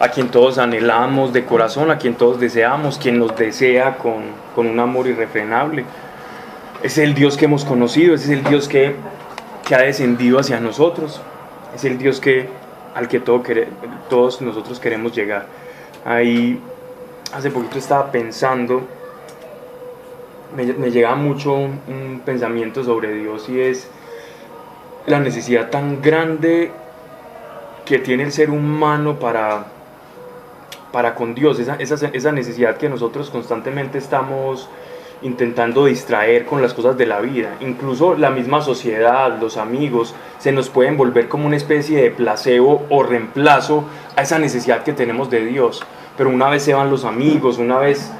a quien todos anhelamos de corazón, a quien todos deseamos, quien nos desea con, con un amor irrefrenable. Es el Dios que hemos conocido, es el Dios que, que ha descendido hacia nosotros, es el Dios que, al que todo todos nosotros queremos llegar. Ahí hace poquito estaba pensando, me, me llega mucho un pensamiento sobre Dios y es la necesidad tan grande que tiene el ser humano para para con Dios, esa, necesidad que nosotros constantemente estamos intentando distraer con las cosas de la vida. Incluso la misma sociedad, los amigos, se nos pueden volver como una especie de placebo o reemplazo a esa necesidad que tenemos de Dios. Pero una vez se van los amigos, una vez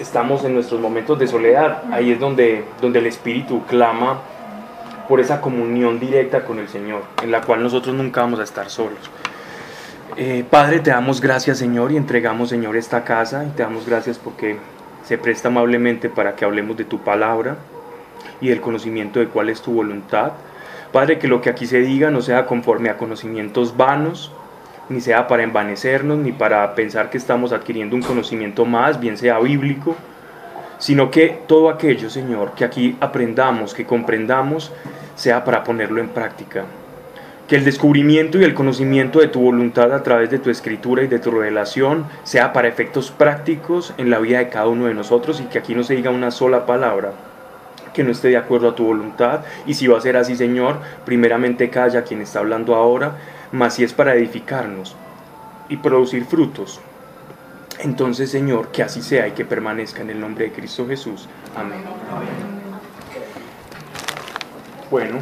estamos en nuestros momentos de soledad, ahí es donde, donde el Espíritu clama por esa comunión directa con el Señor, en la cual nosotros nunca vamos a estar solos. Eh, Padre, te damos gracias, Señor, y entregamos, Señor, esta casa, y te damos gracias porque se presta amablemente para que hablemos de tu palabra y del conocimiento de cuál es tu voluntad. Padre, que lo que aquí se diga no sea conforme a conocimientos vanos, ni sea para envanecernos, ni para pensar que estamos adquiriendo un conocimiento más, bien sea bíblico, sino que todo aquello, Señor, que aquí aprendamos, que comprendamos, sea para ponerlo en práctica que el descubrimiento y el conocimiento de tu voluntad a través de tu escritura y de tu revelación sea para efectos prácticos en la vida de cada uno de nosotros y que aquí no se diga una sola palabra que no esté de acuerdo a tu voluntad. Y si va a ser así, Señor, primeramente calla quien está hablando ahora, mas si es para edificarnos y producir frutos. Entonces, Señor, que así sea y que permanezca en el nombre de Cristo Jesús. Amén. Bueno.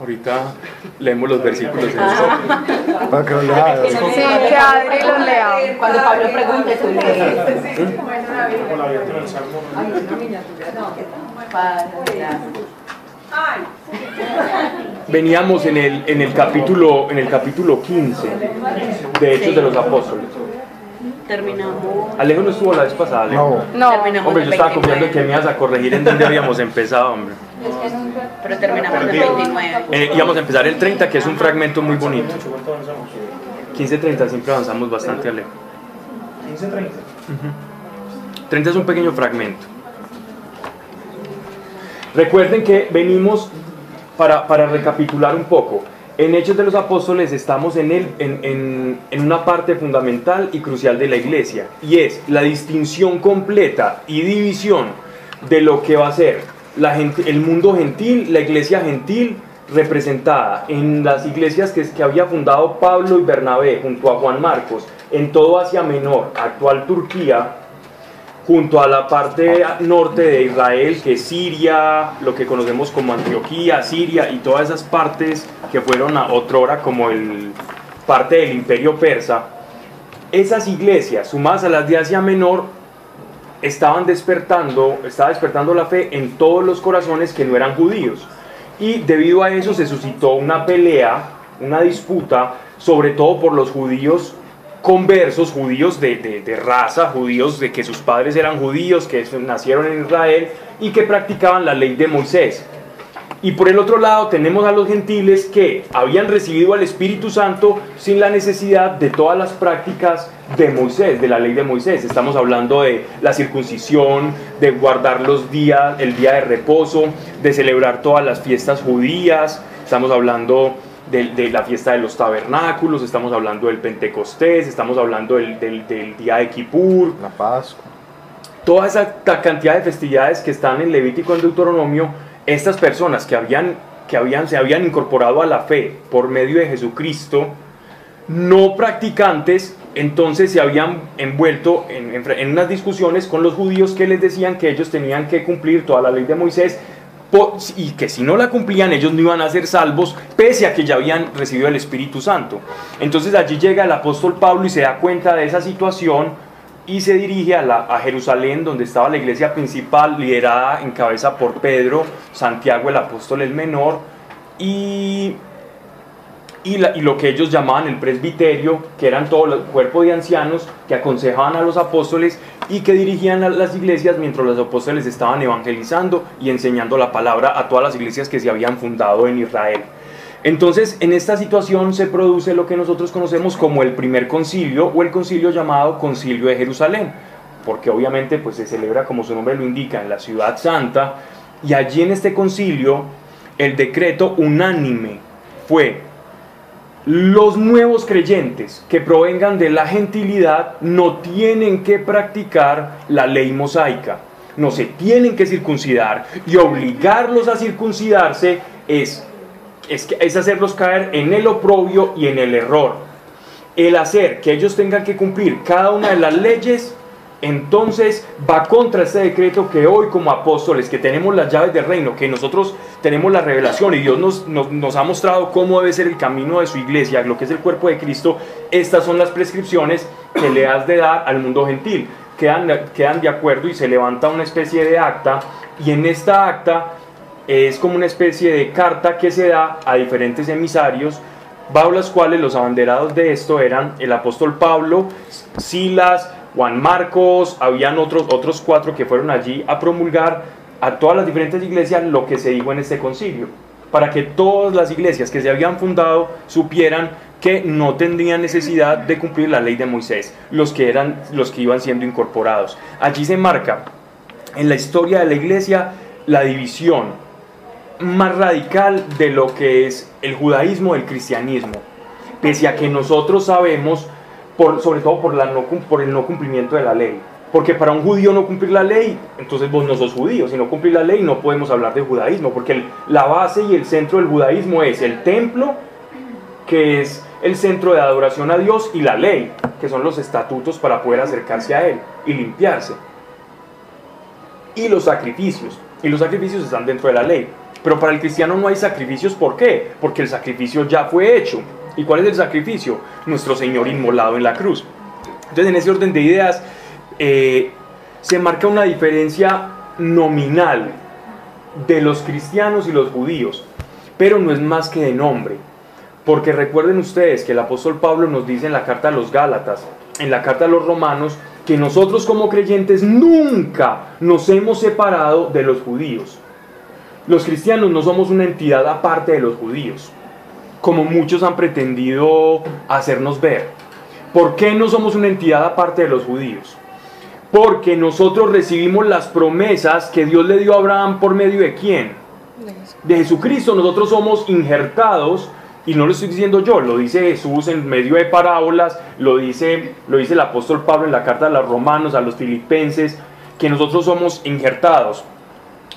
Ahorita leemos los versículos en Para que lo lea. Sí, que Adri los lea. Cuando Pablo pregunte, tú lees. Veníamos en el, en el capítulo en el capítulo 15 de Hechos de los Apóstoles. Terminamos. Alejo no estuvo la vez pasada, Alejo. No, No, Terminamos Hombre, yo estaba 29. confiando que me ibas a corregir en donde habíamos empezado, hombre. Pero terminamos el 29. Eh, íbamos a empezar el 30, que es un fragmento muy bonito. 15-30 siempre avanzamos bastante, Alejo. 15-30. 30 es un pequeño fragmento. Recuerden que venimos, para, para recapitular un poco, en Hechos de los Apóstoles estamos en, el, en, en- en una parte fundamental y crucial de la iglesia, y es la distinción completa y división de lo que va a ser el mundo gentil, la iglesia gentil, representada en las iglesias que, que había fundado Pablo y Bernabé junto a Juan Marcos, en todo Asia Menor, actual Turquía, junto a la parte norte de Israel, que es Siria, lo que conocemos como Antioquía, Siria y todas esas partes que fueron a otrora como el parte del imperio persa, esas iglesias, sumadas a las de Asia Menor, estaban despertando, estaba despertando la fe en todos los corazones que no eran judíos. Y debido a eso se suscitó una pelea, una disputa, sobre todo por los judíos conversos, judíos de, de- de raza, judíos de que sus padres eran judíos, que nacieron en Israel y que practicaban la ley de Moisés. Y por el otro lado tenemos a los gentiles que habían recibido al Espíritu Santo sin la necesidad de todas las prácticas de Moisés, de la ley de Moisés. Estamos hablando de la circuncisión, de guardar los días, el día de reposo, de celebrar todas las fiestas judías. Estamos hablando de, de la fiesta de los tabernáculos, estamos hablando del Pentecostés, estamos hablando del, del- del día de Kippur, la Pascua. toda esa cantidad de festividades que están en Levítico en Deuteronomio, estas personas que, habían, que habían, se habían incorporado a la fe por medio de Jesucristo, no practicantes, entonces se habían envuelto en, en- en unas discusiones con los judíos que les decían que ellos tenían que cumplir toda la ley de Moisés y que si no la cumplían ellos no iban a ser salvos pese a que ya habían recibido el Espíritu Santo. Entonces allí llega el apóstol Pablo y se da cuenta de esa situación y se dirige a, Jerusalén, donde estaba la iglesia principal, liderada en cabeza por Pedro, Santiago el apóstol el menor, y, y, y lo que ellos llamaban el presbiterio, que eran todo el cuerpo de ancianos que aconsejaban a los apóstoles y que dirigían a las iglesias mientras los apóstoles estaban evangelizando y enseñando la palabra a todas las iglesias que se habían fundado en Israel. Entonces, en esta situación se produce lo que nosotros conocemos como el primer concilio o el concilio llamado Concilio de Jerusalén, porque obviamente pues se celebra como su nombre lo indica en la ciudad santa y allí en este concilio el decreto unánime fue los nuevos creyentes que provengan de la gentilidad no tienen que practicar la ley mosaica, no se tienen que circuncidar y obligarlos a circuncidarse es es, que, es hacerlos caer en el oprobio y en el error. El hacer que ellos tengan que cumplir cada una de las leyes, entonces va contra este decreto que hoy como apóstoles, que tenemos las llaves del reino, que nosotros tenemos la revelación y Dios nos, nos, nos ha mostrado cómo debe ser el camino de su iglesia, lo que es el cuerpo de Cristo, estas son las prescripciones que le has de dar al mundo gentil. Quedan, quedan de acuerdo y se levanta una especie de acta y en esta acta es como una especie de carta que se da a diferentes emisarios, bajo las cuales los abanderados de esto eran el apóstol Pablo, Silas, Juan Marcos, habían otros, otros cuatro que fueron allí a promulgar a todas las diferentes iglesias lo que se dijo en este concilio, para que todas las iglesias que se habían fundado supieran que no tendrían necesidad de cumplir la ley de Moisés, los que eran los que iban siendo incorporados. Allí se marca en la historia de la iglesia la división más radical de lo que es el judaísmo, el cristianismo. Pese a que nosotros sabemos, por, sobre todo por, el no cumplimiento de la ley. Porque para un judío no cumplir la ley, entonces vos no sos judío. Si no cumplir la ley, no podemos hablar de judaísmo. Porque el, la base y el centro del judaísmo es el templo, que es el centro de adoración a Dios, y la ley, que son los estatutos para poder acercarse a Él y limpiarse. Y los sacrificios. Y los sacrificios están dentro de la ley. Pero para el cristiano no hay sacrificios, ¿por qué? Porque el sacrificio ya fue hecho. ¿Y cuál es el sacrificio? Nuestro Señor inmolado en la cruz. Entonces, en ese orden de ideas, eh, se marca una diferencia nominal de los cristianos y los judíos, pero no es más que de nombre. Porque recuerden ustedes que el apóstol Pablo nos dice en la carta a los Gálatas, en la carta a los Romanos, que nosotros como creyentes nunca nos hemos separado de los judíos. Los cristianos no somos una entidad aparte de los judíos, como muchos han pretendido hacernos ver. ¿Por qué no somos una entidad aparte de los judíos? Porque nosotros recibimos las promesas que Dios le dio a Abraham por medio de quién? De Jesucristo. Nosotros somos injertados, y no lo estoy diciendo yo, lo dice Jesús en medio de parábolas, lo dice, lo dice el apóstol Pablo en la carta a los romanos, a los filipenses, que nosotros somos injertados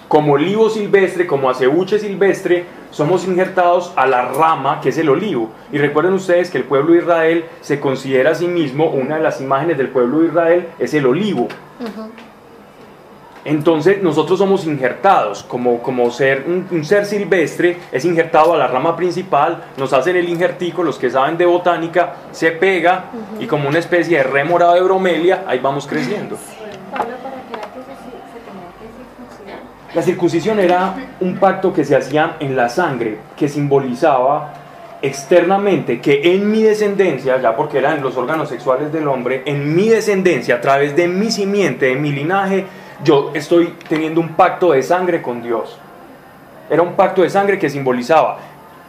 como olivo silvestre, como aceuche silvestre, somos injertados a la rama que es el olivo. Y recuerden ustedes que el pueblo de Israel se considera a sí mismo, una de las imágenes del pueblo de Israel es el olivo. Entonces nosotros somos injertados, como, como ser un, ser silvestre es injertado a la rama principal, nos hacen el injertico, los que saben de botánica, se pega y como una especie de remorado de bromelia, ahí vamos creciendo. La circuncisión era un pacto que se hacía en la sangre, que simbolizaba externamente que en mi descendencia, ya porque eran los órganos sexuales del hombre, en mi descendencia, a través de mi simiente, de mi linaje, yo estoy teniendo un pacto de sangre con Dios. Era un pacto de sangre que simbolizaba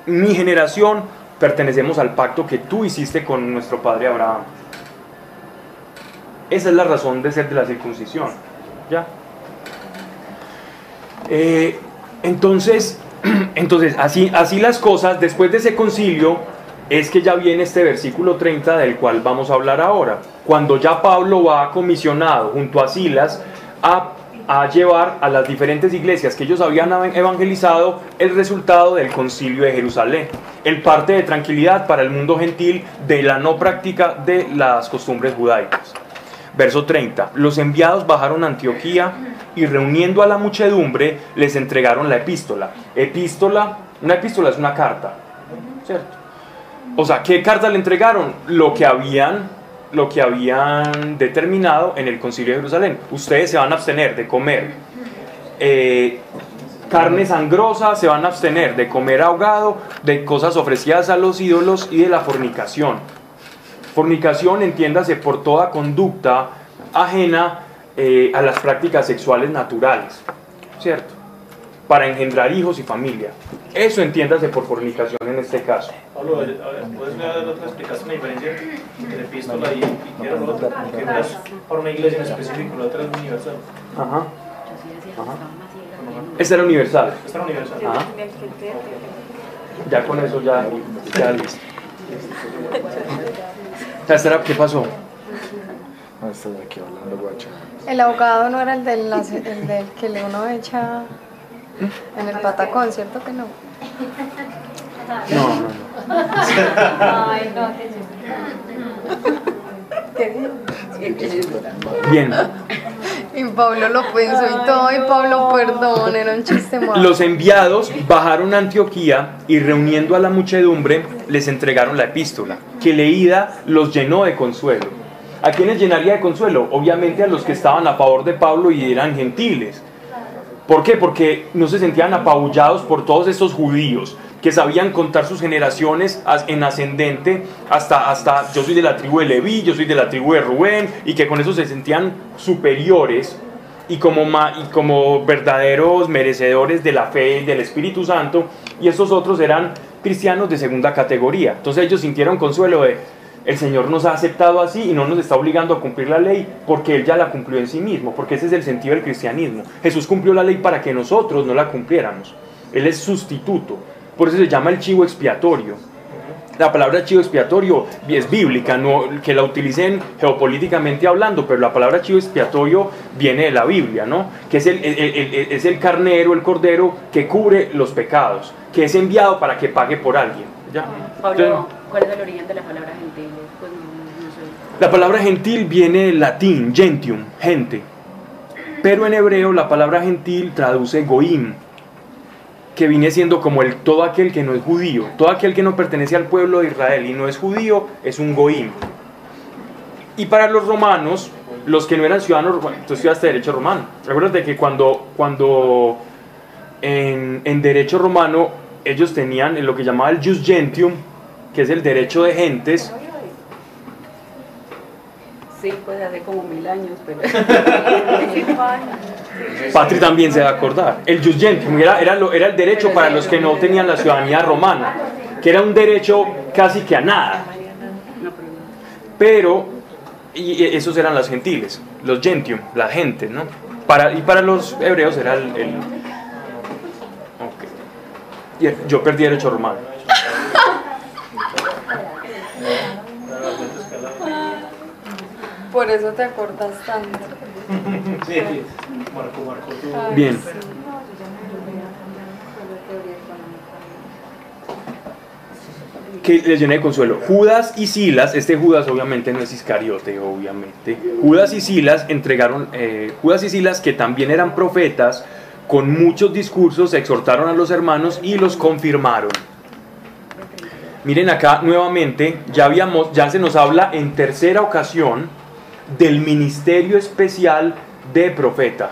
mi generación, pertenecemos al pacto que tú hiciste con nuestro padre Abraham. Esa es la razón de ser de la circuncisión. ¿Ya? Eh, entonces, entonces así, así las cosas, después de ese concilio, es que ya viene este versículo 30 del cual vamos a hablar ahora. Cuando ya Pablo va comisionado junto a Silas a, a llevar a las diferentes iglesias que ellos habían evangelizado el resultado del concilio de Jerusalén. El parte de tranquilidad para el mundo gentil de la no práctica de las costumbres judaicas. Verso 30. Los enviados bajaron a Antioquía y reuniendo a la muchedumbre les entregaron la epístola. Epístola, una epístola es una carta, ¿cierto? O sea, ¿qué carta le entregaron? Lo que habían, lo que habían determinado en el Concilio de Jerusalén. Ustedes se van a abstener de comer eh, carne sangrosa, se van a abstener de comer ahogado, de cosas ofrecidas a los ídolos y de la fornicación. Fornicación, entiéndase, por toda conducta ajena eh, a las prácticas sexuales naturales, ¿cierto? para engendrar hijos y familia. Eso entiéndase por fornicación en este caso. Pablo, a ver, ¿puedes dar otra explicación, la diferencia entre epístola y, y quiero lo otro? Porque una es para una iglesia en específico, la otra es universal. Ajá. Esta era universal. Esta es universal. Ajá. Ya con eso ya, ya listo. ¿Esta era- ¿Qué pasó? No, estás aquí hablando, guacho. El abogado no era el del, el del que le uno echa en el patacón, ¿cierto que no? No, no, no. Bien. Y Pablo lo pensó y todo, y Pablo, perdón, era un chiste malo. Los enviados bajaron a Antioquía y reuniendo a la muchedumbre les entregaron la epístola, que leída los llenó de consuelo. ¿A quiénes llenaría de consuelo? Obviamente a los que estaban a favor de Pablo y eran gentiles. ¿Por qué? Porque no se sentían apabullados por todos estos judíos que sabían contar sus generaciones en ascendente hasta, hasta yo soy de la tribu de Leví, yo soy de la tribu de Rubén, y que con eso se sentían superiores y como, y como verdaderos merecedores de la fe y del Espíritu Santo, y estos otros eran cristianos de segunda categoría. Entonces ellos sintieron consuelo de, el Señor nos ha aceptado así y no nos está obligando a cumplir la ley porque Él ya la cumplió en sí mismo, porque ese es el sentido del cristianismo. Jesús cumplió la ley para que nosotros no la cumpliéramos. Él es sustituto. Por eso se llama el chivo expiatorio. La palabra chivo expiatorio es bíblica, no que la utilicen geopolíticamente hablando, pero la palabra chivo expiatorio viene de la Biblia, ¿no? Que es el, el- el- es el carnero, el cordero que cubre los pecados, que es enviado para que pague por alguien. ¿ya? Pablo, Entonces, ¿cuál es el origen de la palabra gentil? Pues no, no sé. la palabra gentil viene del latín, gentium, gente. Pero en hebreo la palabra gentil traduce goim, que viene siendo como el todo aquel que no es judío, todo aquel que no pertenece al pueblo de Israel y no es judío, es un goim. Y para los romanos, los que no eran ciudadanos, bueno, tú estudiaste derecho romano. Recuerda que cuando, cuando en, en derecho romano ellos tenían lo que llamaba el jus gentium, que es el derecho de gentes, Sí, pues hace como mil años, pero... Patri también se va a acordar. El jus gentium era, era, lo- era el derecho para los que no tenían la ciudadanía romana, que era un derecho casi que a nada. Pero y esos eran los gentiles, los gentium, la gente, ¿no? Para, y para los hebreos era el... el-. Y yo perdí derecho romano. Por eso te acordas tanto. Sí, sí. Marco, Marco, tú. Bien. que les llené de consuelo. Judas y Silas, este Judas obviamente no es Iscariote, obviamente. Judas y Silas entregaron, eh, Judas y Silas que también eran profetas, con muchos discursos exhortaron a los hermanos y los confirmaron. Miren acá nuevamente, ya habíamos, ya se nos habla en tercera ocasión del ministerio especial de profeta.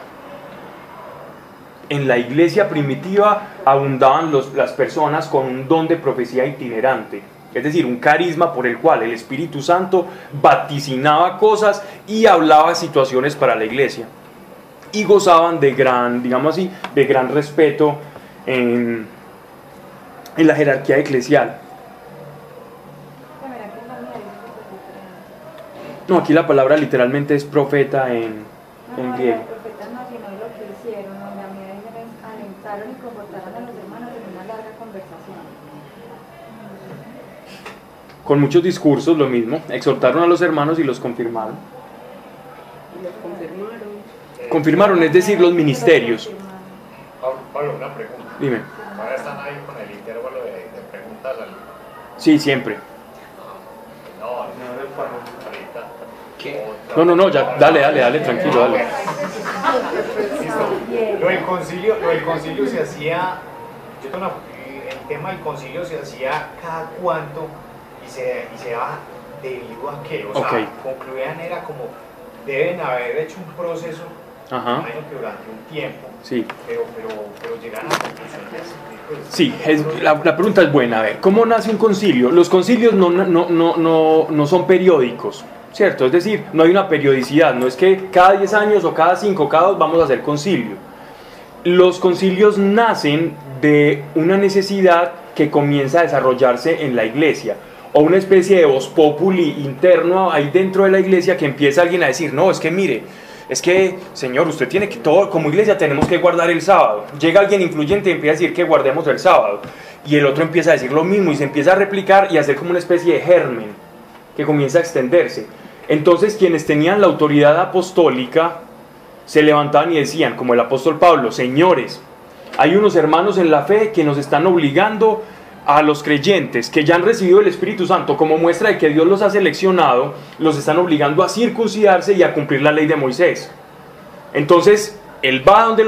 En la iglesia primitiva abundaban los- las personas con un don de profecía itinerante, es decir, un carisma por el cual el Espíritu Santo vaticinaba cosas y hablaba situaciones para la iglesia. Y gozaban de gran, digamos así, de gran respeto en, en la jerarquía eclesial. No, aquí la palabra literalmente es profeta en, en griego. profetas no, sino lo que hicieron, donde a mí alentaron y confortaron a los hermanos en una larga conversación. Con muchos discursos, lo mismo. Exhortaron a los hermanos y los confirmaron. Y los confirmaron. Confirmaron, es decir, los ministerios. Pablo, una pregunta. Dime. Ahora están ahí con el intervalo de, de preguntas al... Sí, siempre. No, ahorita. No, no, no, ya, dale, dale, dale, tranquilo, dale. Lo del concilio, lo del concilio se hacía, yo tengo una- el tema del concilio se hacía cada cuánto y se, y se daba debido a qué, o sea, concluían era como, deben haber hecho un proceso, Ajá. que durante un tiempo, Sí. pero, pero, pero llegan a conclusiones. pues, Sí, es- la, la pregunta es buena. A ver, ¿cómo nace un concilio? Los concilios no, no, no, no, no son periódicos, ¿cierto? Es decir, no hay una periodicidad, no es que cada 10 años o cada 5 o cada 2 vamos a hacer concilio. los concilios nacen de una necesidad que comienza a desarrollarse en la iglesia o una especie de voz populi interno ahí dentro de la iglesia que empieza alguien a decir, no, es que mire, es que, Señor, usted tiene que, todo, como iglesia tenemos que guardar el sábado. Llega alguien influyente y empieza a decir que guardemos el sábado. Y el otro empieza a decir lo mismo y se empieza a replicar y a hacer como una especie de germen que comienza a extenderse. Entonces quienes tenían la autoridad apostólica se levantaban y decían, como el apóstol Pablo, señores, hay unos hermanos en la fe que nos están obligando a los creyentes que ya han recibido el Espíritu Santo como muestra de que Dios los ha seleccionado, los están obligando a circuncidarse y a cumplir la ley de Moisés. Entonces, él va donde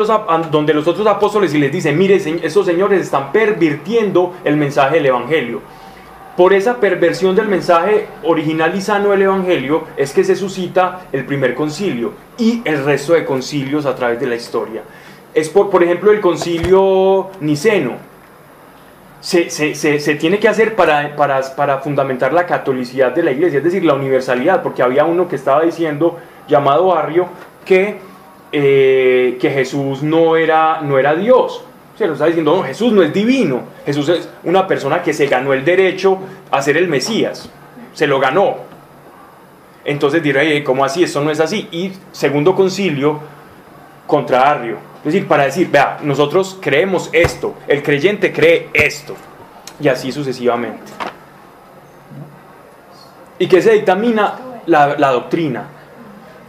los, otros apóstoles y les dice, mire, esos señores están pervirtiendo el mensaje del Evangelio. Por esa perversión del mensaje original y sano del Evangelio es que se suscita el primer concilio y el resto de concilios a través de la historia. Es por, por ejemplo, el concilio niceno, se, se, se, tiene que hacer para, para, para, fundamentar la catolicidad de la iglesia, es decir, la universalidad, porque había uno que estaba diciendo, llamado Barrio, que, eh, que Jesús no era, no era Dios. Se lo está diciendo, no, Jesús no es divino, Jesús es una persona que se ganó el derecho a ser el Mesías, se lo ganó. Entonces diré, ¿cómo así? Eso no es así. Y segundo concilio contra Arrio es decir, para decir, vea, nosotros creemos esto, el creyente cree esto, y así sucesivamente. ¿Y qué se dictamina? La, doctrina.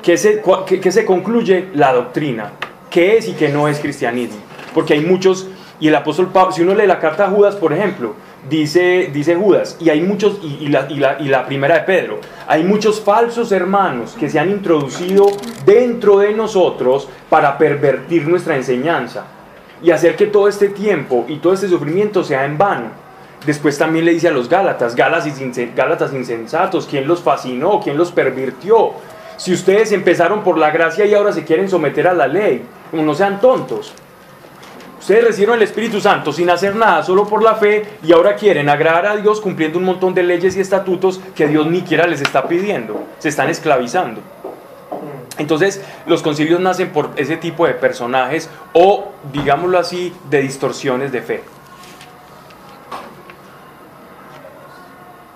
¿Qué se, qué, se concluye? La doctrina. ¿Qué es y qué no es cristianismo? Porque hay muchos, y el apóstol Pablo, si uno lee la carta a Judas, por ejemplo, dice, dice Judas, y hay muchos, y, la, y, la, y, la, primera de Pedro, hay muchos falsos hermanos que se han introducido dentro de nosotros para pervertir nuestra enseñanza y hacer que todo este tiempo y todo este sufrimiento sea en vano. Después también le dice a los Gálatas, Gálatas insensatos, ¿quién los fascinó? ¿Quién los pervirtió? Si ustedes empezaron por la gracia y ahora se quieren someter a la ley, no sean tontos. Ustedes recibieron el Espíritu Santo sin hacer nada, solo por la fe, y ahora quieren agradar a Dios cumpliendo un montón de leyes y estatutos que Dios ni siquiera les está pidiendo. Se están esclavizando. Entonces, los concilios nacen por ese tipo de personajes o, digámoslo así, de distorsiones de fe.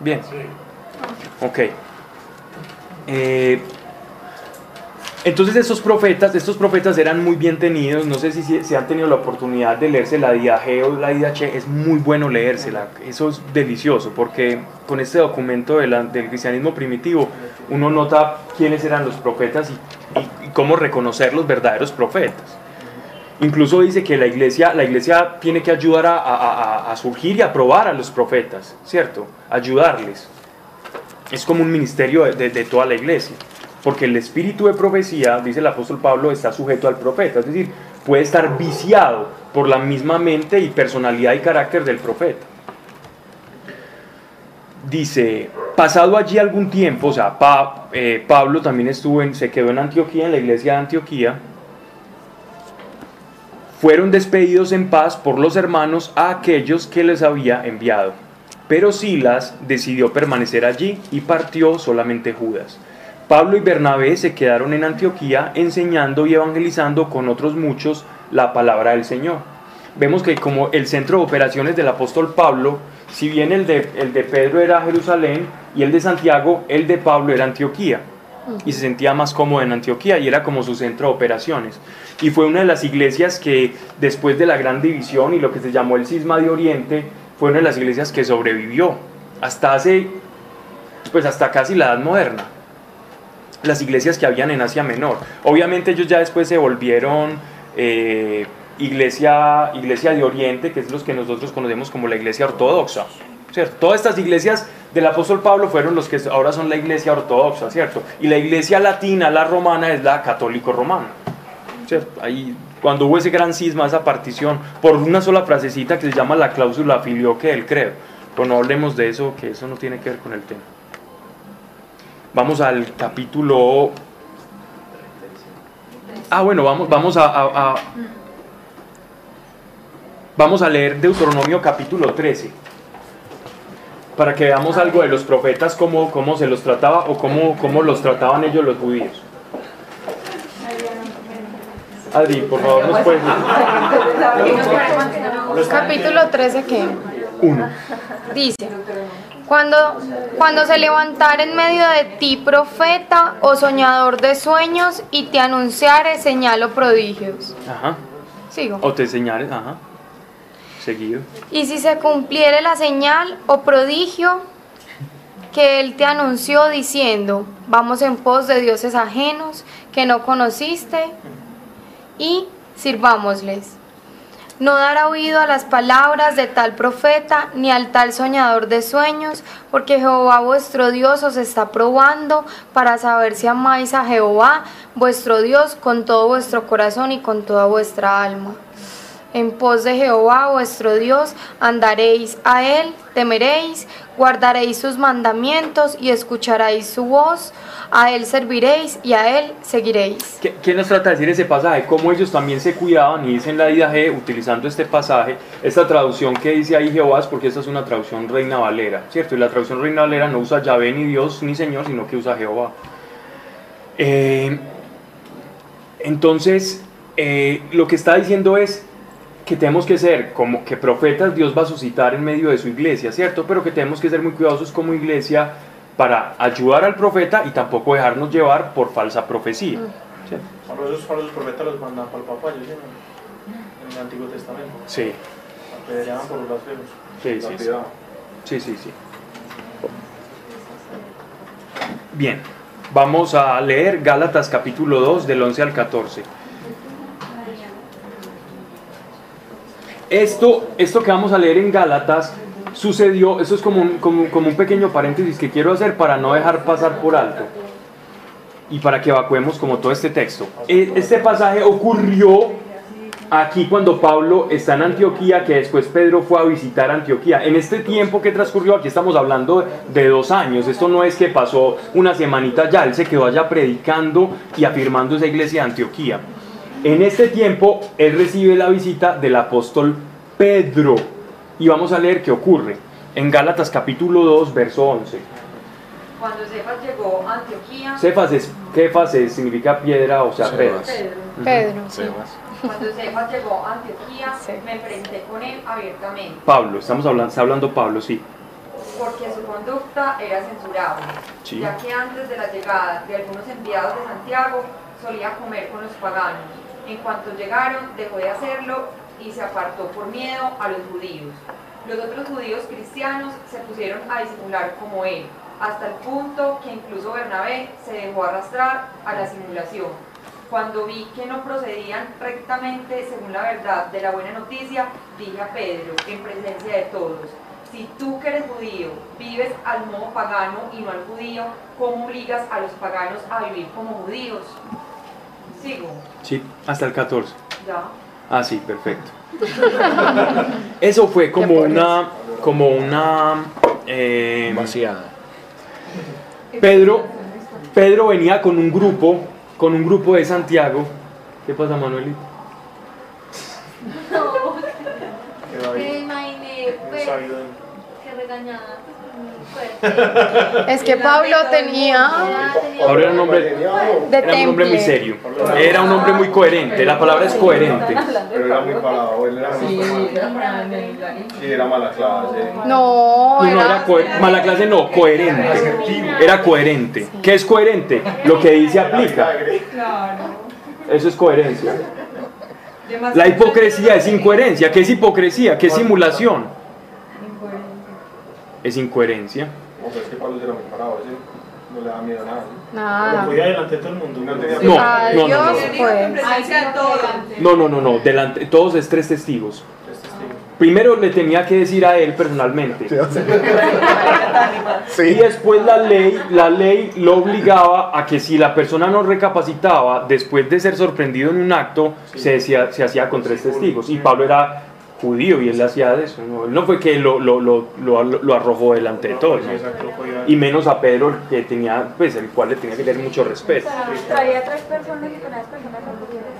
Bien. Ok. Eh, entonces estos profetas, estos profetas eran muy bien tenidos, no sé si se han tenido la oportunidad de leerse la G o la Che, es muy bueno leérsela, eso es delicioso, porque con este documento del cristianismo primitivo uno nota quiénes eran los profetas y, cómo reconocer los verdaderos profetas. Incluso dice que la iglesia, la iglesia tiene que ayudar a, surgir y a probar a los profetas, ¿cierto? Ayudarles. Es como un ministerio de toda la iglesia porque el espíritu de profecía, dice el apóstol Pablo, está sujeto al profeta, es decir, puede estar viciado por la misma mente y personalidad y carácter del profeta. Dice, pasado allí algún tiempo, o sea, eh, Pablo también estuvo en, se quedó en Antioquía, en la iglesia de Antioquía, fueron despedidos en paz por los hermanos a aquellos que les había enviado. Pero Silas decidió permanecer allí y partió solamente Judas. Pablo y Bernabé se quedaron en Antioquía enseñando y evangelizando con otros muchos la palabra del Señor. Vemos que como el centro de operaciones del apóstol Pablo, si bien el de, el de Pedro era Jerusalén y el de Santiago, el de Pablo era Antioquía. Y se sentía más cómodo en Antioquía y era como su centro de operaciones. Y fue una de las iglesias que después de la gran división y lo que se llamó el cisma de Oriente, fue una de las iglesias que sobrevivió hasta hace, pues hasta casi la edad moderna las iglesias que habían en Asia Menor. Obviamente ellos ya después se volvieron eh, iglesia, iglesia de Oriente, que es los que nosotros conocemos como la iglesia ortodoxa. ¿cierto? Todas estas iglesias del apóstol Pablo fueron los que ahora son la iglesia ortodoxa, ¿cierto? Y la iglesia latina, la romana, es la católico-romana. ¿cierto? Ahí, cuando hubo ese gran cisma, esa partición, por una sola frasecita que se llama la cláusula filioque del credo. Pero no hablemos de eso, que eso no tiene que ver con el tema. Vamos al capítulo... Ah, bueno, vamos, vamos a, Vamos a leer Deuteronomio capítulo 13 para que veamos algo de los profetas, cómo, cómo se los trataba o cómo, cómo los trataban ellos los judíos. Adri, por favor, nos puedes Capítulo 13 que Uno. dice, cuando, cuando se levantare en medio de ti profeta o soñador de sueños y te anunciare señal o prodigios. Ajá. Sigo. O te señales, ajá. Seguido. Y si se cumpliere la señal o prodigio que él te anunció diciendo, vamos en pos de dioses ajenos que no conociste y sirvámosles. No dará oído a las palabras de tal profeta ni al tal soñador de sueños, porque Jehová vuestro Dios os está probando para saber si amáis a Jehová vuestro Dios con todo vuestro corazón y con toda vuestra alma. En pos de Jehová vuestro Dios andaréis a él, temeréis, guardaréis sus mandamientos y escucharéis su voz, a él serviréis y a él seguiréis. ¿Qué, nos trata de decir ese pasaje? Cómo ellos también se cuidaban y dicen la IDAG utilizando este pasaje, esta traducción que dice ahí Jehová es porque esta es una traducción Reina Valera, ¿cierto? Y la traducción Reina Valera no usa Yahvé ni Dios ni Señor, sino que usa Jehová. Eh, entonces, eh, lo que está diciendo es que tenemos que ser como que profetas Dios va a suscitar en medio de su iglesia, ¿cierto? Pero que tenemos que ser muy cuidadosos como iglesia para ayudar al profeta y tampoco dejarnos llevar por falsa profecía. Por esos, por esos profetas los mandaban para el papá, yo sé, en el Antiguo Testamento. Sí, Apedreaban por los blasfemos. sí, sí. sí. Sí, sí, sí. Bien, vamos a leer Gálatas capítulo 2 del 11 al 14. Esto, esto que vamos a leer en Gálatas sucedió, eso es como un, como, como un pequeño paréntesis que quiero hacer para no dejar pasar por alto y para que evacuemos como todo este texto. E- Este pasaje ocurrió aquí cuando Pablo está en Antioquía, que después Pedro fue a visitar Antioquía. En este tiempo que transcurrió, aquí estamos hablando de dos años, esto no es que pasó una semanita ya, él se quedó allá predicando y afirmando esa iglesia de Antioquía. En este tiempo, él recibe la visita del apóstol Pedro. Y vamos a leer qué ocurre. En Gálatas capítulo 2, verso 11. Cuando Cefas llegó a Antioquía, Cefas, es, Cefas es- significa piedra, o sea, Pedro. Pedro, Pedro, sí. Cuando Cefas llegó a Antioquía, Sí. me enfrenté con él abiertamente, Pablo, estamos hablando, está hablando Pablo, sí. porque su conducta era censurable, Sí. ya que antes de la llegada de algunos enviados de Santiago solía comer con los paganos. En cuanto llegaron, dejó de hacerlo y se apartó por miedo a los judíos. Los otros judíos cristianos se pusieron a disimular como él, hasta el punto que incluso Bernabé se dejó arrastrar a la simulación. Cuando vi que no procedían rectamente según la verdad de la buena noticia, dije a Pedro, en presencia de todos, si tú que eres judío vives al modo pagano y no al judío, ¿cómo obligas a los paganos a vivir como judíos? Sigo, Sí, hasta el 14. ya. Ah, sí, perfecto. Eso fue como una, como una, eh, Vaciada. Pedro, Pedro venía con un grupo, con un grupo de Santiago. ¿Qué pasa, Manuelito? David, Me imaginé, pues, que regañada. Es que Pablo tenía Ahora era un hombre, de era un hombre muy serio. Era un hombre muy coherente. La palabra es coherente. Pero era muy parado, él era muy Sí, era mala clase. No, era mala clase, no, coherente. Era coherente. ¿Qué es coherente? Lo que dice aplica. Eso es coherencia. La hipocresía es incoherencia. ¿Qué es hipocresía? ¿Qué es simulación? Es incoherencia. O sea, es que Pablo era muy parado, ese no le da miedo a nada. ¿sí? Nada. podía delante de todo el mundo. No tenía No, no, no, Dios, no. No, no, no, no. Delante, todos es tres testigos. Tres testigos. Primero le tenía que decir a él personalmente. Y Sí. después la ley, la ley lo obligaba a que si la persona no recapacitaba después de ser sorprendido en un acto, se, decía- se hacía con tres testigos. Y Pablo era judío y él hacía de eso. No, Él no fue que lo, lo, lo, lo- lo arrojó delante de todos. Y menos a Pedro, que tenía, pues, el cual le tenía que tener mucho respeto. Traía tres personas y con esas personas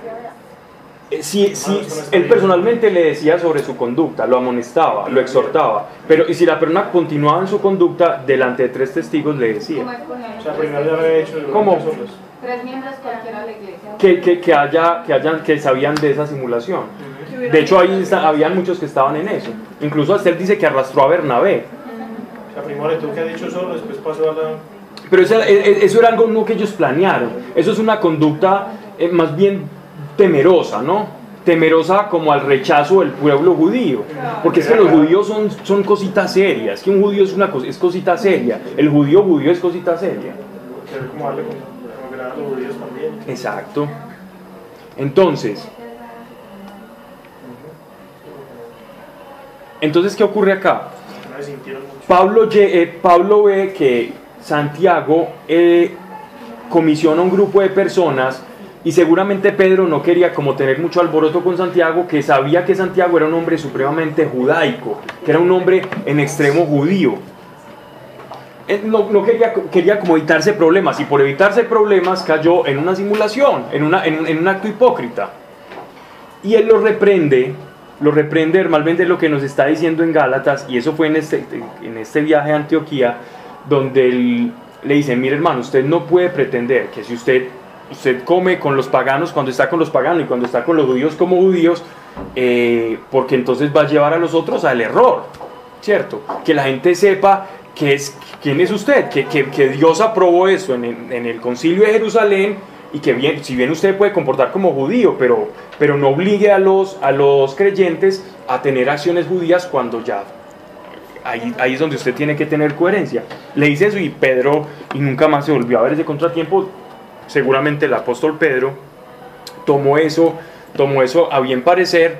verdad. Eh, Sí, sí, él personalmente le decía sobre su conducta, lo amonestaba, lo exhortaba, pero y si la persona continuaba en su conducta, delante de tres testigos le decía. ¿Cómo? Tres miembros cualquiera de la iglesia. que, que, que haya, que, hayan, que sabían de esa simulación. De hecho, ahí está- habían muchos que estaban en eso. Incluso él dice que arrastró a Bernabé. O sea, primero tú que has dicho solo, después pasó a la... Pero eso, era- e- e- eso era algo no que ellos planearon. Eso es una conducta eh, más bien temerosa, ¿no? Temerosa como al rechazo del pueblo judío. Porque es que los judíos son, son cositas serias. Que un judío es una cosa, es cosita seria. El judío judío es cosita seria. Querer como darle como, como gran a los judíos también. Exacto. Entonces, entonces ¿qué ocurre acá? Pablo, eh, Pablo ve que Santiago eh, comisiona un grupo de personas y seguramente Pedro no quería como tener mucho alboroto con Santiago, que sabía que Santiago era un hombre supremamente judaico, que era un hombre en extremo judío. Él no, no quería, quería como evitarse problemas y por evitarse problemas cayó en una simulación, en, una, en, un- en un acto hipócrita. Y él lo reprende, lo reprende hermalmente lo que nos está diciendo en Gálatas, y eso fue en este, en este viaje a Antioquía, donde le dice, mire hermano, usted no puede pretender que si usted, usted come con los paganos cuando está con los paganos y cuando está con los judíos como judíos, eh, porque entonces va a llevar a los otros al error, ¿cierto? Que la gente sepa que es, quién es usted, que, que- que Dios aprobó eso en en el concilio de Jerusalén y que bien, si bien usted puede comportar como judío, pero, pero no obligue a los, a los creyentes a tener acciones judías cuando ya ahí, ahí es donde usted tiene que tener coherencia. Le dice eso y Pedro, y nunca más se volvió a ver ese contratiempo, seguramente el apóstol Pedro tomó eso, tomó eso a bien parecer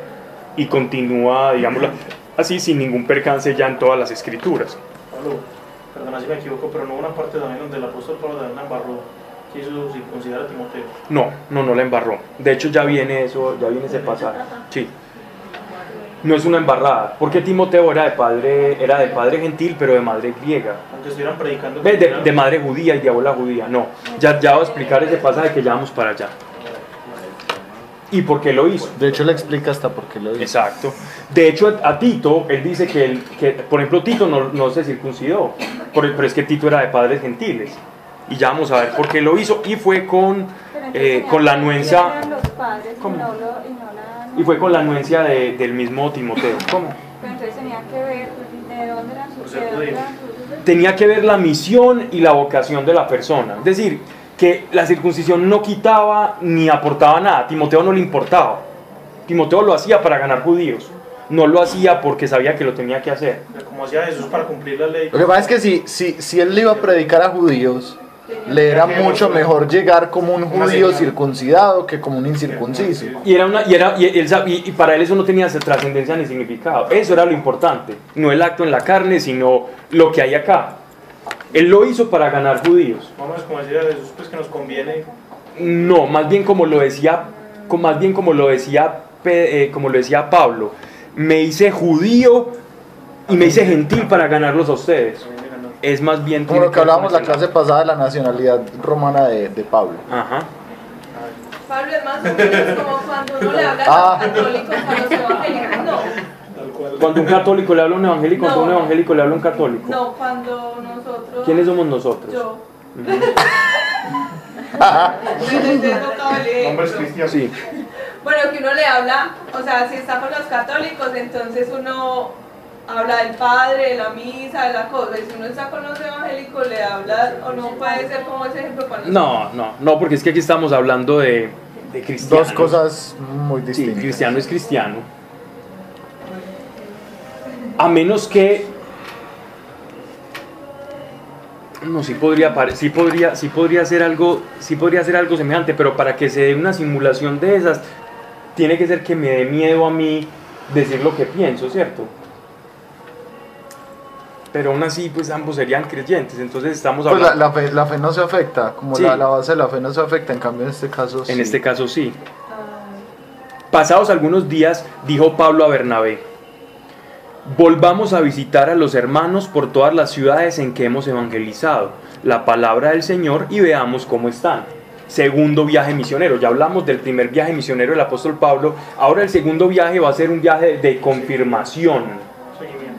y continúa, digámoslo así, sin ningún percance ya en todas las escrituras. Pablo, perdona si me equivoco, pero no una parte también donde el apóstol Pablo también la embarró, quiso circuncidar a Timoteo. No, no, no la embarró. De hecho ya viene eso, ya viene ese pasaje. Sí. No es una embarrada, porque Timoteo era de padre, era de padre gentil, pero de madre griega. Aunque estuvieran predicando... De, de madre judía y de abuela judía. No, ya, ya voy a explicar ese pasaje que ya vamos para allá. ¿Y por qué lo hizo? De hecho, le explica hasta por qué lo dice. Exacto. De hecho, a Tito, él dice que, él- que por ejemplo, Tito no, no se circuncidó, por- pero es que Tito era de padres gentiles. Y ya vamos a ver por qué lo hizo. Y fue con, eh, con la anuencia, ¿Cómo? y fue con la anuencia de- del mismo Timoteo. ¿Cómo? Pero entonces tenía que ver la misión y la vocación de la persona. Es decir, que la circuncisión no quitaba ni aportaba nada. Timoteo no le importaba. Timoteo lo hacía para ganar judíos. No lo hacía porque sabía que lo tenía que hacer. Como hacía Jesús para cumplir la ley. Lo que pasa es que si, si, si él le iba a predicar a judíos, le era mucho mejor llegar como un judío circuncidado que como un incircunciso. Y, era una, y, era, y, él sab- y- y para él eso no tenía trascendencia ni significado. Eso era lo importante. No el acto en la carne, sino lo que hay acá. Él lo hizo para ganar judíos. Vamos, como decía Jesús, pues que nos conviene. No, más bien como lo decía, más bien como lo decía, eh, como lo decía Pablo. Me hice judío y me hice gentil para ganarlos a ustedes. Es más bien... Como lo que hablábamos la clase pasada de la nacionalidad romana de, de Pablo. Ajá. Pablo es más o menos como cuando uno le habla a Ah. los católicos, a los evangélicos, no. Cuando un católico le habla a un evangélico, cuando un evangélico le habla a un católico. No, cuando nosotros... ¿Quiénes somos nosotros? Yo. Ejemplo. Hombres cristianos. Sí. Bueno, que uno le habla, o sea, si está con los católicos, entonces uno habla del padre, de la misa, de la cosa, y si uno está con los evangélicos, le habla, o no puede ser como ese ejemplo para nosotros. No, no, no, porque es que aquí estamos hablando de, de cristianos. Dos cosas muy Sí, distintas. cristiano es cristiano. A menos que. No, sí podría, sí podría, sí podría hacer algo, sí podría hacer algo semejante, pero para que se dé una simulación de esas, tiene que ser que me dé miedo a mí decir lo que pienso, ¿cierto? Pero aún así, pues ambos serían creyentes, entonces estamos Pues la, hablando. la fe, la fe no se afecta, como Sí. la, la base de la fe no se afecta, en cambio en este caso sí. En este caso sí. Pasados algunos días, dijo Pablo a Bernabé, volvamos a visitar a los hermanos por todas las ciudades en que hemos evangelizado la palabra del Señor y veamos cómo están. Segundo viaje misionero, ya hablamos del primer viaje misionero del apóstol Pablo, ahora el segundo viaje va a ser un viaje de confirmación.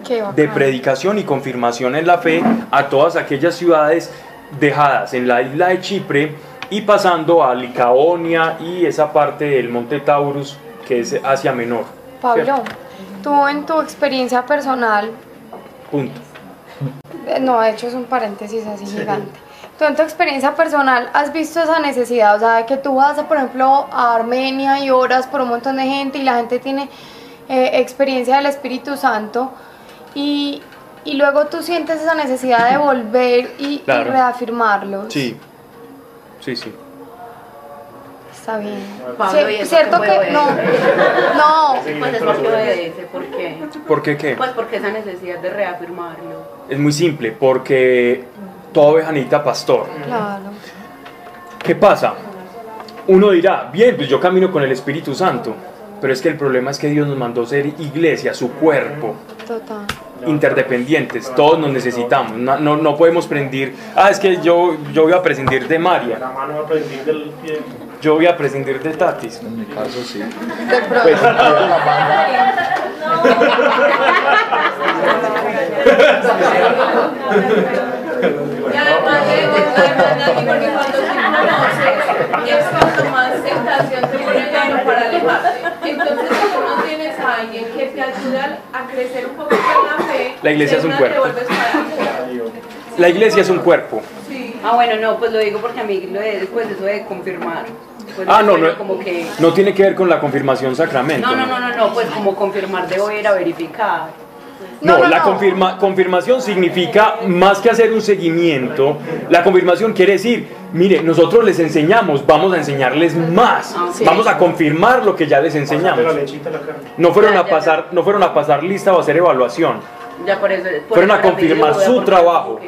De predicación y confirmación en la fe a todas aquellas ciudades dejadas en la isla de Chipre y pasando a Licaonia y esa parte del monte Taurus que es Asia Menor. Pablo, ¿cierto? tú en tu experiencia personal, Punto. eh, no, de hecho es un paréntesis así gigante. Tú en tu experiencia personal has visto esa necesidad, o sea, de que tú vas, por ejemplo, a Armenia y oras por un montón de gente y la gente tiene eh, experiencia del Espíritu Santo y, y luego tú sientes esa necesidad de volver y, y Claro. reafirmarlos. Sí, sí, sí. Está bien. Pablo, Sí, ¿y eso cierto qué que no, ser? no, Pues es porque obedece, ¿por qué? ¿Por qué qué? Pues porque esa necesidad de reafirmarlo. Es muy simple, porque toda oveja necesita pastor. claro. ¿Qué pasa? Uno dirá, bien, pues yo camino con el Espíritu Santo, pero es que el problema es que Dios nos mandó ser iglesia, su cuerpo, Total. Interdependientes, todos nos necesitamos, no, no, no podemos prescindir, ah, es que yo, yo voy a prescindir de María, yo voy a prescindir de Tatis. En mi caso sí. Pues, porque cuando más tentación te pone Dani para alejarte. Entonces, si tú no tienes a ayude a crecer un en la fe, La iglesia de es un cuerpo. la iglesia es un cuerpo. Sí. Ah, bueno, no, pues lo digo porque a mí lo de, pues eso de confirmar. Pues Ah, no, no, Como que... no tiene que ver con la confirmación sacramento. No, no, no, no, no, pues como confirmar debo ir a verificar. No, No, no, la confirma- confirmación significa más que hacer un seguimiento. La confirmación quiere decir, mire, nosotros les enseñamos, vamos a enseñarles más. Ah, sí. Vamos a confirmar lo que ya les enseñamos. No fueron Ya, a pasar, no fueron a pasar lista o a hacer evaluación. Ya por eso. por Fueron a confirmar su trabajo.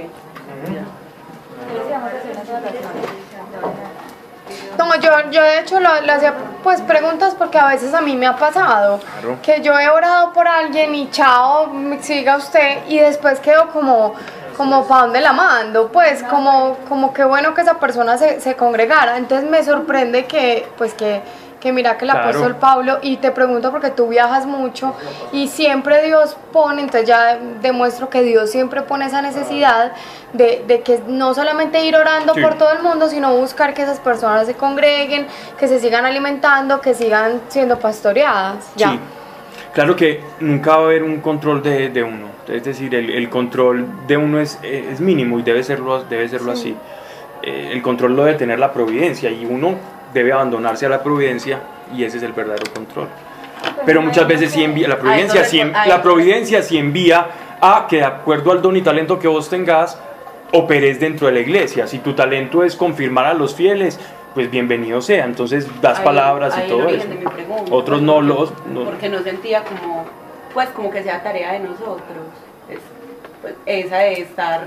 No, yo, yo de hecho lo- le hacía pues preguntas porque a veces a mí me ha pasado Claro. que yo he orado por alguien y chao, me- siga usted y después quedo como, como para dónde la mando, pues como, como que bueno que esa persona se, se congregara. Entonces me sorprende que pues que, que mira que el Claro. apóstol Pablo y te pregunto porque tú viajas mucho y siempre Dios pone, entonces ya demuestro que Dios siempre pone esa necesidad de, de que no solamente ir orando Sí. por todo el mundo, sino buscar que esas personas se congreguen, que se sigan alimentando, que sigan siendo pastoreadas. Ya. Sí. Claro que nunca va a haber un control de, de uno. Es decir, el, el control de uno es, es mínimo y debe serlo, debe serlo así. Eh, el control lo debe tener la providencia y uno debe abandonarse a la providencia y ese es el verdadero control. Pero muchas veces sí envía, la providencia, sí, la providencia sí envía a que de acuerdo al don y talento que vos tengas, operes dentro de la iglesia. Si tu talento es confirmar a los fieles, pues bienvenido sea. Entonces das Ahí- palabras ahí y todo eso. Otros pues, no los... no- Porque no sentía como, pues como que sea tarea de nosotros. Es, pues, esa de estar,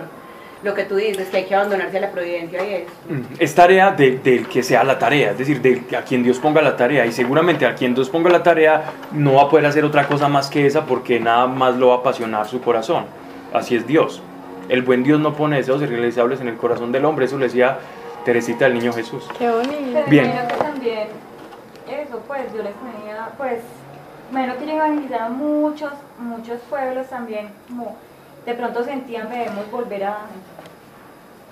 lo que tú dices, que hay que abandonarse a la providencia y eso. Mm, Es tarea de- del que sea la tarea, es decir, de a quien Dios ponga la tarea. Y seguramente a quien Dios ponga la tarea no va a poder hacer otra cosa más que esa porque nada más lo va a apasionar su corazón. Así es Dios. El buen Dios no pone deseos irrealizables en el corazón del hombre. Eso le decía Teresita del Niño Jesús. Qué bonito. Pero Bien. imagino que también eso, pues yo les ponía, pues, menos que evangelizar a muchos, muchos pueblos también, como de pronto sentían debemos volver a,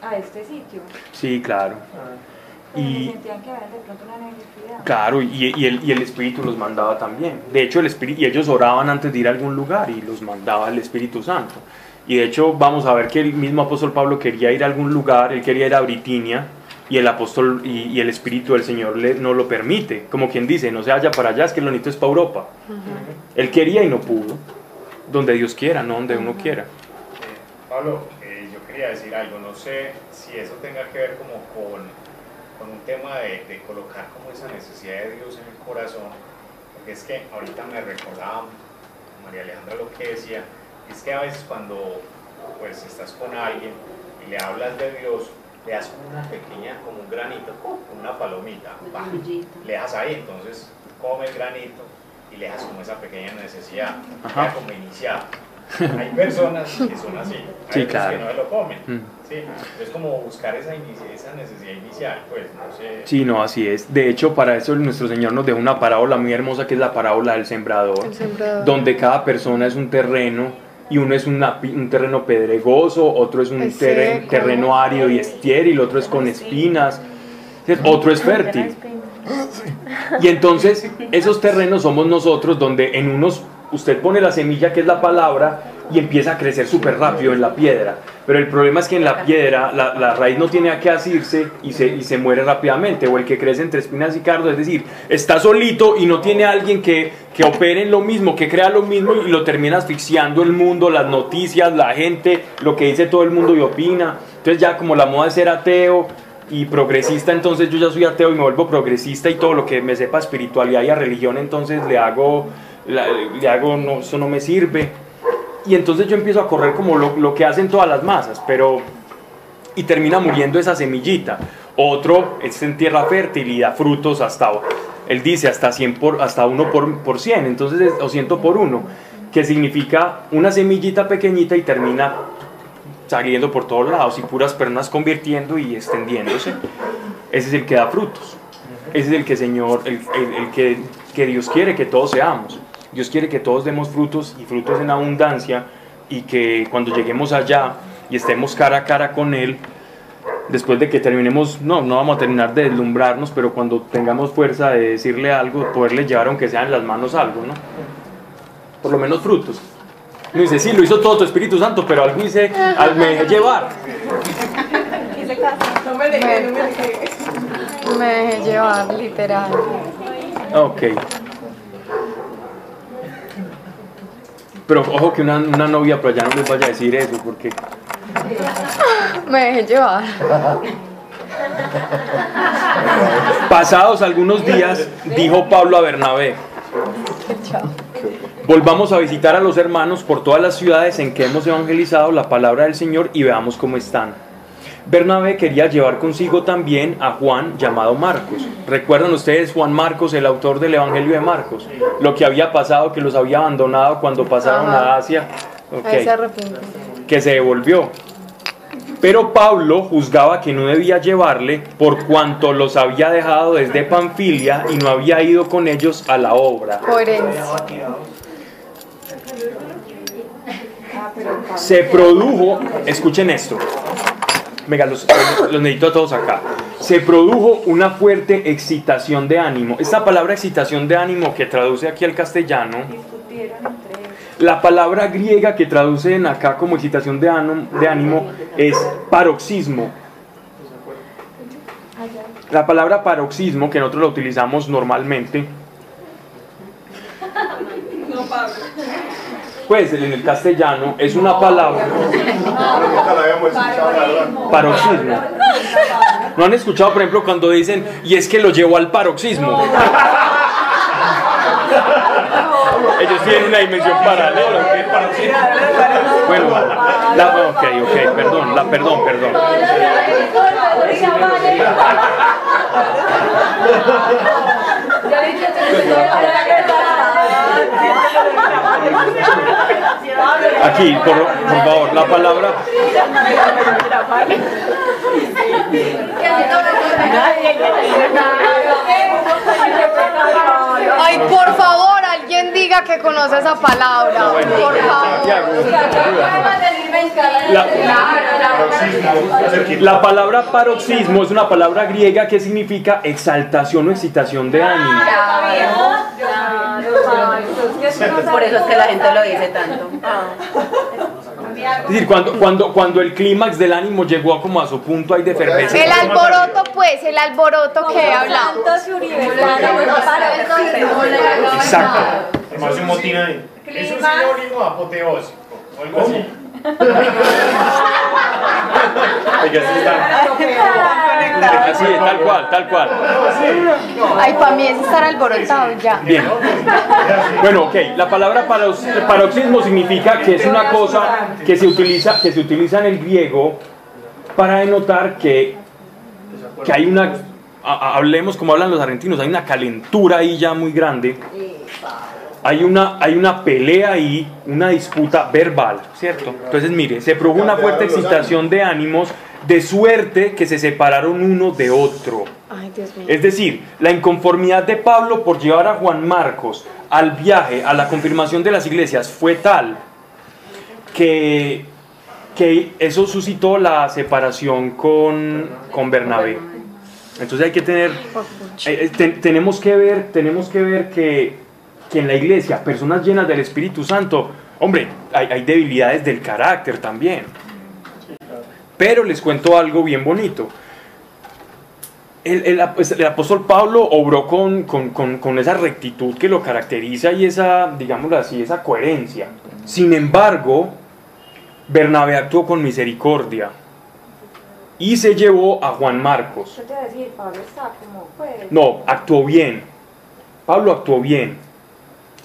a este sitio. Sí, claro. Pero Y sentían que había de pronto una necesidad. claro, y, y el, y el Espíritu los mandaba también. De hecho, el Espíritu, y ellos oraban antes de ir a algún lugar y los mandaba el Espíritu Santo. Y de hecho, vamos a ver que el mismo apóstol Pablo quería ir a algún lugar, él quería ir a Britinia, y el apóstol y, y el Espíritu del Señor le, no lo permite. Como quien dice, no se vaya para allá, es que lo bonito es para Europa. Él quería y no pudo. Donde Dios quiera, no donde uno quiera. Pablo, eh, yo quería decir algo, no sé si eso tenga que ver como con, con un tema de, de colocar como esa necesidad de Dios en el corazón, porque es que ahorita me recordaba María Alejandra lo que decía, es que a veces cuando pues estás con alguien y le hablas de Dios, le das como una pequeña, como un granito, como una palomita, pa, le dejas ahí, entonces come el granito y le dejas como esa pequeña necesidad, Ajá. ya como iniciada. Hay personas que son así, hay Sí, claro. que no se lo comen. Mm. Sí, es como buscar esa, esa necesidad inicial, pues no sé. Sí, no, así es. De hecho, para eso nuestro Señor nos dejó una parábola muy hermosa que es la parábola del sembrador. El sembrador. donde cada persona es un terreno y uno es una un terreno pedregoso, otro es un Es terre- seco. terreno árido y estéril, otro es con espinas. Otro es fértil. Y entonces esos terrenos somos nosotros donde en unos usted pone la semilla que es la palabra y empieza a crecer súper rápido en la piedra. Pero el problema es que en la piedra la, la raíz no tiene a qué asirse y se, y se muere rápidamente. O el que crece entre espinas y cardos, es decir, está solito y no tiene alguien que, que opere en lo mismo, que crea lo mismo y lo termina asfixiando el mundo, las noticias, la gente, lo que dice todo el mundo y opina. Entonces ya como la moda es ser ateo y progresista, entonces yo ya soy ateo y me vuelvo progresista y todo lo que me sepa espiritualidad y a religión, entonces le hago, le hago, no, eso no me sirve. Y entonces yo empiezo a correr como lo, lo que hacen todas las masas, pero... Y termina muriendo esa semillita. Otro es en tierra fértil y da frutos hasta, él dice, hasta 100 por, hasta 1 por, por 100, entonces, es- o 100 por 1, que significa una semillita pequeñita y termina saliendo por todos lados y puras pernas convirtiendo y extendiéndose. Ese es el que da frutos. Ese es el que Señor, el, el- el que, que Dios quiere que todos seamos. Dios quiere que todos demos frutos y frutos en abundancia y que cuando lleguemos allá y estemos cara a cara con Él, después de que terminemos, no, no vamos a terminar de deslumbrarnos, pero cuando tengamos fuerza de decirle algo, poderle llevar aunque sea en las manos algo, ¿no? Por lo menos frutos. No dice, sí, lo hizo todo tu Espíritu Santo, pero algo hice, al me dejé llevar. No me dejé, no me dejé. Me dejé llevar, literal. Ok. Pero ojo que una, una novia por allá no les vaya a decir eso, porque Me dejé llevar. pasados algunos días dijo Pablo a Bernabé, volvamos a visitar a los hermanos por todas las ciudades en que hemos evangelizado la palabra del Señor y veamos cómo están. Bernabé quería llevar consigo también a Juan llamado Marcos. ¿Recuerdan ustedes Juan Marcos, el autor del Evangelio de Marcos? Lo que había pasado, que los había abandonado cuando pasaron Ajá. a Asia. Se que se devolvió. Pero Pablo juzgaba que no debía llevarle por cuanto los había dejado desde Panfilia y no había ido con ellos a la obra. Se produjo, escuchen esto, venga, los, necesito a todos acá. Se produjo una fuerte excitación de ánimo. Esta palabra excitación de ánimo que traduce aquí al castellano La palabra griega que traducen acá como excitación de ánimo, de ánimo es paroxismo. La palabra paroxismo, que nosotros la utilizamos normalmente, pues en el castellano es una palabra, paroxismo. ¿No han escuchado, por ejemplo, cuando dicen, y es que lo llevó al paroxismo? Ellos tienen una dimensión paralela. ¿qué? Paroxismo. Bueno, la, ok, ok, perdón, la, perdón, perdón. Aquí, por, por favor, la palabra. Ay, por favor, alguien diga que conoce esa palabra. bueno, Por favor. La, la palabra paroxismo es una palabra griega que significa exaltación o excitación de ánimo. Por eso es que la gente lo dice tanto. Es decir, cuando, cuando, cuando el clímax del ánimo llegó como a su punto ahí de El efervescencia. alboroto, pues, el alboroto que hablamos. Exacto. Además se motina ahí. Es un sinónimo apoteósico, o algo así. Está. Así es, tal cual, tal cual. Ay, para mí es estar alborotado ya. Bien. Bueno, ok. La palabra paros- paroxismo significa que es una cosa que se utiliza, que se utiliza en el griego para denotar que, que hay una, a- hablemos como hablan los argentinos, hay una calentura ahí ya muy grande. Hay una, hay una pelea ahí, una disputa verbal, ¿cierto? Entonces, mire, se produjo una fuerte excitación de ánimos de suerte que se separaron uno de otro. Ay, Dios mío. Es decir, la inconformidad de Pablo por llevar a Juan Marcos al viaje, a la confirmación de las iglesias, fue tal que, que eso suscitó la separación con, con Bernabé. Entonces hay que tener, eh, eh, te- tenemos que ver, tenemos que ver que, que en la iglesia, personas llenas del Espíritu Santo, hombre, hay, hay debilidades del carácter también. Pero les cuento algo bien bonito. El, el apóstol Pablo obró con, con- con- con esa rectitud que lo caracteriza y esa, digámoslo así, esa coherencia. Sin embargo, Bernabé actuó con misericordia y se llevó a Juan Marcos. Pues. No, actuó bien. Pablo actuó bien.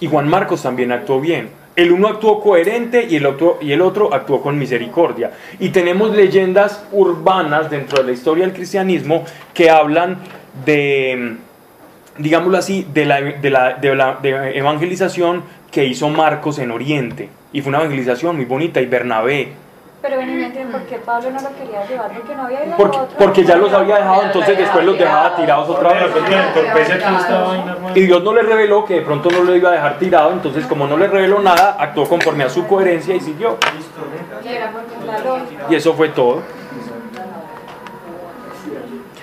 Y Juan Marcos también actuó bien. El uno actuó coherente y el otro, y el otro actuó con misericordia. Y tenemos leyendas urbanas dentro de la historia del cristianismo que hablan de, digámoslo así, de la, de la- evangelización que hizo Marcos en Oriente. Y fue una evangelización muy bonita. Y Bernabé, Pero ven y no entiendo por qué Pablo no lo quería llevar, porque no había ido a porque, otro. porque ya los había dejado, entonces después los dejaba tirados otra vez. Y Dios no le reveló que de pronto no lo iba a dejar tirado, entonces como no le reveló nada, actuó conforme a su coherencia y siguió. Y eso fue todo.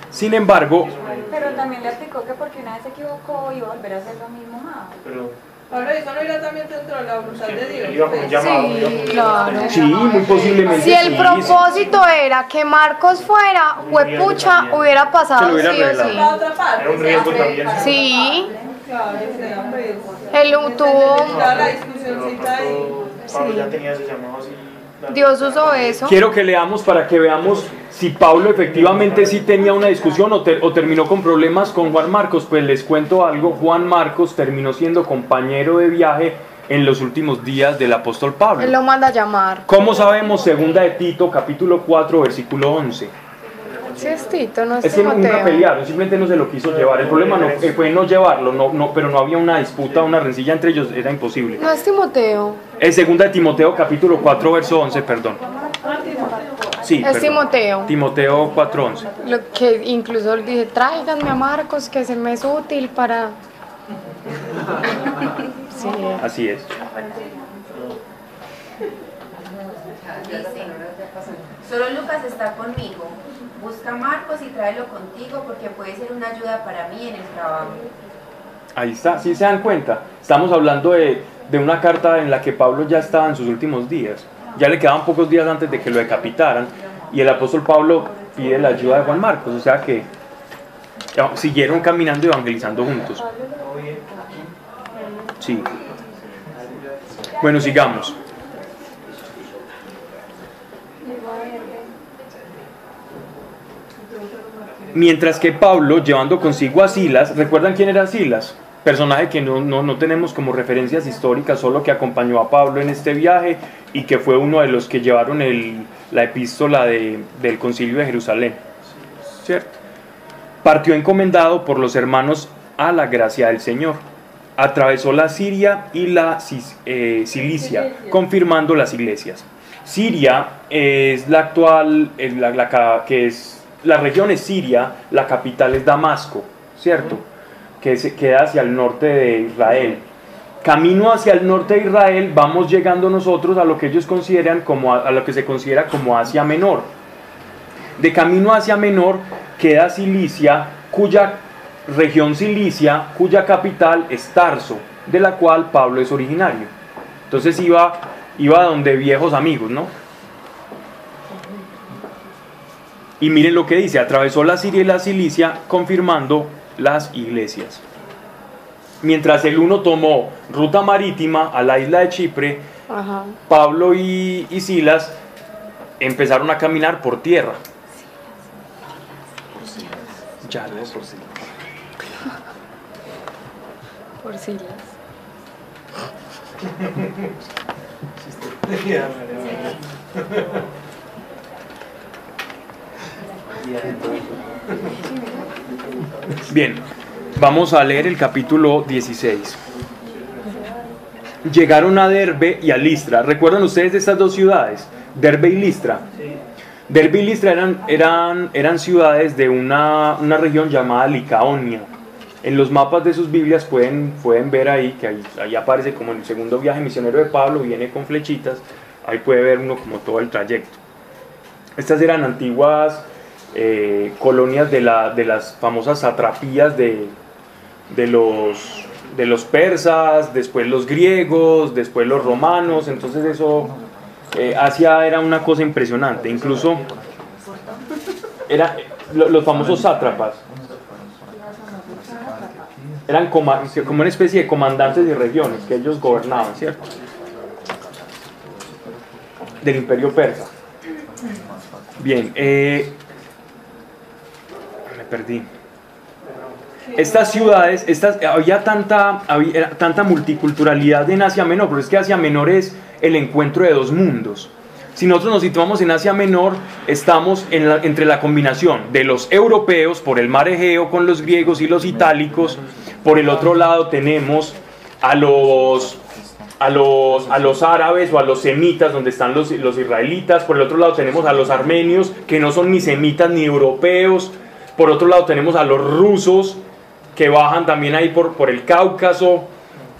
Sin embargo, Pero también le aplicó que porque una vez se equivocó iba a volver a hacer lo mismo. Pero Pablo, eso no irá también dentro de la voluntad de Dios. Sí, claro. sí, muy posiblemente Si el sí, propósito era que Marcos fuera, huepucha, hubiera pasado hubiera sí o parte. Era un riesgo también. sí. Sí, él tuvo. Dios usó eso. quiero que leamos para que veamos si Pablo efectivamente sí tenía una discusión o, ter- o terminó con problemas con Juan Marcos. Pues les cuento algo, Juan Marcos terminó siendo compañero de viaje en los últimos días del apóstol Pablo. Él lo manda a llamar. ¿Cómo sabemos? Segunda de Tito, capítulo 4, versículo 11. Sí, es Tito, no es Es que nunca pelearon, simplemente no se lo quiso llevar. El problema no, eh, fue no llevarlo, no, no, pero no había una disputa, una rencilla entre ellos, era imposible. No es Timoteo, Es segunda de Timoteo, capítulo 4, verso 11, perdón. Sí, es perdón. Timoteo. Timoteo 4, 11. Lo que incluso le dije, tráiganme a Marcos, que se me es útil para... Sí, Así es. Dice, solo Lucas está conmigo. Busca a Marcos y tráelo contigo porque puede ser una ayuda para mí en el trabajo. Ahí está, si se dan cuenta. Estamos hablando de, de una carta en la que Pablo ya estaba en sus últimos días. Ya le quedaban pocos días antes de que lo decapitaran. Y el apóstol Pablo pide la ayuda de Juan Marcos. O sea que siguieron caminando y evangelizando juntos. Sí. Bueno, sigamos. Mientras que Pablo, llevando consigo a Silas, ¿recuerdan quién era Silas? Personaje que no, no, no tenemos como referencias históricas, solo que acompañó a Pablo en este viaje y que fue uno de los que llevaron el- la epístola de- del concilio de Jerusalén. ¿Cierto? Partió encomendado por los hermanos a la gracia del Señor. Atravesó la Siria y la Cis- eh, Cilicia, confirmando las iglesias. Siria es la actual, es la, la que es, la región es Siria, la capital es Damasco, ¿cierto? Que se queda hacia el norte de Israel. Camino hacia el norte de Israel vamos llegando nosotros a lo que ellos consideran como a, lo que se considera como Asia Menor. De camino hacia Menor queda Cilicia, cuya región Cilicia, cuya capital es Tarso, de la cual Pablo es originario. Entonces iba, iba donde viejos amigos, ¿no? Y miren lo que dice, atravesó la Siria y la Cilicia confirmando las iglesias. Mientras el uno tomó ruta marítima a la isla de Chipre, Ajá. Pablo y, y Silas empezaron a caminar por tierra. Ya lo sé. Por Silas. Bien, vamos a leer el capítulo 16. Llegaron a Derbe y a Listra. ¿Recuerdan ustedes de estas dos ciudades? Derbe y Listra. Derbe y Listra eran, eran, eran ciudades de una, una región llamada Licaonia. En los mapas de sus Biblias pueden, pueden ver ahí que ahí, ahí aparece como en el segundo viaje misionero de Pablo, viene con flechitas. Ahí puede ver uno como todo el trayecto. Estas eran antiguas eh, colonias de, la, de las famosas satrapías de, de, los, de los persas, después los griegos, después los romanos, entonces eso, eh, Asia era una cosa impresionante, incluso era, lo- los famosos sátrapas eran como una especie de comandantes de regiones que ellos gobernaban, ¿cierto? Del imperio persa. Bien, eh, perdí. Estas ciudades, estas, había, tanta, había tanta multiculturalidad en Asia Menor, pero es que Asia Menor es el encuentro de dos mundos. Si nosotros nos situamos en Asia Menor, estamos entre la combinación de los europeos por el mar Egeo con los griegos y los itálicos. Por el otro lado tenemos a los, a los, a los árabes o a los semitas, donde están los, los israelitas. Por el otro lado tenemos a los armenios, que no son ni semitas ni europeos. Por otro lado tenemos a los rusos, que bajan también ahí por, por el Cáucaso.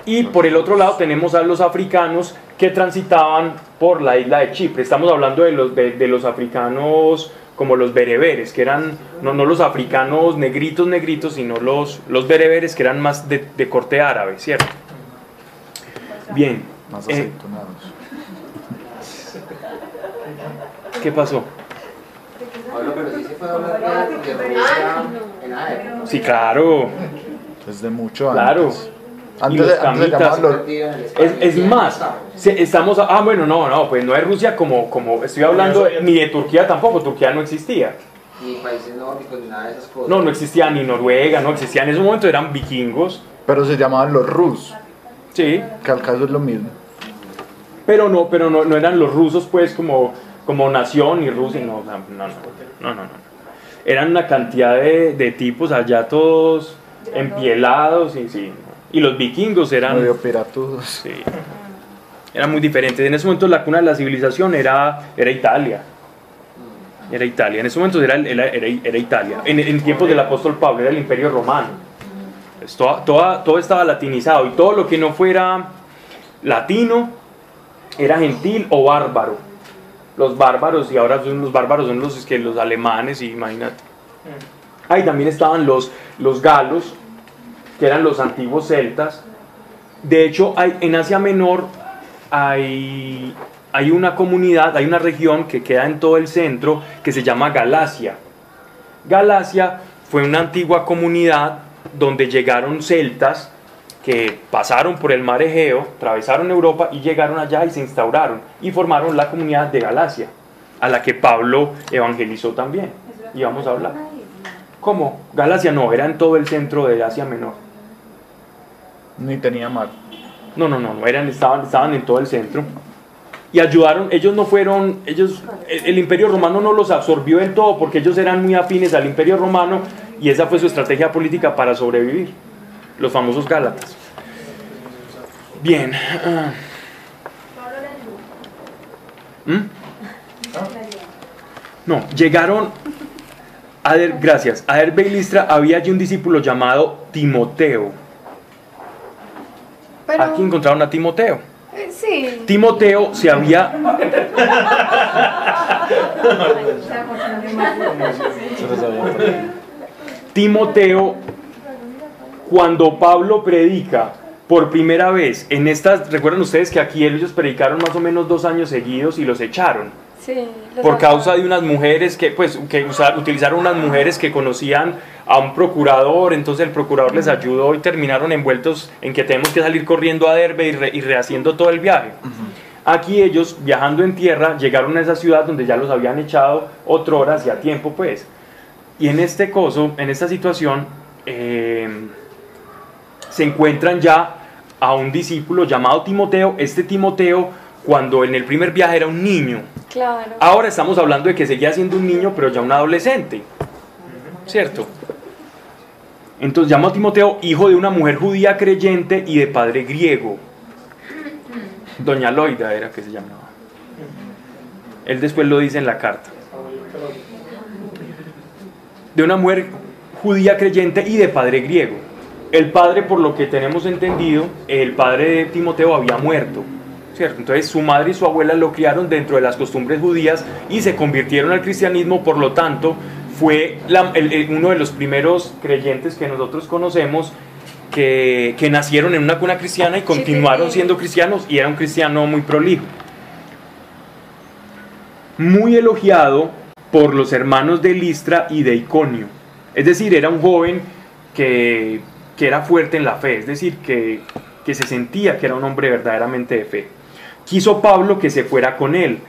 Y por el otro lado tenemos a los africanos que transitaban por la isla de Chipre. Estamos hablando de los, de, de los africanos como los bereberes, que eran no, no los africanos negritos, negritos, sino los, los bereberes que eran más de, de corte árabe, ¿cierto? Bien. Más eh, aceitunados. ¿Qué pasó? Pablo, pero sí se puede hablar de, de Rusia en la época. Sí, claro. Es de mucho Claro. antes. Y Antes, los de- antes los... Es, es más, estamos, ah bueno, no, no, pues no es Rusia como, como estoy hablando, ni de Turquía tampoco, Turquía no existía. Ni países nórdicos, ni nada de esas cosas. No, no existía ni Noruega, no existía, en ese momento eran vikingos, Pero se llamaban los Rus, sí, que al caso es lo mismo. pero no, pero no, no eran los rusos pues como, como nación ni Rusia, no, no, no, no, no, no. Eran una cantidad de, de tipos allá todos empielados y sí. Y los vikingos eran... Medio piratudos. Sí. Era muy diferente. En ese momento la cuna de la civilización era, era Italia. Era Italia. En ese momento era, era, era- era Italia. En, en tiempos del apóstol Pablo era el imperio romano. Pues toda- toda- todo estaba latinizado y todo lo que no fuera latino era gentil o bárbaro. Los bárbaros, y ahora son los bárbaros, son los, es que los alemanes, imagínate. Ahí también estaban los, los galos, que eran los antiguos celtas. De hecho, hay, en Asia Menor hay, hay una comunidad, hay una región que queda en todo el centro que se llama Galacia. Galacia fue una antigua comunidad donde llegaron celtas que pasaron por el mar Egeo, atravesaron Europa y llegaron allá y se instauraron y formaron la comunidad de Galacia, a la que Pablo evangelizó también. Y vamos a hablar. ¿Cómo? Galacia no, era en todo el centro de Asia Menor. Ni tenía mar. No, no, no, no eran, estaban, estaban en todo el centro. Y ayudaron, ellos no fueron, ellos, el, el imperio romano no los absorbió del todo porque ellos eran muy afines al imperio romano y esa fue su estrategia política para sobrevivir. Los famosos Gálatas. Bien. ah. ¿Mm? No, llegaron a Der- gracias, a Derbe y Listra había allí un discípulo llamado Timoteo. Pero, Aquí encontraron a Timoteo. eh, sí. Timoteo se había Timoteo cuando Pablo predica por primera vez en estas, recuerdan ustedes que aquí ellos predicaron más o menos dos años seguidos y los echaron Sí, los por causa de unas mujeres que pues que usa- utilizaron unas mujeres que conocían a un procurador, entonces el procurador les ayudó y terminaron envueltos en que tenemos que salir corriendo a Derbe y, re- y rehaciendo todo el viaje. Aquí ellos, viajando en tierra, llegaron a esa ciudad donde ya los habían echado otrora, a tiempo pues. Y en este coso, en esta situación, eh, se encuentran ya a un discípulo llamado Timoteo. Este Timoteo, cuando en el primer viaje era un niño, Claro. Ahora estamos hablando de que seguía siendo un niño, pero ya un adolescente. ¿Cierto? Entonces llama a Timoteo hijo de una mujer judía creyente y de padre griego. Doña Loida era que se llamaba. Él después lo dice en la carta. De una mujer judía creyente y de padre griego. El padre, por lo que tenemos entendido, el padre de Timoteo había muerto. ¿cierto? Entonces su madre y su abuela lo criaron dentro de las costumbres judías y se convirtieron al cristianismo, por lo tanto fue la- el- el- uno de los primeros creyentes que nosotros conocemos que, que nacieron en una cuna cristiana y continuaron siendo cristianos y era un cristiano muy prolijo. Muy elogiado por los hermanos de Listra y de Iconio. Es decir, era un joven que, que era fuerte en la fe, es decir, que, que se sentía que era un hombre verdaderamente de fe. Quiso Pablo que se fuera con él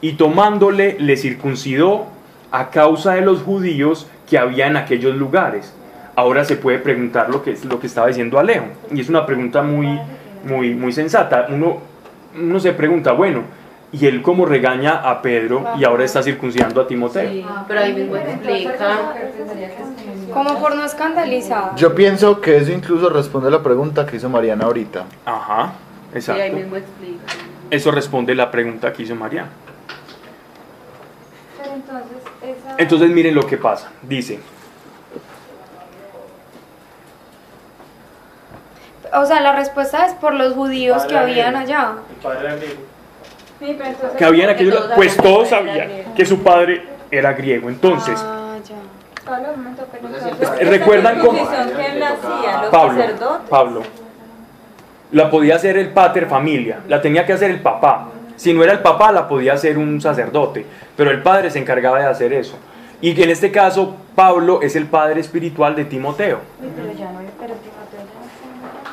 y tomándole le circuncidó a causa de los judíos que había en aquellos lugares. Ahora se puede preguntar lo que es lo que estaba diciendo Alejo y es una pregunta muy muy muy sensata. Uno uno se pregunta, bueno, y él cómo regaña a Pedro y ahora está circuncidando a Timoteo. Sí, pero ahí mismo explica. Como por no escandalizar. Yo pienso que eso incluso responde a la pregunta que hizo Mariana ahorita. Ajá, Sí, ahí exacto. mismo explica. Eso responde la pregunta que hizo Mariana. Pero entonces, esa... Entonces miren lo que pasa. Dice, O sea, la respuesta es por los judíos que habían allá. El padre griego. Sí, pero que había en aquellos todos pues sabían todos que sabían que su padre era griego. Entonces, Ah, momento, pero esa ¿Recuerdan cómo- que Pablo, Pablo, la podía hacer el pater familia, la tenía que hacer el papá. Si no era el papá, la podía hacer un sacerdote, pero el padre se encargaba de hacer eso. Y en este caso, Pablo es el padre espiritual de Timoteo. Uy, pero ya no, pero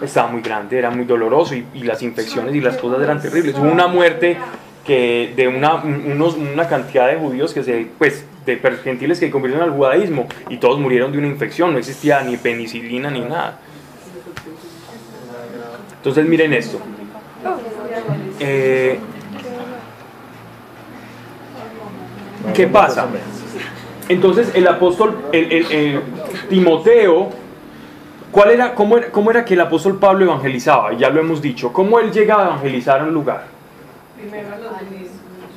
Estaba muy grande, era muy doloroso y, las infecciones y las cosas eran terribles. Hubo una muerte que de una, un- unos, una cantidad de judíos que se, pues, de gentiles que convirtieron al judaísmo y todos murieron de una infección, no existía ni penicilina ni nada. Entonces miren esto. Eh, ¿Qué pasa? Entonces el apóstol, el Timoteo, ¿cuál era, cómo, era, ¿cómo era que el apóstol Pablo evangelizaba? Ya lo hemos dicho. ¿Cómo él llegaba a evangelizar a un lugar? Primero a los judíos.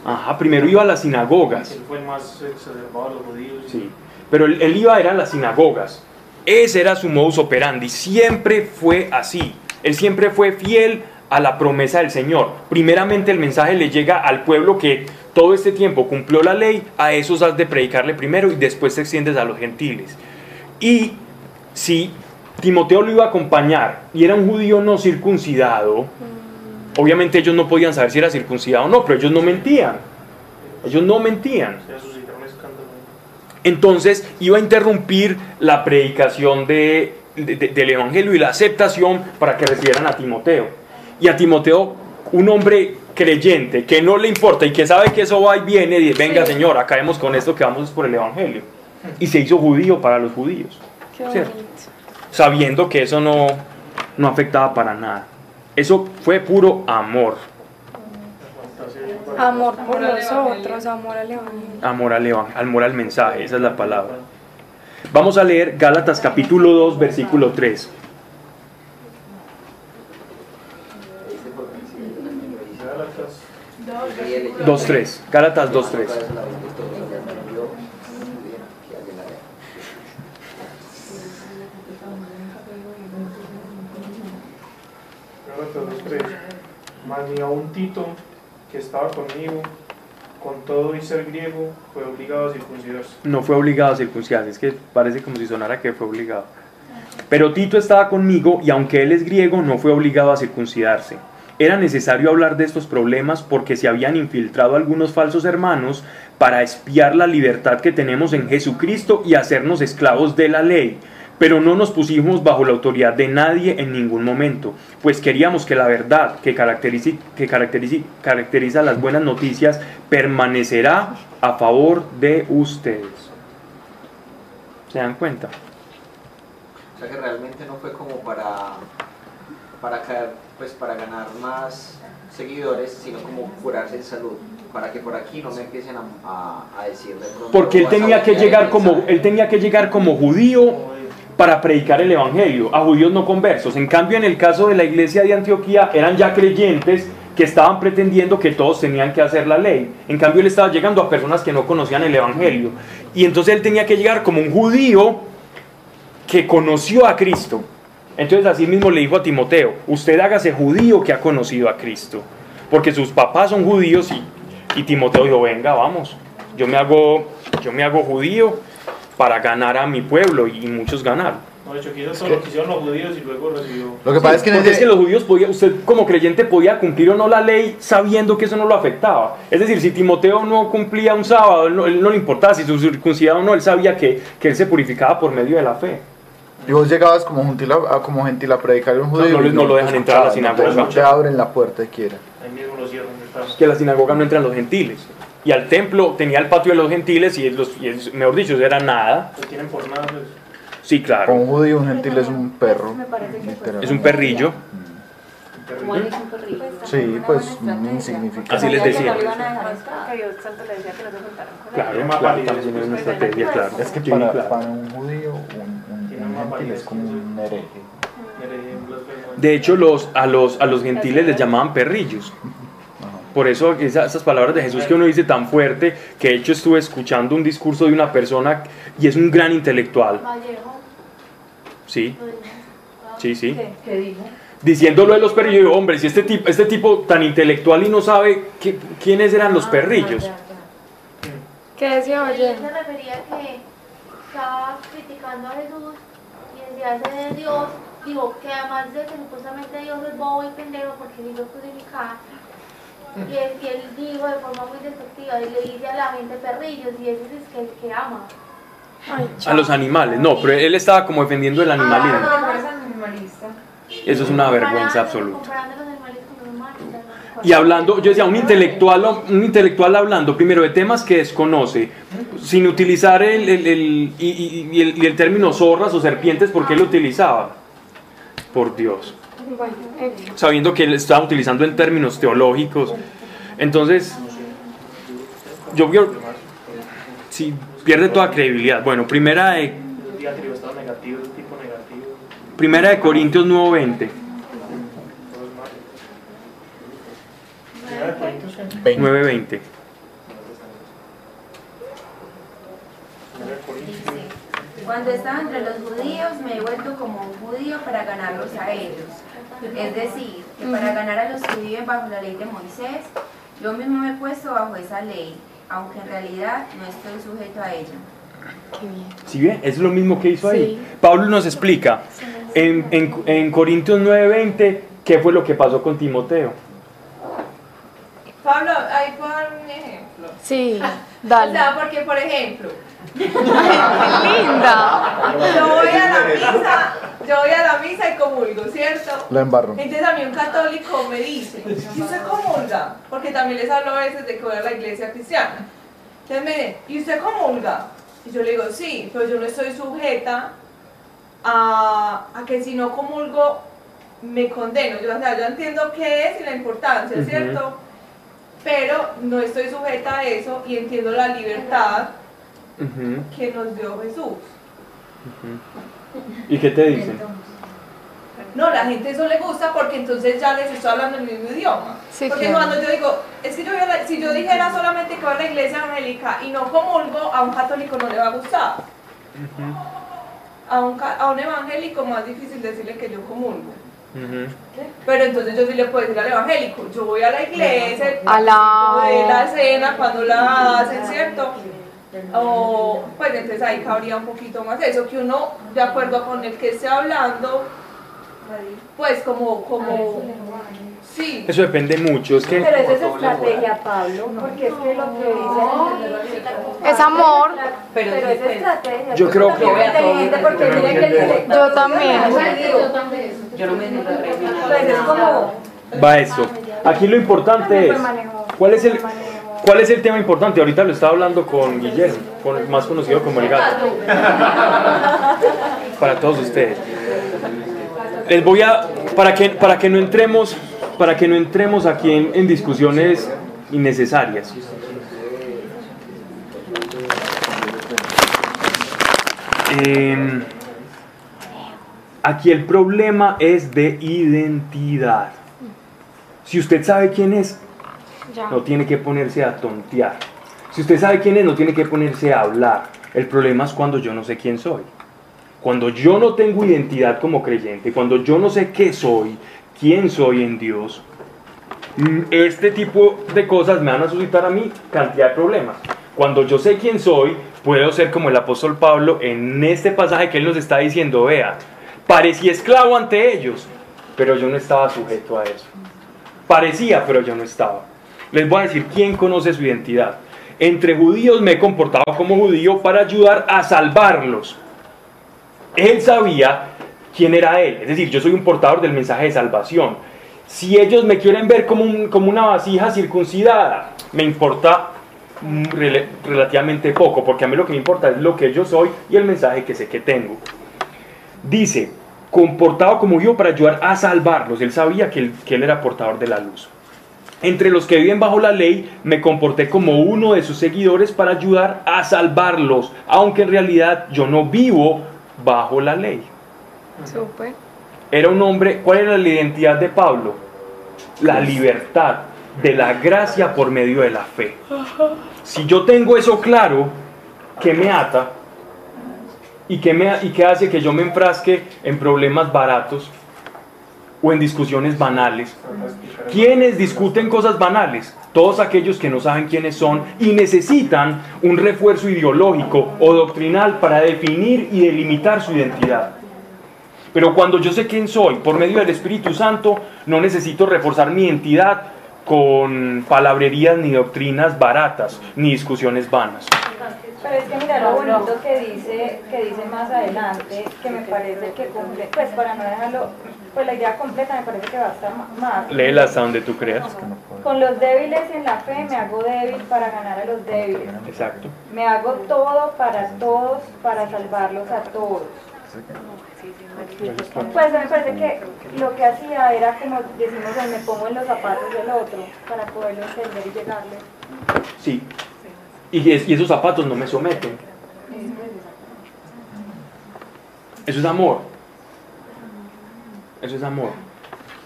Ajá, primero iba a las sinagogas. Él fue el más exacerbado a los judíos. Sí. Pero él, él iba era a las sinagogas. Ese era su modus operandi. Siempre fue así. Él siempre fue fiel a la promesa del Señor. Primeramente el mensaje le llega al pueblo que todo este tiempo cumplió la ley. A esos has de predicarle primero y después te extiendes a los gentiles. Y si Timoteo lo iba a acompañar y era un judío no circuncidado, obviamente ellos no podían saber si era circuncidado o no, pero ellos no mentían. Ellos no mentían. Entonces iba a interrumpir la predicación de, de- de- del Evangelio y la aceptación para que recibieran a Timoteo. Y a Timoteo, un hombre creyente, que no le importa y que sabe que eso va y viene, y dice, venga Señor, acabemos con esto que vamos por el Evangelio. Y se hizo judío para los judíos, Qué ¿cierto? bonito. Sabiendo que eso no, no afectaba para nada. Eso fue puro amor, Amor por los otros, amor al evangelio. amor al, evan- amor al mensaje, esa es la palabra. Vamos a leer Gálatas capítulo 2, versículo 3. Gálatas 2.3, Gálatas 2.3. 2.3. Mas ni aun Tito, que estaba conmigo, con todo y ser griego, fue obligado a circuncidarse. No fue obligado a circuncidarse, es que parece como si sonara que fue obligado. Pero Tito estaba conmigo y aunque él es griego, no fue obligado a circuncidarse. Era necesario hablar de estos problemas porque se habían infiltrado algunos falsos hermanos para espiar la libertad que tenemos en Jesucristo y hacernos esclavos de la ley. Pero no nos pusimos bajo la autoridad de nadie en ningún momento, pues queríamos que la verdad que, caracteriza, que caracteriza, caracteriza las buenas noticias permanecerá a favor de ustedes. ¿Se dan cuenta? O sea que realmente no fue como para, para caer, pues para ganar más seguidores, sino como curarse en salud, para que por aquí no me empiecen a, a- a decir de pronto. Porque él "Vas a tenía que llegar como mensaje". él tenía que llegar como judío para predicar el evangelio a judíos no conversos. En cambio, en el caso de la iglesia de Antioquía eran ya creyentes que estaban pretendiendo que todos tenían que hacer la ley. En cambio, él estaba llegando a personas que no conocían el evangelio. Y entonces él tenía que llegar como un judío que conoció a Cristo. Entonces así mismo le dijo a Timoteo, usted hágase judío que ha conocido a Cristo. Porque sus papás son judíos y, Timoteo dijo, venga, vamos, yo me hago yo me hago judío para ganar a mi pueblo y muchos ganaron. No, de hecho, que hizo todo lo que hicieron los judíos y luego recibió. Lo que pasa es que Porque ese- es que los judíos podía, usted como creyente podía cumplir o no la ley sabiendo que eso no lo afectaba. Es decir, si Timoteo no cumplía un sábado, él no, él no le importaba si su circuncidado o no, él sabía que, que él se purificaba por medio de la fe. Y vos llegabas como gentil a, a- como gentil a predicar a un judío. no y les- no lo dejan entrar a la no sinagoga. No te abren la puerta quiera. Ahí mismo lo cierran. Que a la sinagoga no entran los gentiles. Y al templo tenía el patio de los gentiles y, los, y es- mejor dicho, era nada. Lo tienen por nada. pues. Sí, claro. un judío, un gentil es un perro. Me parece que fue- literal. Es un perrillo. Juan es un perrito. Sí, pues insignificante. Así les decía. Claro, claro, también es una pues, estrategia, claro. Es que para, para un judío, un, un- un gentil es como un hereje. De hecho, los, a, los, a los gentiles les llamaban perrillos. Por eso esa- esas palabras de Jesús que uno dice tan fuerte, que de hecho estuve escuchando un discurso de una persona y es un gran intelectual. Vallejo, Sí, sí, sí. ¿Qué? ¿Qué dijo? Diciendo lo de los perrillos, yo digo, hombre, si este tipo, este tipo tan intelectual y no sabe qué- quiénes eran los perrillos. ¿Qué decía Él Vallejo? se refería que estaba criticando a Jesús y decía ese de Dios, digo, que además de que supuestamente Dios es bobo y pendejo porque se hizo crucificar, y él, y él dijo de forma muy despectiva, y le dice a la gente perrillos, y ese es que el que ama. A los animales, no, pero él estaba como defendiendo el animalismo. Ah, no, eres animalista. Eso es una vergüenza absoluta. Y hablando, yo decía, un intelectual, un intelectual hablando primero de temas que desconoce, sin utilizar el, el- el- y, y- y el, y el término zorras o serpientes, porque él lo utilizaba. Por Dios. Sabiendo que él estaba utilizando en términos teológicos. Entonces, yo veo, sí, pierde toda credibilidad. Bueno, primera de, primera de Corintios 9:20. Todo es malo. Primera de Corintios, ¿qué? 20. 9:20. Primera de Corintios. Dice, Cuando estaba entre los judíos me he vuelto como un judío para ganarlos a ellos. Es decir, que para ganar a los que viven bajo la ley de Moisés, yo mismo me he puesto bajo esa ley, aunque en realidad no estoy sujeto a ella. qué bien. ¿Sí bien? Es lo mismo que hizo ahí. Sí. Pablo nos explica en, en, en Corintios 9:20 qué fue lo que pasó con Timoteo. Pablo, ahí puedo dar un ejemplo. Sí, O dale. sea, porque por ejemplo, Qué linda. yo voy a la misa, yo voy a la misa y comulgo, ¿cierto? La embarró. Entonces a mí un católico me dice, ¿y usted comulga? Porque también les hablo a veces de que voy a la iglesia cristiana. Entonces me dice, ¿y usted comulga? Y yo le digo, sí, pero yo no estoy sujeta a, a que si no comulgo me condeno. Yo, o sea, yo entiendo qué es y la importancia. ¿cierto? Pero no estoy sujeta a eso y entiendo la libertad que nos dio Jesús. ujú. ¿Y qué te dicen? No, la gente eso le gusta porque entonces ya les estoy hablando el mismo idioma. Sí, porque claro. cuando yo digo, es que yo voy a la- si yo dijera solamente que voy a la iglesia evangélica y no comulgo, a un católico no le va a gustar. A un, a un evangélico más difícil decirle que yo comulgo. Pero entonces yo sí le puedo decir al evangélico, yo voy a la iglesia, Alao. de la cena cuando la hacen, ¿cierto? O, pues entonces ahí cabría un poquito más eso, que uno, de acuerdo con el que esté hablando, pues como, como, sí, Eso depende mucho. Es que Pero eso es estrategia, Pablo, porque es que lo que dice Es amor. Pero pero, es pues, estrategia. Yo creo También que- es inteligente porque mire que el director Yo también. Yo no me Pues es como va eso. Aquí lo importante es, ¿cuál es el, cuál es el tema importante? Ahorita lo estaba hablando con Guillermo, con más conocido como el gato. Para todos ustedes. Les voy a, para que, para que no entremos, para que no entremos aquí en, en discusiones innecesarias. Em, aquí el problema es de identidad. Si usted sabe quién es, No tiene que ponerse a tontear. Si usted sabe quién es, no tiene que ponerse a hablar. El problema es cuando yo no sé quién soy. Cuando yo no tengo identidad como creyente, cuando yo no sé qué soy, quién soy en Dios, mm, este tipo de cosas me van a suscitar a mí cantidad de problemas. Cuando yo sé quién soy, puedo ser como el apóstol Pablo en este pasaje que él nos está diciendo, vea, parecía esclavo ante ellos, pero yo no estaba sujeto a eso. Parecía, pero yo no estaba. Les voy a decir quién conoce su identidad. Entre judíos me he comportado como judío para ayudar a salvarlos. Él sabía quién era él. Es decir, yo soy un portador del mensaje de salvación. Si ellos me quieren ver como, como una vasija circuncidada, me importa mm, relativamente poco, porque a mí lo que me importa es lo que yo soy y el mensaje que sé que tengo. Dice, comportado como yo para ayudar a salvarlos. Él sabía que él era portador de la luz. Entre los que viven bajo la ley, me comporté como uno de sus seguidores para ayudar a salvarlos, aunque en realidad yo no vivo bajo la ley. Súper. Era un hombre, ¿cuál era la identidad de Pablo? La libertad de la gracia por medio de la fe. Si yo tengo eso claro, ¿qué me ata? ¿Y qué, me, ¿Y qué hace que yo me enfrasque en problemas baratos o en discusiones banales? ¿Quiénes discuten cosas banales? Todos aquellos que no saben quiénes son y necesitan un refuerzo ideológico o doctrinal para definir y delimitar su identidad. Pero cuando yo sé quién soy, por medio del Espíritu Santo, no necesito reforzar mi identidad con palabrerías ni doctrinas baratas, ni discusiones vanas. Pero es que mira lo bonito que dice, que dice más adelante, que me parece que cumple, pues para no dejarlo, pues la idea completa me parece que va a estar más. Léela hasta donde tú creas. Con los débiles en la fe me hago débil para ganar a los débiles. Exacto. Me hago todo para todos, para salvarlos a todos. Pues me parece que lo que hacía era como decimos, "Ay, me pongo en los zapatos del otro para poderlo entender y llegarle. Sí. Y, es- y esos zapatos no me someten. Eso es amor. Eso es amor.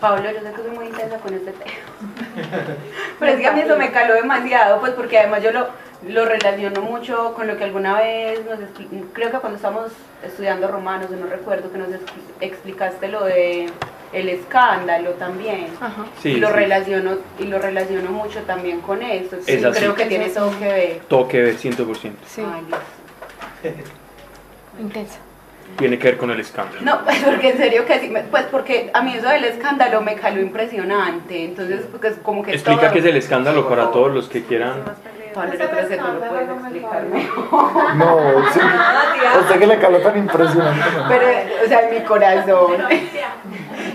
Pablo, yo sé que soy muy intensa con este tema. Pero es que a mí eso me caló demasiado, pues porque además yo lo, lo relaciono mucho con lo que alguna vez nos creo que cuando estábamos estudiando romanos, no recuerdo que nos expli- explicaste lo de el escándalo también. Sí, y lo sí. relaciono y lo relaciono mucho también con esto. Sí, Es así. creo que tiene todo que ver. Todo que ver, 100%. Sí. Ay, Dios. Intensa. Tiene que ver con el escándalo. No, pues porque en serio que sí, me- pues porque a mí eso del escándalo me caló impresionante, entonces porque es como que Explica todo- qué es el escándalo para todos los que quieran. Pablo, yo creo que tú lo puedes explicar mejor. No, sí. A usted que le caló tan impresionante. Pero, o sea, en mi corazón.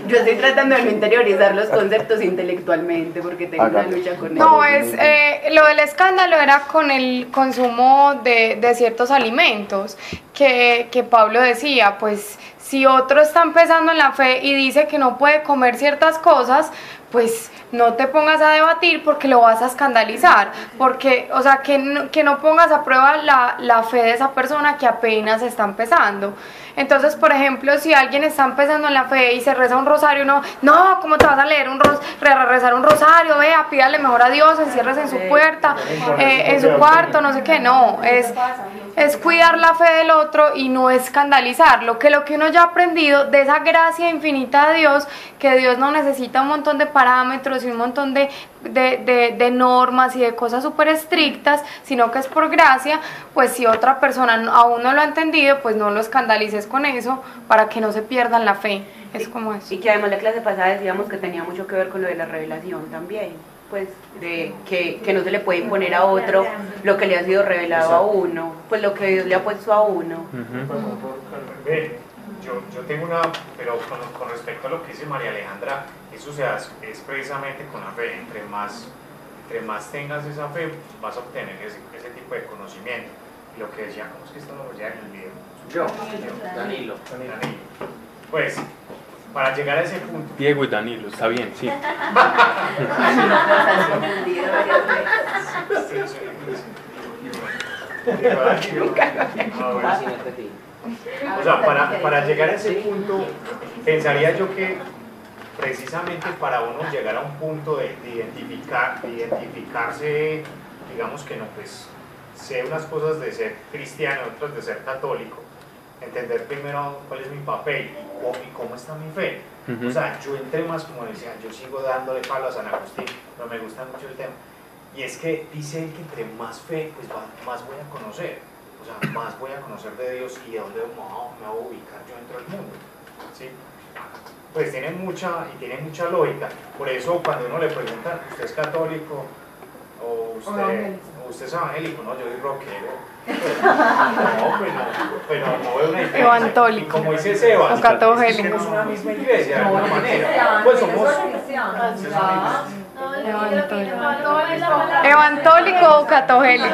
Yo estoy tratando de no interiorizar los conceptos intelectualmente porque tengo una lucha con No, es eh, lo del escándalo era con el consumo de, de ciertos alimentos que, que Pablo decía, pues si otro está empezando en la fe y dice que no puede comer ciertas cosas, pues no te pongas a debatir porque lo vas a escandalizar, porque, o sea, que no, que no pongas a prueba la, la fe de esa persona que apenas está empezando. Entonces, por ejemplo, si alguien está empezando en la fe y se reza un rosario, no, no, ¿cómo te vas a leer un ros re- re- rezar un rosario? Vea, pídale mejor a Dios, enciérrese en su puerta, eh, en su cuarto, no sé qué, no, es, es cuidar la fe del otro y no escandalizarlo, que lo que uno ya ha aprendido de esa gracia infinita de Dios, que Dios no necesita un montón de parámetros y un montón de, de, de- de normas y de cosas súper estrictas, sino que es por gracia, pues si otra persona aún no lo ha entendido, pues no lo escandalices con eso para que no se pierdan la fe. Es como eso. Y que además la clase pasada decíamos que tenía mucho que ver con lo de la revelación también. Pues de que, que no se le puede imponer a otro lo que le ha sido revelado a uno, pues lo que Dios le ha puesto a uno. Ve, yo, yo tengo una, pero con, con respecto a lo que dice María Alejandra, eso se hace, es precisamente con la fe. Entre más, entre más tengas esa fe, vas a obtener ese, ese tipo de conocimiento. Y lo que decía, ¿cómo es que esto lo en el video? Yo, Danilo. Danilo. Pues, para llegar a ese punto, Diego y Danilo, está bien, sí. O sea, para, para llegar a ese punto, pensaría yo que precisamente para uno llegar a un punto de, de identificar, de identificarse, digamos que no, pues sé unas cosas de ser cristiano, otras de ser católico, entender primero cuál es mi papel y cómo, y cómo está mi fe. O sea, yo entré más como decía, yo sigo dándole palo a San Agustín, pero me gusta mucho el tema. Y es que dice él que entre más fe, pues va- más voy a conocer. O sea, más voy a conocer de Dios y de dónde me voy a ubicar yo dentro del mundo. ¿sí? Pues tiene mucha, y tiene mucha lógica. Por eso cuando uno le pregunta, ¿usted es católico? O usted, evangélico. o usted es evangélico, no, yo soy rockero. No, pues no, pues no, no veo una diferencia. Evantólico. Y como dice Sebas, es una misma iglesia, de alguna manera. Pues somos... ¿Evantólico o católico?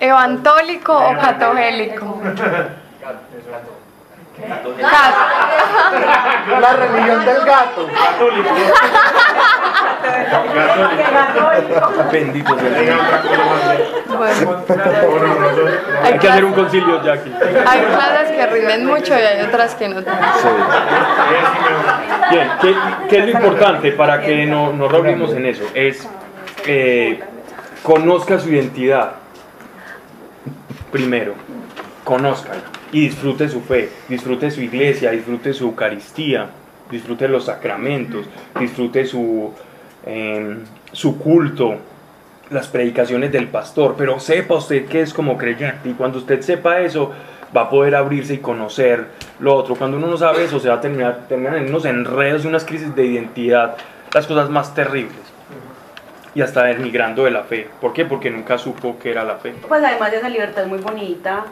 ¿Evantólico o católico? La religión del gato. Bendito sea el. Bueno, Hay que hacer un concilio, Jackie. hay clases que rinden mucho y hay otras que no tanto. Bien, ¿qué, qué es lo importante para que no, nos reunimos en eso? Es eh, conozca su identidad. Primero, conózcala y disfrute su fe, disfrute su iglesia, disfrute su Eucaristía, disfrute los sacramentos, disfrute su, eh, su culto, las predicaciones del pastor, pero sepa usted que es como creyente y cuando usted sepa eso va a poder abrirse y conocer lo otro. Cuando uno no sabe eso se va a terminar, terminan en unos enredos y unas crisis de identidad, las cosas más terribles. Y hasta denigrando de la fe. ¿Por qué? Porque nunca supo que era la fe. Pues además de esa libertad muy bonita.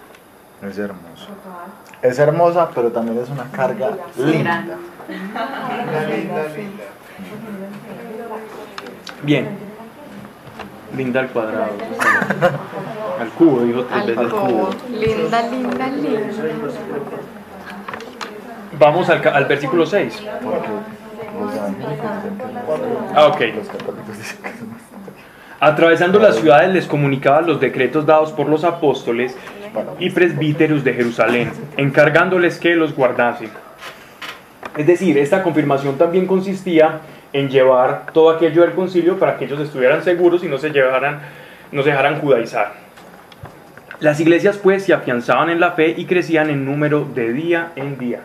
Es hermoso. Es hermosa, pero también es una carga linda. Bien. Linda al cuadrado. Al cubo, dijo tres Al veces cubo. cubo. Linda, linda, linda. Vamos al, al versículo 6. Los evangélicos dicen que no. Ah, ok. Atravesando las ciudades les comunicaba los decretos dados por los apóstoles y presbíteros de Jerusalén, encargándoles que los guardasen. Es decir, esta confirmación también consistía en llevar todo aquello del concilio para que ellos estuvieran seguros y no se, llevaran, no se dejaran judaizar. Las iglesias pues se afianzaban en la fe y crecían en número de día en día.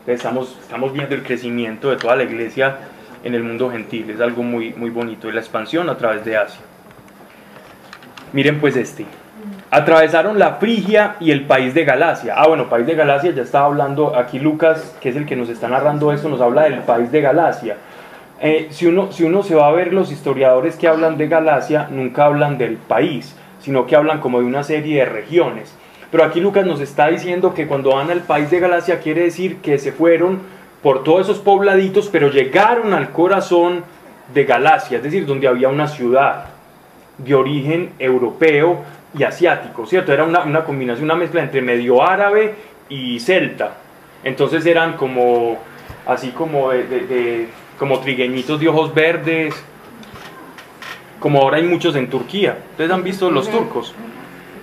Entonces, Estamos, estamos viendo el crecimiento de toda la iglesia en el mundo gentil, es algo muy, muy bonito, y la expansión a través de Asia. Miren pues este. Atravesaron la Frigia y el país de Galacia. Ah, bueno, país de Galacia, ya estaba hablando aquí Lucas, que es el que nos está narrando esto, nos habla del país de Galacia. Eh, si, uno, si uno se va a ver los historiadores que hablan de Galacia, nunca hablan del país, sino que hablan como de una serie de regiones. Pero aquí Lucas nos está diciendo que cuando van al país de Galacia quiere decir que se fueron por todos esos pobladitos, pero llegaron al corazón de Galacia, es decir, donde había una ciudad de origen europeo y asiático, ¿cierto? Era una, una combinación, una mezcla entre medio árabe y celta. Entonces eran como, así como, de, de- de- como trigueñitos de ojos verdes, como ahora hay muchos en Turquía. Ustedes han visto los turcos.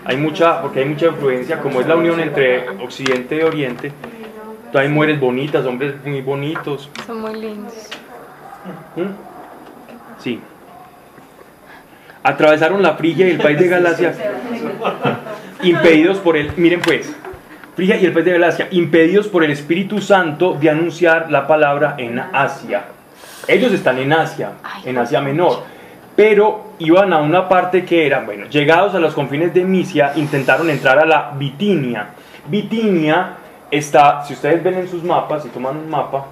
Hay mucha, porque hay mucha influencia, como es la unión entre Occidente y Oriente. Entonces hay mujeres bonitas, hombres muy bonitos. Son muy lindos. ¿Mm? Sí. Atravesaron la Frigia y el país de Galacia, impedidos por el, miren pues, Frigia y el país de Galacia, impedidos por el Espíritu Santo de anunciar la palabra en Asia. Ellos están en Asia, en Asia Menor, pero iban a una parte que era, bueno, llegados a los confines de Misia, intentaron entrar a la Bitinia. Bitinia está, si ustedes ven en sus mapas, si toman un mapa,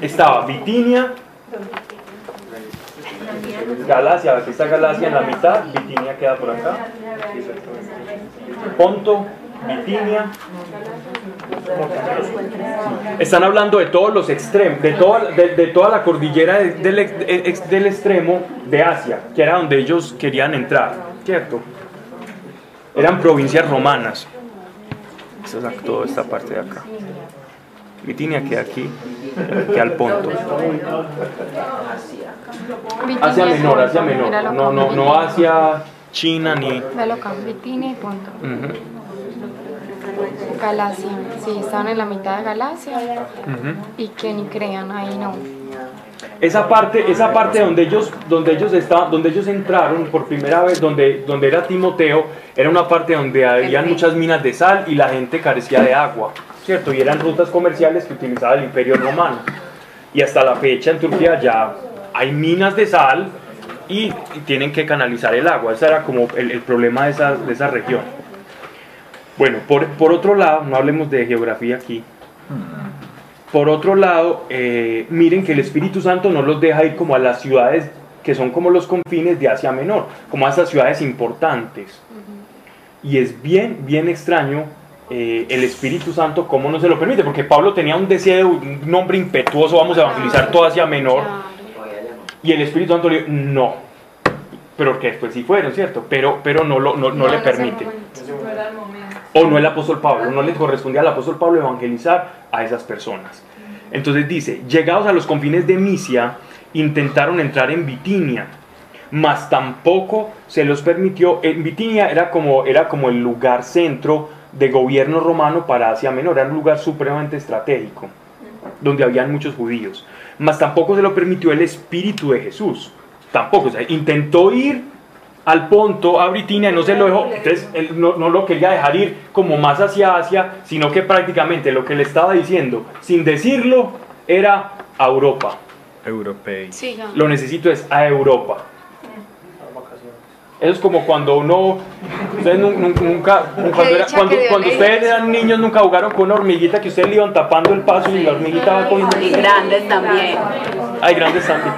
estaba Bitinia, Galacia, aquí está Galacia en la mitad, Bitinia queda por acá, Ponto, Bitinia. Están hablando de todos los extremos, de toda, de, toda la cordillera de- del, ex- ex- del extremo de Asia, que era donde ellos querían entrar, ¿cierto? Eran provincias romanas. Esta es toda esta parte de acá. Bitinia queda aquí, queda al Ponto. Hacia menor, hacia menor. No, no, no hacia China ni. Velo acá, Bitinia y punto. Galacia, sí, estaban en la mitad de Galacia ujú. y que ni crean, ahí no. Esa parte, esa parte donde ellos, donde ellos estaban, donde ellos entraron por primera vez, donde, donde era Timoteo, era una parte donde había muchas minas de sal y la gente carecía de agua, ¿cierto? Y eran rutas comerciales que utilizaba el Imperio Romano. Y hasta la fecha en Turquía ya hay minas de sal y tienen que canalizar el agua. Ese era como el, el problema de esa, de esa región. Bueno, por, por otro lado, no hablemos de geografía aquí. Por otro lado, eh, miren que el Espíritu Santo no los deja ir como a las ciudades que son como los confines de Asia Menor, como a esas ciudades importantes. Y es bien, bien extraño eh, el Espíritu Santo cómo no se lo permite, porque Pablo tenía un deseo, un hombre impetuoso, vamos a evangelizar toda Asia Menor, y el Espíritu Santo le dijo, no, pero que después sí fueron, ¿cierto? Pero, pero no, lo, no, no le permite. O no el apóstol Pablo, no le correspondía al apóstol Pablo evangelizar a esas personas. Entonces dice, llegados a los confines de Misia, intentaron entrar en Bitinia, mas tampoco se los permitió. En Bitinia era como, era como el lugar centro de gobierno romano para Asia Menor, era un lugar supremamente estratégico, donde habían muchos judíos. Mas tampoco se lo permitió el Espíritu de Jesús. Tampoco, o sea, intentó ir al Ponto, a Bitinia, y no se lo dejó, entonces él no, no lo quería dejar ir como más hacia Asia, sino que prácticamente lo que le estaba diciendo, sin decirlo, era a Europa. Europei. Sí. Lo necesito es a Europa. Eso es como cuando uno, ustedes nu- nu- nunca, cuando, era- cuando, cuando ustedes eran niños nunca jugaron con una hormiguita que ustedes le iban tapando el paso y la hormiguita va con... Y grandes también. Hay grandes también.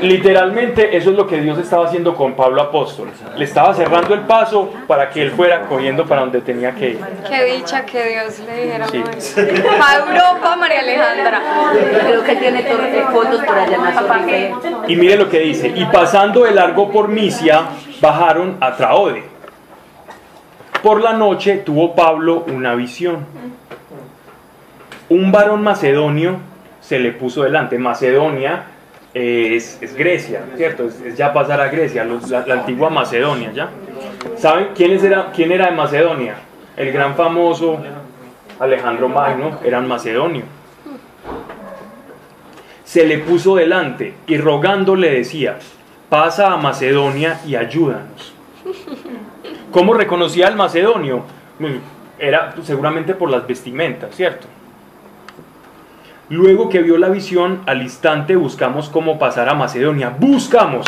Literalmente eso es lo que Dios estaba haciendo con Pablo Apóstol. Le estaba cerrando el paso para que él fuera cogiendo para donde tenía que ir. Qué dicha que Dios le dijera Sí. a Europa, María Alejandra. Creo que tiene eh, fotos por allá en la torre. Y mire lo que dice, y pasando de largo por Misia, bajaron a Traode. Por la noche tuvo Pablo una visión. Un varón macedonio se le puso delante. Macedonia es, es Grecia, ¿cierto? Es, ya pasar a Grecia, la, antigua Macedonia, ¿ya? ¿Saben quién era, quién era de Macedonia? El gran famoso Alejandro Magno, eran macedonio se le puso delante y rogando le decía, pasa a Macedonia y ayúdanos. ¿Cómo reconocía al macedonio? Era seguramente por las vestimentas, ¿cierto? Luego que vio la visión, al instante buscamos cómo pasar a Macedonia. Buscamos.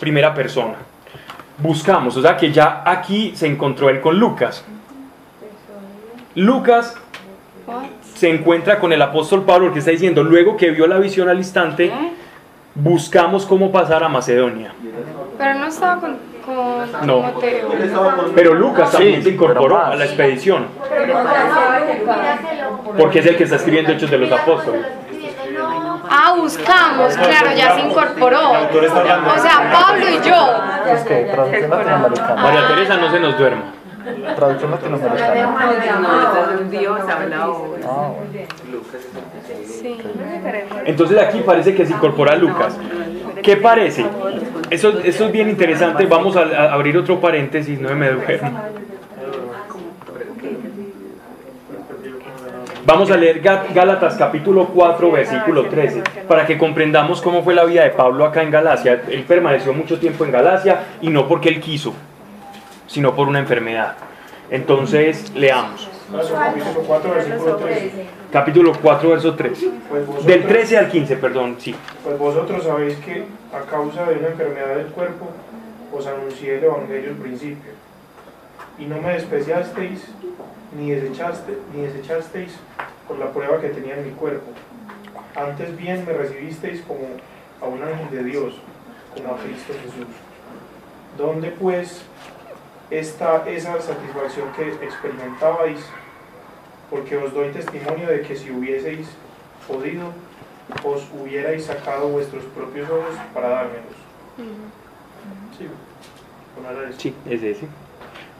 Primera persona. Buscamos. O sea que ya aquí se encontró él con Lucas. Lucas se encuentra con el apóstol Pablo que está diciendo, luego que vio la visión al instante, buscamos cómo pasar a Macedonia. Pero no estaba con, con No. Timoteo. Pero Lucas también Sí, se incorporó a la expedición, porque es el que está escribiendo Hechos de los Apóstoles. Ah, buscamos, claro, ya se incorporó. O sea, Pablo y yo. Es que traducción latinoamericana. María Teresa no se nos duerma. Traducción latinoamericana. No, es un Dios hablado. Ah. Entonces aquí parece que se incorpora Lucas. ¿Qué parece? Eso, eso es bien interesante. Vamos a, a abrir otro paréntesis, no me duermo. Vamos a leer Gá- Gálatas capítulo 4, versículo 13, para que comprendamos cómo fue la vida de Pablo acá en Galacia. Él permaneció mucho tiempo en Galacia y no porque él quiso, sino por una enfermedad. Entonces, leamos. Capítulo 4, versículo 13. Capítulo 4, verso 3. Pues vosotros- Del 13 al 15, perdón, sí. Pues vosotros sabéis que a causa de una enfermedad del cuerpo os anuncié el Evangelio al principio, y no me despreciasteis ni, desechaste, ni desechasteis por la prueba que tenía en mi cuerpo. Antes bien me recibisteis como a un ángel de Dios, como a Cristo Jesús. ¿Dónde pues está esa satisfacción que experimentabais? Porque os doy testimonio de que si hubieseis podido, os hubierais sacado vuestros propios ojos para dármelos. Sí, ¿o no era eso? Sí, es ese.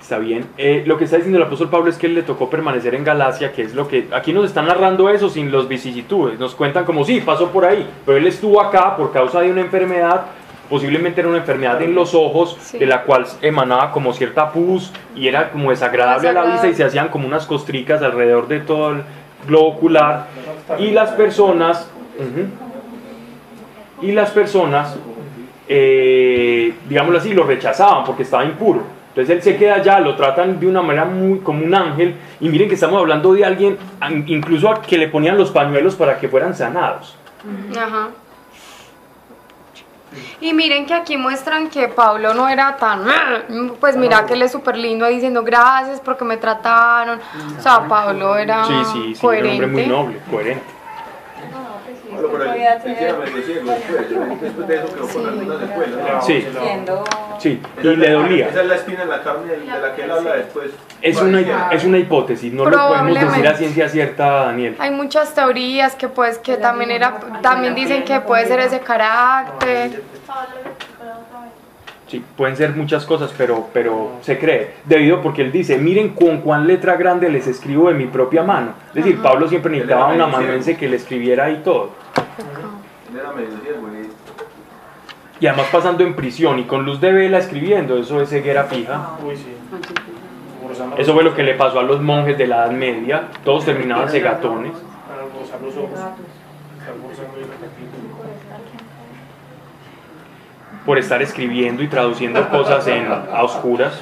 Está bien. Eh, lo que está diciendo el apóstol Pablo es que él le tocó permanecer en Galacia, que es lo que... Aquí nos están narrando eso sin los vicisitudes. Nos cuentan como, sí, pasó por ahí, pero él estuvo acá por causa de una enfermedad, posiblemente era una enfermedad en los ojos, Sí. de la cual emanaba como cierta pus y era como desagradable a la vista y se hacían como unas costricas alrededor de todo el globo ocular. Y las personas... y las personas, eh, digámoslo así, lo rechazaban porque estaba impuro. Entonces él se queda allá, lo tratan de una manera muy como un ángel. Y miren que estamos hablando de alguien, incluso a que le ponían los pañuelos para que fueran sanados. Ajá. Y miren que aquí muestran que Pablo no era tan, pues mira que él es súper lindo diciendo gracias porque me trataron. O sea, Pablo era Sí, sí, sí, era un hombre muy noble, coherente. Bueno, pero después, de eso quedó con algunas escuelas. ¿no? Sí. Sí, y es le dolía. Esa es la espina en la carne de la que él habla después. Es una, es una hipótesis, no lo podemos decir a ciencia cierta, Daniel. Hay muchas teorías que pues que también era también dicen que puede ser ese carácter. Sí, pueden ser muchas cosas, pero, pero se cree. Debido porque él dice, miren con cuán letra grande les escribo de mi propia mano. Es decir, Pablo siempre necesitaba un amanuense que le escribiera ahí todo. Y Y además pasando en prisión y con luz de vela escribiendo, eso es ceguera fija. Uy, sí. Eso fue lo que le pasó a los monjes de la Edad Media. Todos terminaban cegatones. Para rozar los ojos. Estar forzando el capítulo. Por estar escribiendo y traduciendo cosas en, a oscuras.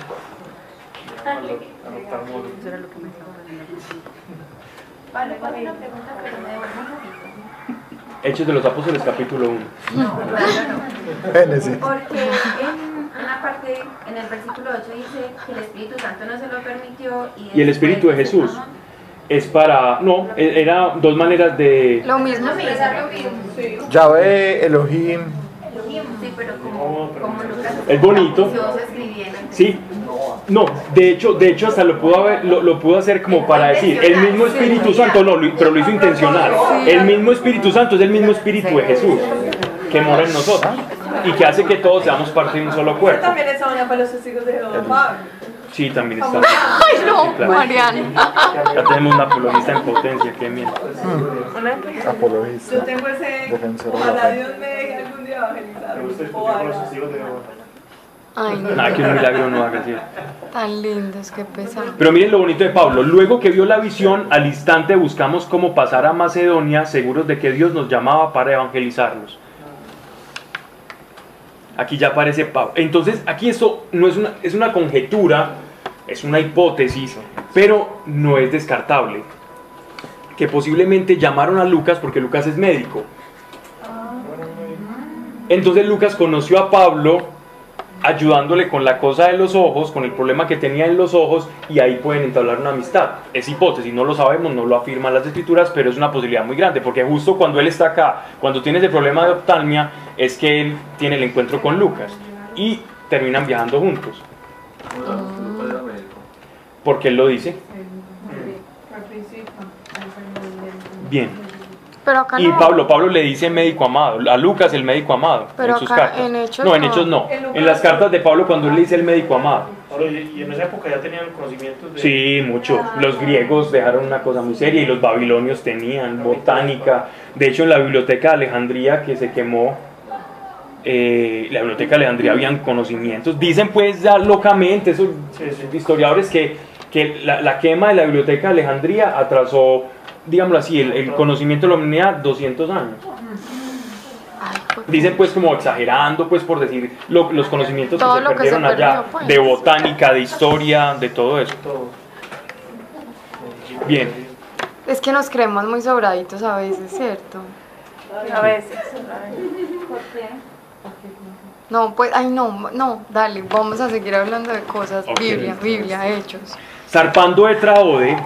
Vale, pues una pregunta, pero me devuelvo un poquito. Hechos de los Apóstoles capítulo 1. Génesis. Porque en una parte, en el versículo 8 dice que el Espíritu Santo no se lo permitió y, Y el Espíritu de Jesús es para... No, e- era dos maneras de... Lo mismo. Yahvé, Elohim. Sí, pero como, como Lucas Es bonito. Sí. No, de hecho, de hecho hasta lo pudo, haber, lo, lo pudo hacer como para decir, el mismo Espíritu Santo, no, pero lo hizo intencional. El mismo Espíritu Santo es el mismo Espíritu de Jesús que mora en nosotros y que hace que todos seamos parte de un solo cuerpo. También esa una para los testigos de Jehová. Pablo. Sí, también está. Ay, no, Sí, claro. Mariana. Ya tenemos una apologista en potencia, qué miedo. Apologista. Yo tengo ese. Defensor Ojalá. Dios me deje algún día evangelizar. Me gusta con los de. Ay, no. Nada que un milagro no haga así. Tan lindos, qué pesado. Pero miren lo bonito de Pablo. Luego que vio la visión, al instante buscamos cómo pasar a Macedonia, seguros de que Dios nos llamaba para evangelizarnos. Aquí ya aparece Pablo. Entonces, aquí esto no es una, es una conjetura, es una hipótesis, pero no es descartable. Que posiblemente llamaron a Lucas porque Lucas es médico. Entonces Lucas conoció a Pablo ayudándole con la cosa de los ojos, con el problema que tenía en los ojos, y ahí pueden entablar una amistad. Es hipótesis, no lo sabemos, no lo afirman las escrituras, pero es una posibilidad muy grande, porque justo cuando él está acá, cuando tiene ese problema de oftalmia, es que él tiene el encuentro con Lucas, y terminan viajando juntos. Porque él lo dice. Bien. Pero acá Y no. Pablo, Pablo le dice médico amado, a Lucas el médico amado, Pero en sus acá, cartas. en Hechos no, en. Hechos no. En las cartas de Pablo cuando él le dice el médico amado. Ahora, y en esa época ya tenían conocimientos de. Sí, mucho. Los griegos dejaron una cosa muy seria y los babilonios tenían botánica. De hecho, en la biblioteca de Alejandría que se quemó, eh, la biblioteca de Alejandría habían conocimientos. Dicen pues ya locamente esos historiadores que, que la, la quema de la biblioteca de Alejandría atrasó, digámoslo así, el, el conocimiento de la humanidad 200 años. Dicen pues como exagerando pues por decir lo- los conocimientos Todo que se lo que se perdieron allá pues. de botánica, de historia, de todo eso. Bien. Es que nos creemos muy sobraditos a veces, ¿cierto? A veces. ¿Por qué? No, pues, ay, no, no, dale, vamos a seguir hablando de cosas. Biblia, Biblia, hechos. Zarpando de Traode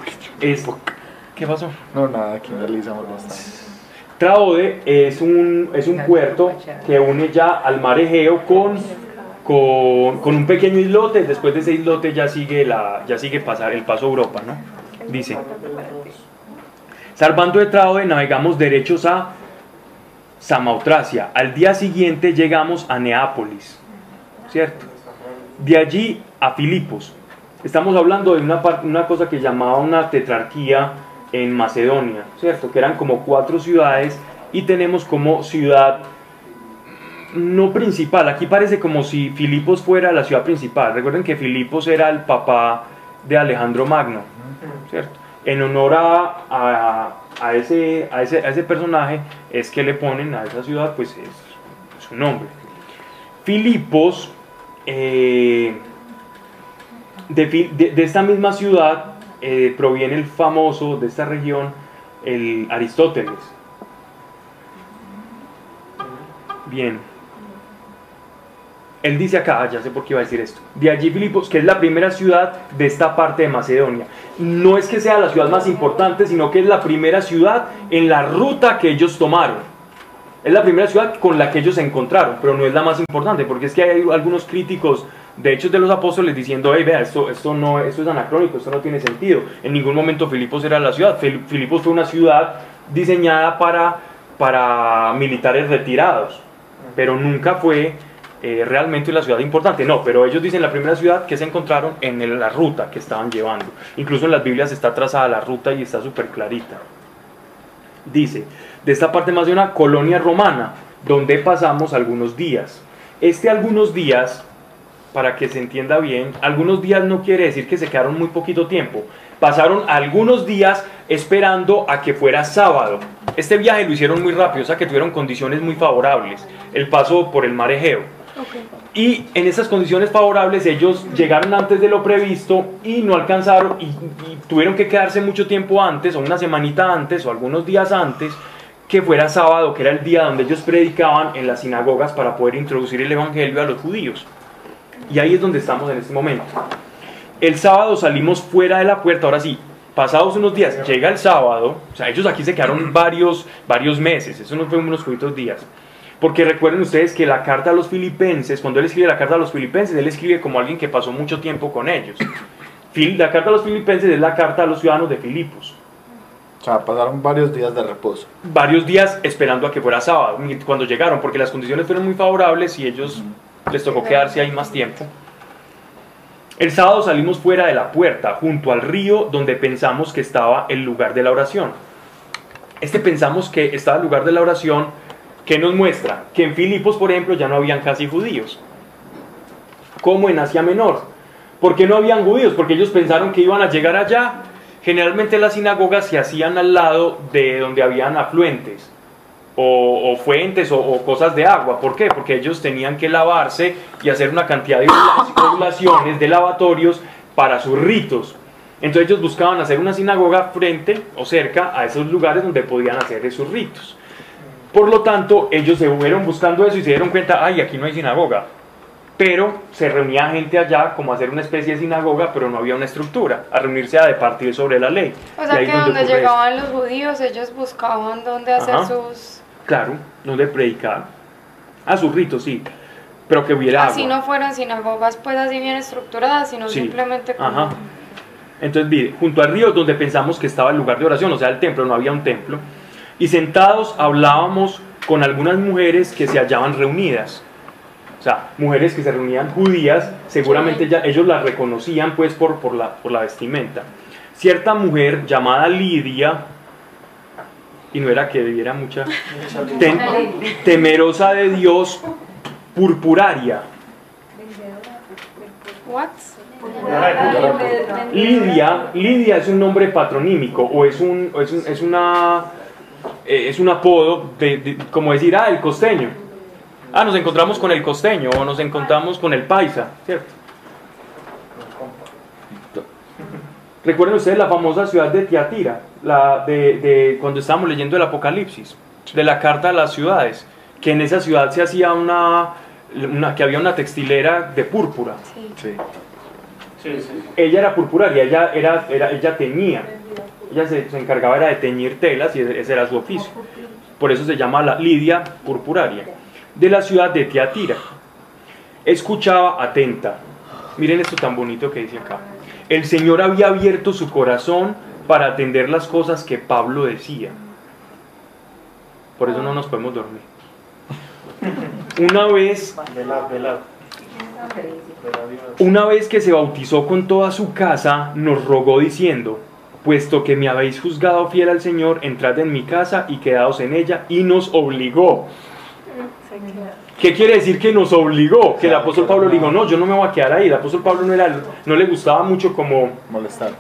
es... ¿Qué pasó? No, nada, aquí analizamos bastante. Traode es un, es un puerto que une ya al mar Egeo con, con, con un pequeño islote. Después de ese islote ya sigue, la, ya sigue pasar el paso a Europa, ¿no? Dice. Zarpando de Traode navegamos derechos a Samautracia. Al día siguiente llegamos a Neápolis, ¿cierto? De allí a Filipos. Estamos hablando de una, una cosa que llamaba una tetrarquía en Macedonia, ¿cierto? Que eran como cuatro ciudades y tenemos como ciudad no principal. Aquí parece como si Filipos fuera la ciudad principal. Recuerden que Filipos era el papá de Alejandro Magno, ¿cierto? En honor a, a- a ese, a, ese, ese personaje es que le ponen a esa ciudad, pues es su nombre. Filipos, eh, de, de esta misma ciudad eh, proviene el famoso de esta región, el Aristóteles. Bien. Él dice acá, ah, ya sé por qué iba a decir esto. De allí Filipos, que es la primera ciudad de esta parte de Macedonia. No es que sea la ciudad más importante, sino que es la primera ciudad en la ruta que ellos tomaron. Es la primera ciudad con la que ellos se encontraron, pero no es la más importante, porque es que hay algunos críticos de Hechos de los Apóstoles diciendo, hey, vea, esto, esto, no, esto es anacrónico, esto no tiene sentido. En ningún momento Filipos era la ciudad. Fil- Filipos fue una ciudad diseñada para, para militares retirados, pero nunca fue eh, realmente la ciudad importante. No, pero ellos dicen la primera ciudad que se encontraron en la ruta que estaban llevando. Incluso en las Biblias está trazada la ruta y está súper clarita. Dice, de esta parte más de una colonia romana, donde pasamos algunos días. Este algunos días, para que se entienda bien, algunos días no quiere decir que se quedaron muy poquito tiempo. Pasaron algunos días esperando a que fuera sábado. Este viaje lo hicieron muy rápido, o sea que tuvieron condiciones muy favorables. El paso por el mar Egeo. Y en esas condiciones favorables ellos llegaron antes de lo previsto y no alcanzaron y, y tuvieron que quedarse mucho tiempo antes o una semanita antes o algunos días antes que fuera sábado, que era el día donde ellos predicaban en las sinagogas para poder introducir el evangelio a los judíos. Y ahí es donde estamos en este momento. El sábado salimos fuera de la puerta, ahora sí, pasados unos días, llega el sábado, o sea, ellos aquí se quedaron varios, varios meses, eso no fue unos poquitos días. Porque recuerden ustedes que la carta a los filipenses, cuando él escribe la carta a los filipenses, él escribe como alguien que pasó mucho tiempo con ellos. La carta a los filipenses es la carta a los ciudadanos de Filipos. O sea, pasaron varios días de reposo. Varios días esperando a que fuera sábado, cuando llegaron, porque las condiciones fueron muy favorables y ellos les tocó quedarse ahí más tiempo. El sábado salimos fuera de la puerta, junto al río donde pensamos que estaba el lugar de la oración. Este pensamos que estaba el lugar de la oración, que nos muestra que en Filipos, por ejemplo, ya no habían casi judíos, como en Asia Menor. ¿Por qué no habían judíos? Porque ellos pensaron que iban a llegar allá. Generalmente las sinagogas se hacían al lado de donde habían afluentes o, o fuentes o, o cosas de agua. ¿Por qué? Porque ellos tenían que lavarse y hacer una cantidad de ovulaciones, de lavatorios para sus ritos. Entonces ellos buscaban hacer una sinagoga frente o cerca a esos lugares donde podían hacer esos ritos. Por lo tanto, ellos se fueron buscando eso y se dieron cuenta, ay, aquí no hay sinagoga. Pero se reunía gente allá como a hacer una especie de sinagoga, pero no había una estructura, a reunirse a departir sobre la ley. O sea que donde llegaban los judíos, ellos buscaban dónde hacer Ajá. sus... Claro, donde predicar. A sus ritos, sí. Pero que hubiera Así agua. no fueran sinagogas pues así bien estructuradas, sino Sí. simplemente como... Ajá. Entonces, mire, junto al río donde pensamos que estaba el lugar de oración, o sea, el templo, no había un templo. Y sentados hablábamos con algunas mujeres que se hallaban reunidas. O sea, mujeres que se reunían judías, seguramente ya ellos las reconocían pues por, por, la, por la vestimenta. Cierta mujer llamada Lidia, y no era que debiera mucha, tem- temerosa de Dios, purpuraria. What? Lidia, Lidia es un nombre patronímico o es un, o es un- es una eh, es un apodo de, de- como decir ah el costeño. Ah, nos encontramos con el costeño o nos encontramos con el paisa, ¿cierto? Recuerden ustedes la famosa ciudad de Tiatira, la de, de cuando estábamos leyendo el Apocalipsis, de la carta a las ciudades, que en esa ciudad se hacía una, una que había una textilera de púrpura. Sí. Sí, sí. Ella era purpuraria, ella, era, era, ella teñía. Ella se, se encargaba era de teñir telas y ese era su oficio. Por eso se llama la Lidia purpuraria. De la ciudad de Teatira. Escuchaba atenta. Miren esto tan bonito que dice acá. El Señor había abierto su corazón para atender las cosas que Pablo decía. Por eso no nos podemos dormir. Una vez Velad, velad. una vez que se bautizó con toda su casa, nos rogó diciendo, puesto que me habéis juzgado fiel al Señor, entrad en mi casa y quedaos en ella, y nos obligó. ¿Qué quiere decir que nos obligó? Que el apóstol Pablo dijo, no, yo no me voy a quedar ahí. El apóstol Pablo no, era, no le gustaba mucho como Molestar.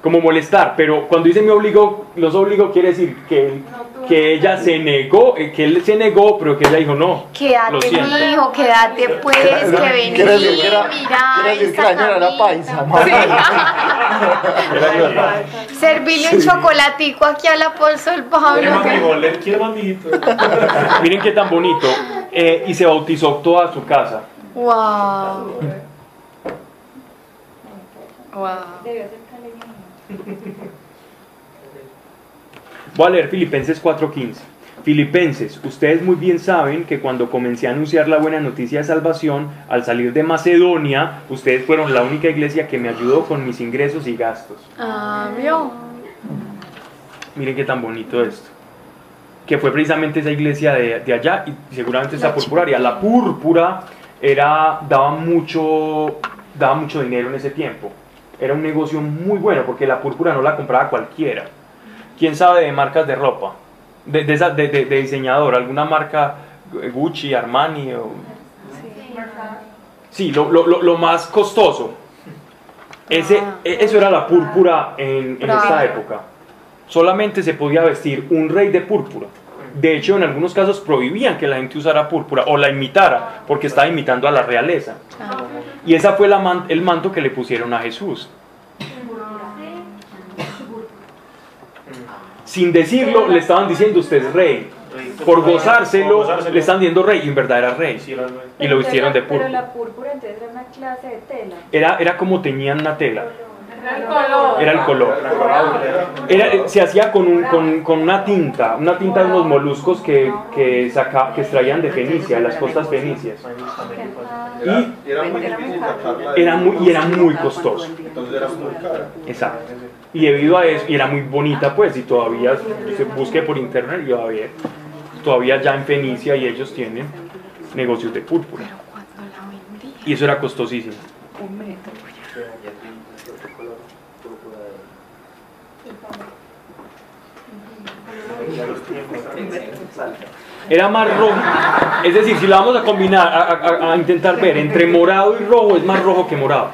como molestar, pero cuando dice me obligó, los obligó quiere decir que él que ella se negó, eh, que él se negó, pero que ella dijo no. Quédate, mijo, quédate pues, que vení, mira quiere decir que la era paisa, madre. Servirle un chocolatico aquí al apóstol Pablo. Miren qué tan bonito. Eh, y se bautizó toda su casa. Wow. Wow. Voy a leer Filipenses 4:15. Filipenses, ustedes muy bien saben que cuando comencé a anunciar la buena noticia de salvación, al salir de Macedonia, ustedes fueron la única iglesia que me ayudó con mis ingresos y gastos. Ah, vio. Miren qué tan bonito esto. Que fue precisamente esa iglesia de, de allá y seguramente esa purpuraria. La púrpura era, daba, mucho, daba mucho dinero en ese tiempo. Era un negocio muy bueno porque la púrpura no la compraba cualquiera. ¿Quién sabe de marcas de ropa? De, de, esa- de- de- de diseñador, alguna marca eh, Gucci, Armani o... Sí, lo, lo- lo- lo más costoso. Ese, Ah. e- eso era la púrpura en, en esta época. Solamente se podía vestir un rey de púrpura. De hecho, en algunos casos prohibían que la gente usara púrpura o la imitara, porque estaba imitando a la realeza. Ah. Y ese fue la man- el manto que le pusieron a Jesús. Sin decirlo, le estaban diciendo usted es rey. Por gozárselo, le están diciendo rey, y en verdad era rey. Y lo vistieron de Pero púrpura. la púrpura entonces era una clase de tela. Era, era como teñían una tela. El color. Era el color. Era, eh, se hacía con, un- con, con una tinta, una tinta de unos moluscos que, que, saca, que extraían de Fenicia, de las costas fenicias. Y era muy Era y era muy costoso. Entonces era muy cara. Exacto. Y debido a eso, y era muy bonita pues, y todavía se busque por internet y va a ver, todavía ya en Fenicia y ellos tienen negocios de púrpura. Y eso era costosísimo. Era más rojo, es decir, si la vamos a combinar, a, a- a intentar ver entre morado y rojo, es más rojo que morado.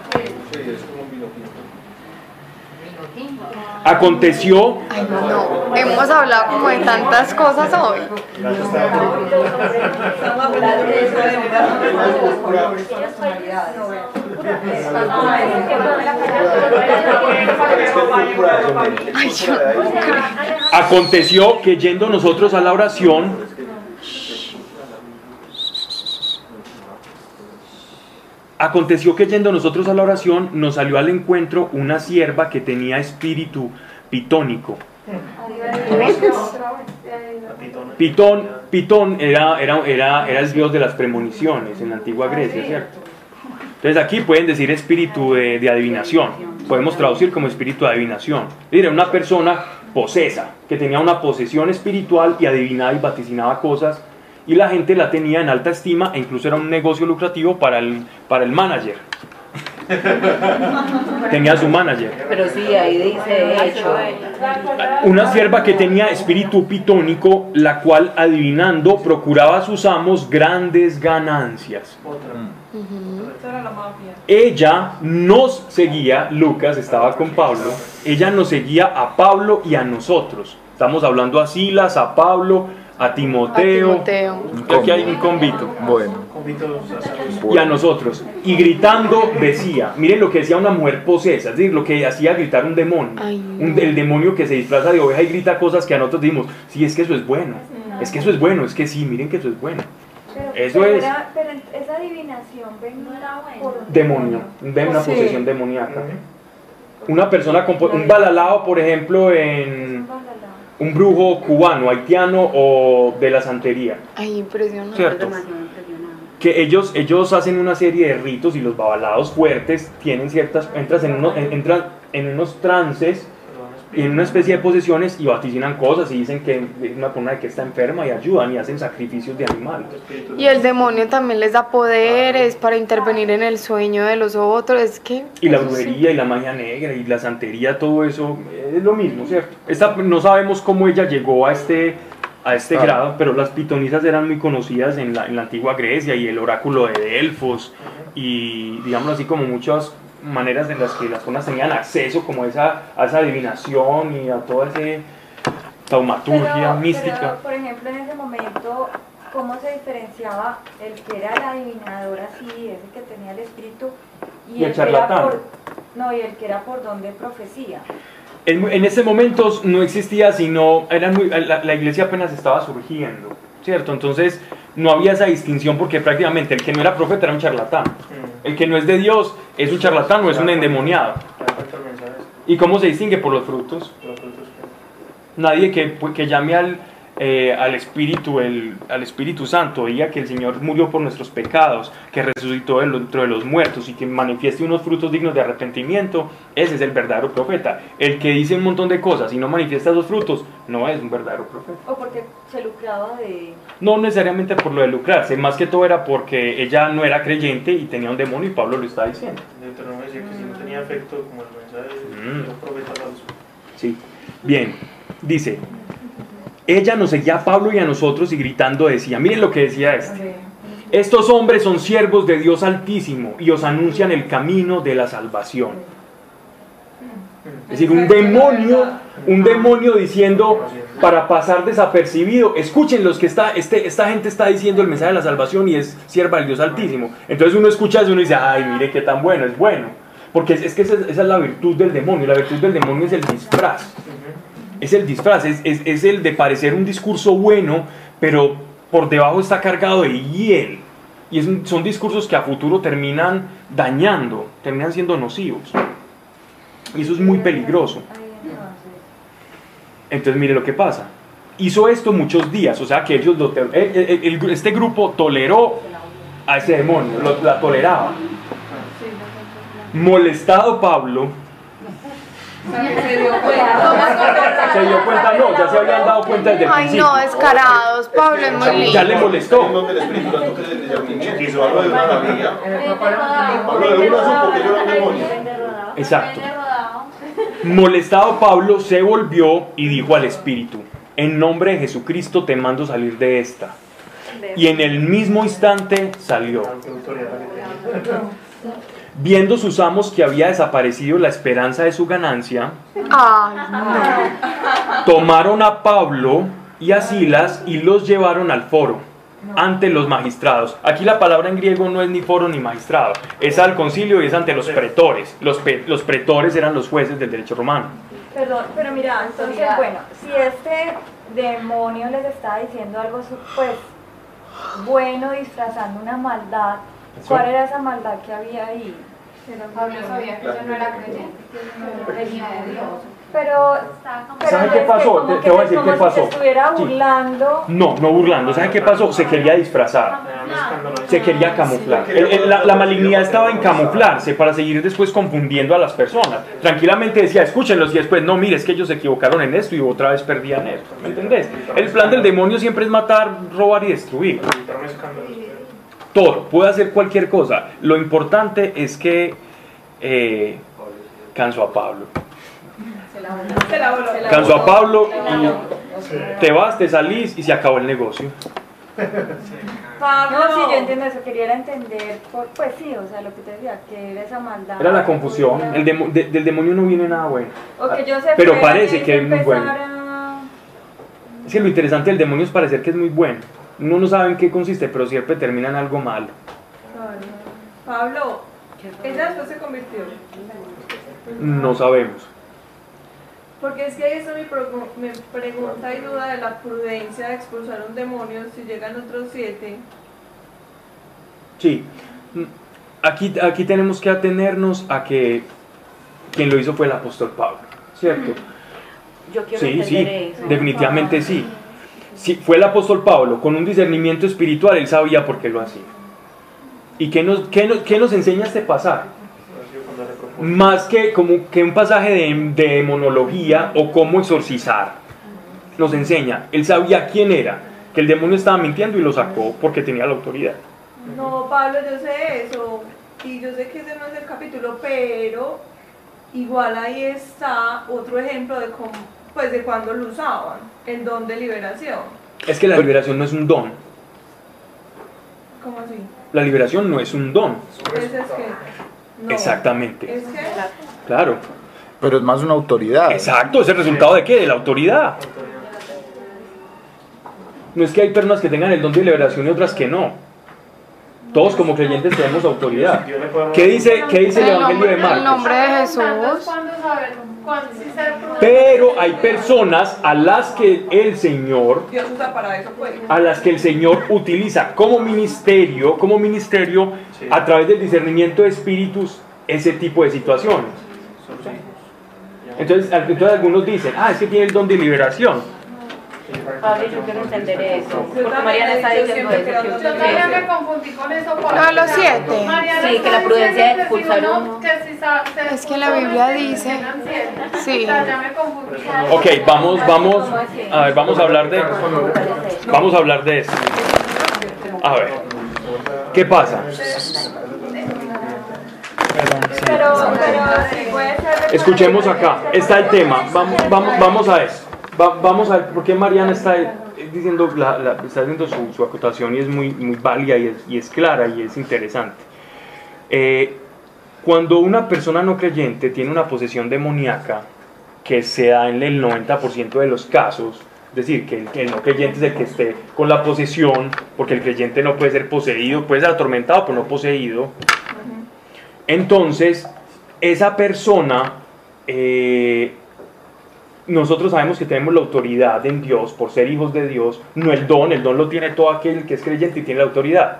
Aconteció Ay, no. Hemos hablado como de tantas cosas hoy. Ay, yo no. Aconteció que yendo nosotros a la oración, aconteció que yendo nosotros a la oración, nos salió al encuentro una sierva que tenía espíritu pitónico. Pitón, Pitón era, era, era, era el dios de las premoniciones en la antigua Grecia, ¿cierto? Entonces aquí pueden decir espíritu de, de adivinación, podemos traducir como espíritu de adivinación. Era una persona posesa, que tenía una posesión espiritual y adivinaba y vaticinaba cosas, y la gente la tenía en alta estima e incluso era un negocio lucrativo para el, para el manager. Tenía su manager. Pero sí, ahí dice hecho. Una sierva que tenía espíritu pitónico, la cual adivinando procuraba a sus amos grandes ganancias. Eso era la mafia. Ella nos seguía, Lucas estaba con Pablo, ella nos seguía a Pablo y a nosotros. Estamos hablando a Silas, a Pablo, a Timoteo. A Timoteo. Aquí hay un convito. Bueno. Y a nosotros. Y gritando decía, miren lo que decía una mujer posesa, es decir, lo que hacía gritar un demonio. Ay, no. Un- el demonio que se disfraza de oveja y grita cosas que a nosotros dimos, sí, es que eso es bueno. Es que eso es bueno, es que sí, miren que eso es bueno. Pero, Eso pero es- era- pero esa adivinación venía por un Demonio, de una Sí. posesión demoníaca. Una persona con un balalao, por ejemplo, en. Un brujo cubano, haitiano o de la santería. Ay, impresionante. Cierto. Que ellos, ellos hacen una serie de ritos y los babalados fuertes tienen ciertas, entras en, uno- en- entran en unos trances en una especie de posesiones y vaticinan cosas y dicen que es una persona que está enferma y ayudan y hacen sacrificios de animales. Y el demonio también les da poderes para intervenir en el sueño de los otros. Es que. Y la eso sí. brujería y la magia negra y la santería, todo eso eh, es lo mismo, ¿cierto? Esta, no sabemos cómo ella llegó a este, a este Claro. grado, pero las pitonisas eran muy conocidas en la, en la antigua Grecia y el oráculo de Delfos y, digamos así, como muchas maneras en las que las personas tenían acceso como esa, a esa adivinación y a todo ese, taumaturgia Pero- mística. pero, por ejemplo, en ese momento, ¿cómo se diferenciaba el que era el adivinador así, ese que tenía el espíritu, Y el que era charlatán. por, no, y el que era por don de profecía? En, en ese momento no existía sino, era muy- la, la iglesia apenas estaba surgiendo, ¿cierto? Entonces no había esa distinción porque prácticamente el que no era profeta era un charlatán. El que no es de Dios es un charlatán o es un endemoniado. ¿Y cómo se distingue? Por los frutos. Nadie que, que llame al, eh, al, Espíritu, el, al Espíritu Santo, diga que el Señor murió por nuestros pecados, que resucitó dentro de los muertos y que manifieste unos frutos dignos de arrepentimiento, ese es el verdadero profeta. El que dice un montón de cosas y no manifiesta esos frutos, no es un verdadero profeta. O porque se lucraba de... No necesariamente por lo de lucrarse, más que todo era porque ella no era creyente y tenía un demonio y Pablo lo está diciendo. Deuteronomio decía que si no tenía efecto como el mensaje Mm. de un profeta falso. Sí. Bien, dice, ella nos seguía a Pablo y a nosotros y gritando decía, miren lo que decía este. Estos hombres son siervos de Dios Altísimo y os anuncian el camino de la salvación. Es decir, un demonio, un demonio diciendo para pasar desapercibido, escuchen los que está, este, esta gente está diciendo el mensaje de la salvación y es sierva del Dios Altísimo. Entonces uno escucha eso y uno dice, ay, mire qué tan bueno, es bueno. Porque es, es que esa, es- esa es la virtud del demonio, la virtud del demonio es el disfraz. Es el disfraz, es, es- es el de parecer un discurso bueno, pero por debajo está cargado de hiel. Y es son discursos que a futuro terminan dañando, terminan siendo nocivos. Y eso es muy peligroso. Entonces mire lo que pasa. Hizo esto muchos días, o sea que ellos lo to- el- el- el- este grupo toleró a ese demonio, lo- la toleraba. Molestado Pablo, Se dio cuenta. se dio cuenta, no, ya se habían dado cuenta desde el Ay, principio. no, descarados. Pablo es muy lindo. Ya le molestó. Espíritu Santo que algo de una maravilla. Pablo de una supo que yo era un demonio. Exacto. Molestado Pablo se volvió y dijo al Espíritu, en nombre de Jesucristo te mando salir de esta. Y en el mismo instante salió. Viendo sus amos que había desaparecido la esperanza de su ganancia, Ay, no. tomaron a Pablo y a Silas y los llevaron al foro ante los magistrados. Aquí la palabra en griego no es ni foro ni magistrado, es al concilio y es ante los pretores. Los, pe- los pretores eran los jueces del derecho romano. Perdón, pero mira, entonces, bueno, si este demonio les está diciendo algo, su- pues, bueno, disfrazando una maldad, ¿cuál era esa maldad que había ahí? Pablo sabía que ella no era creyente, que venía de Dios. Pero, pero ¿Sabe no qué pasó? que te voy a se- decir como qué si pasó. se estuviera Sí. burlando. No, no burlando. ¿Sabe qué pasó? Se quería disfrazar. Se quería camuflar. El- el- la, la malignidad estaba en camuflarse para seguir después confundiendo a las personas. Tranquilamente decía, escúchenlos y después, no, mire, es que ellos se equivocaron en esto y otra vez perdían esto. ¿Me entendés? El plan del demonio siempre es matar, robar y destruir. Todo, puede hacer cualquier cosa. Lo importante es que eh, cansó a Pablo. Se la voló. Cansó a Pablo y te vas, te salís y se acabó el negocio. Pablo, no, sí, yo entiendo eso, quería era entender, por- pues sí, o sea, lo que te decía, que era esa maldad. Era la confusión. El demo- de- del demonio no viene nada bueno. Yo sé Pero parece que es muy bueno. bueno. Es que lo interesante del demonio es parecer que es muy bueno. Uno no sabe en qué consiste, pero siempre termina en algo malo. Pablo, ella después se convirtió. No sabemos. Porque es que ahí está mi, pregu- mi pregunta y duda de la prudencia de expulsar un demonio si llegan otros siete. Sí. Aquí, aquí tenemos que atenernos a que quien lo hizo fue el apóstol Pablo, ¿cierto? Yo quiero Sí, sí, eso. definitivamente sí. Sí, fue el apóstol Pablo, con un discernimiento espiritual, él sabía por qué lo hacía. ¿Y qué nos, qué qué nos enseña este pasaje? Más que, como, que un pasaje de, de demonología o cómo exorcizar. Nos enseña, él sabía quién era, que el demonio estaba mintiendo y lo sacó porque tenía la autoridad. No, Pablo, yo sé eso. Y yo sé que ese no es el capítulo, pero igual ahí está otro ejemplo de cómo, pues de cuando lo usaban, el don de liberación. Es que la liberación no es un don. ¿Cómo así? La liberación no es un don. Ese es que. No. Exactamente. Es que. Claro. Pero es más una autoridad. Exacto, es el resultado de qué? De la autoridad. No es que hay personas que tengan el don de liberación y otras que no. Todos como creyentes tenemos autoridad. ¿Qué dice, qué dice el Evangelio de El Marcos? nombre de Jesús. Pero hay personas a las que el Señor a las que el Señor utiliza como ministerio, como ministerio, a través del discernimiento de espíritus, ese tipo de situaciones. Entonces, entonces algunos dicen, ah, es que tiene el don de liberación. Pablo, yo quiero entender eso. Porque Mariana está diciendo eso. Yo me confundí con eso. Lo de los siete. Sí, que la prudencia de expulsar uno- Es que la Biblia dice-. Sí. Ok, vamos, vamos, a ver, vamos a hablar de, vamos a hablar de esto. A ver, ¿qué pasa? Pero, pero sí puede ser. Escuchemos acá, está el tema, vamos, vamos, vamos a eso. Va- vamos a ver por qué Mariana está eh, diciendo, la, la- está haciendo su, su acotación y es muy, muy válida y es, y es clara y es interesante. Eh, cuando una persona no creyente tiene una posesión demoníaca, que se da en el 90% de los casos, es decir, que el, que el no creyente es el que esté con la posesión, porque el creyente no puede ser poseído, puede ser atormentado, pero no poseído. Entonces, esa persona, eh, nosotros sabemos que tenemos la autoridad en Dios por ser hijos de Dios, no el don, el don lo tiene todo aquel que es creyente y tiene la autoridad.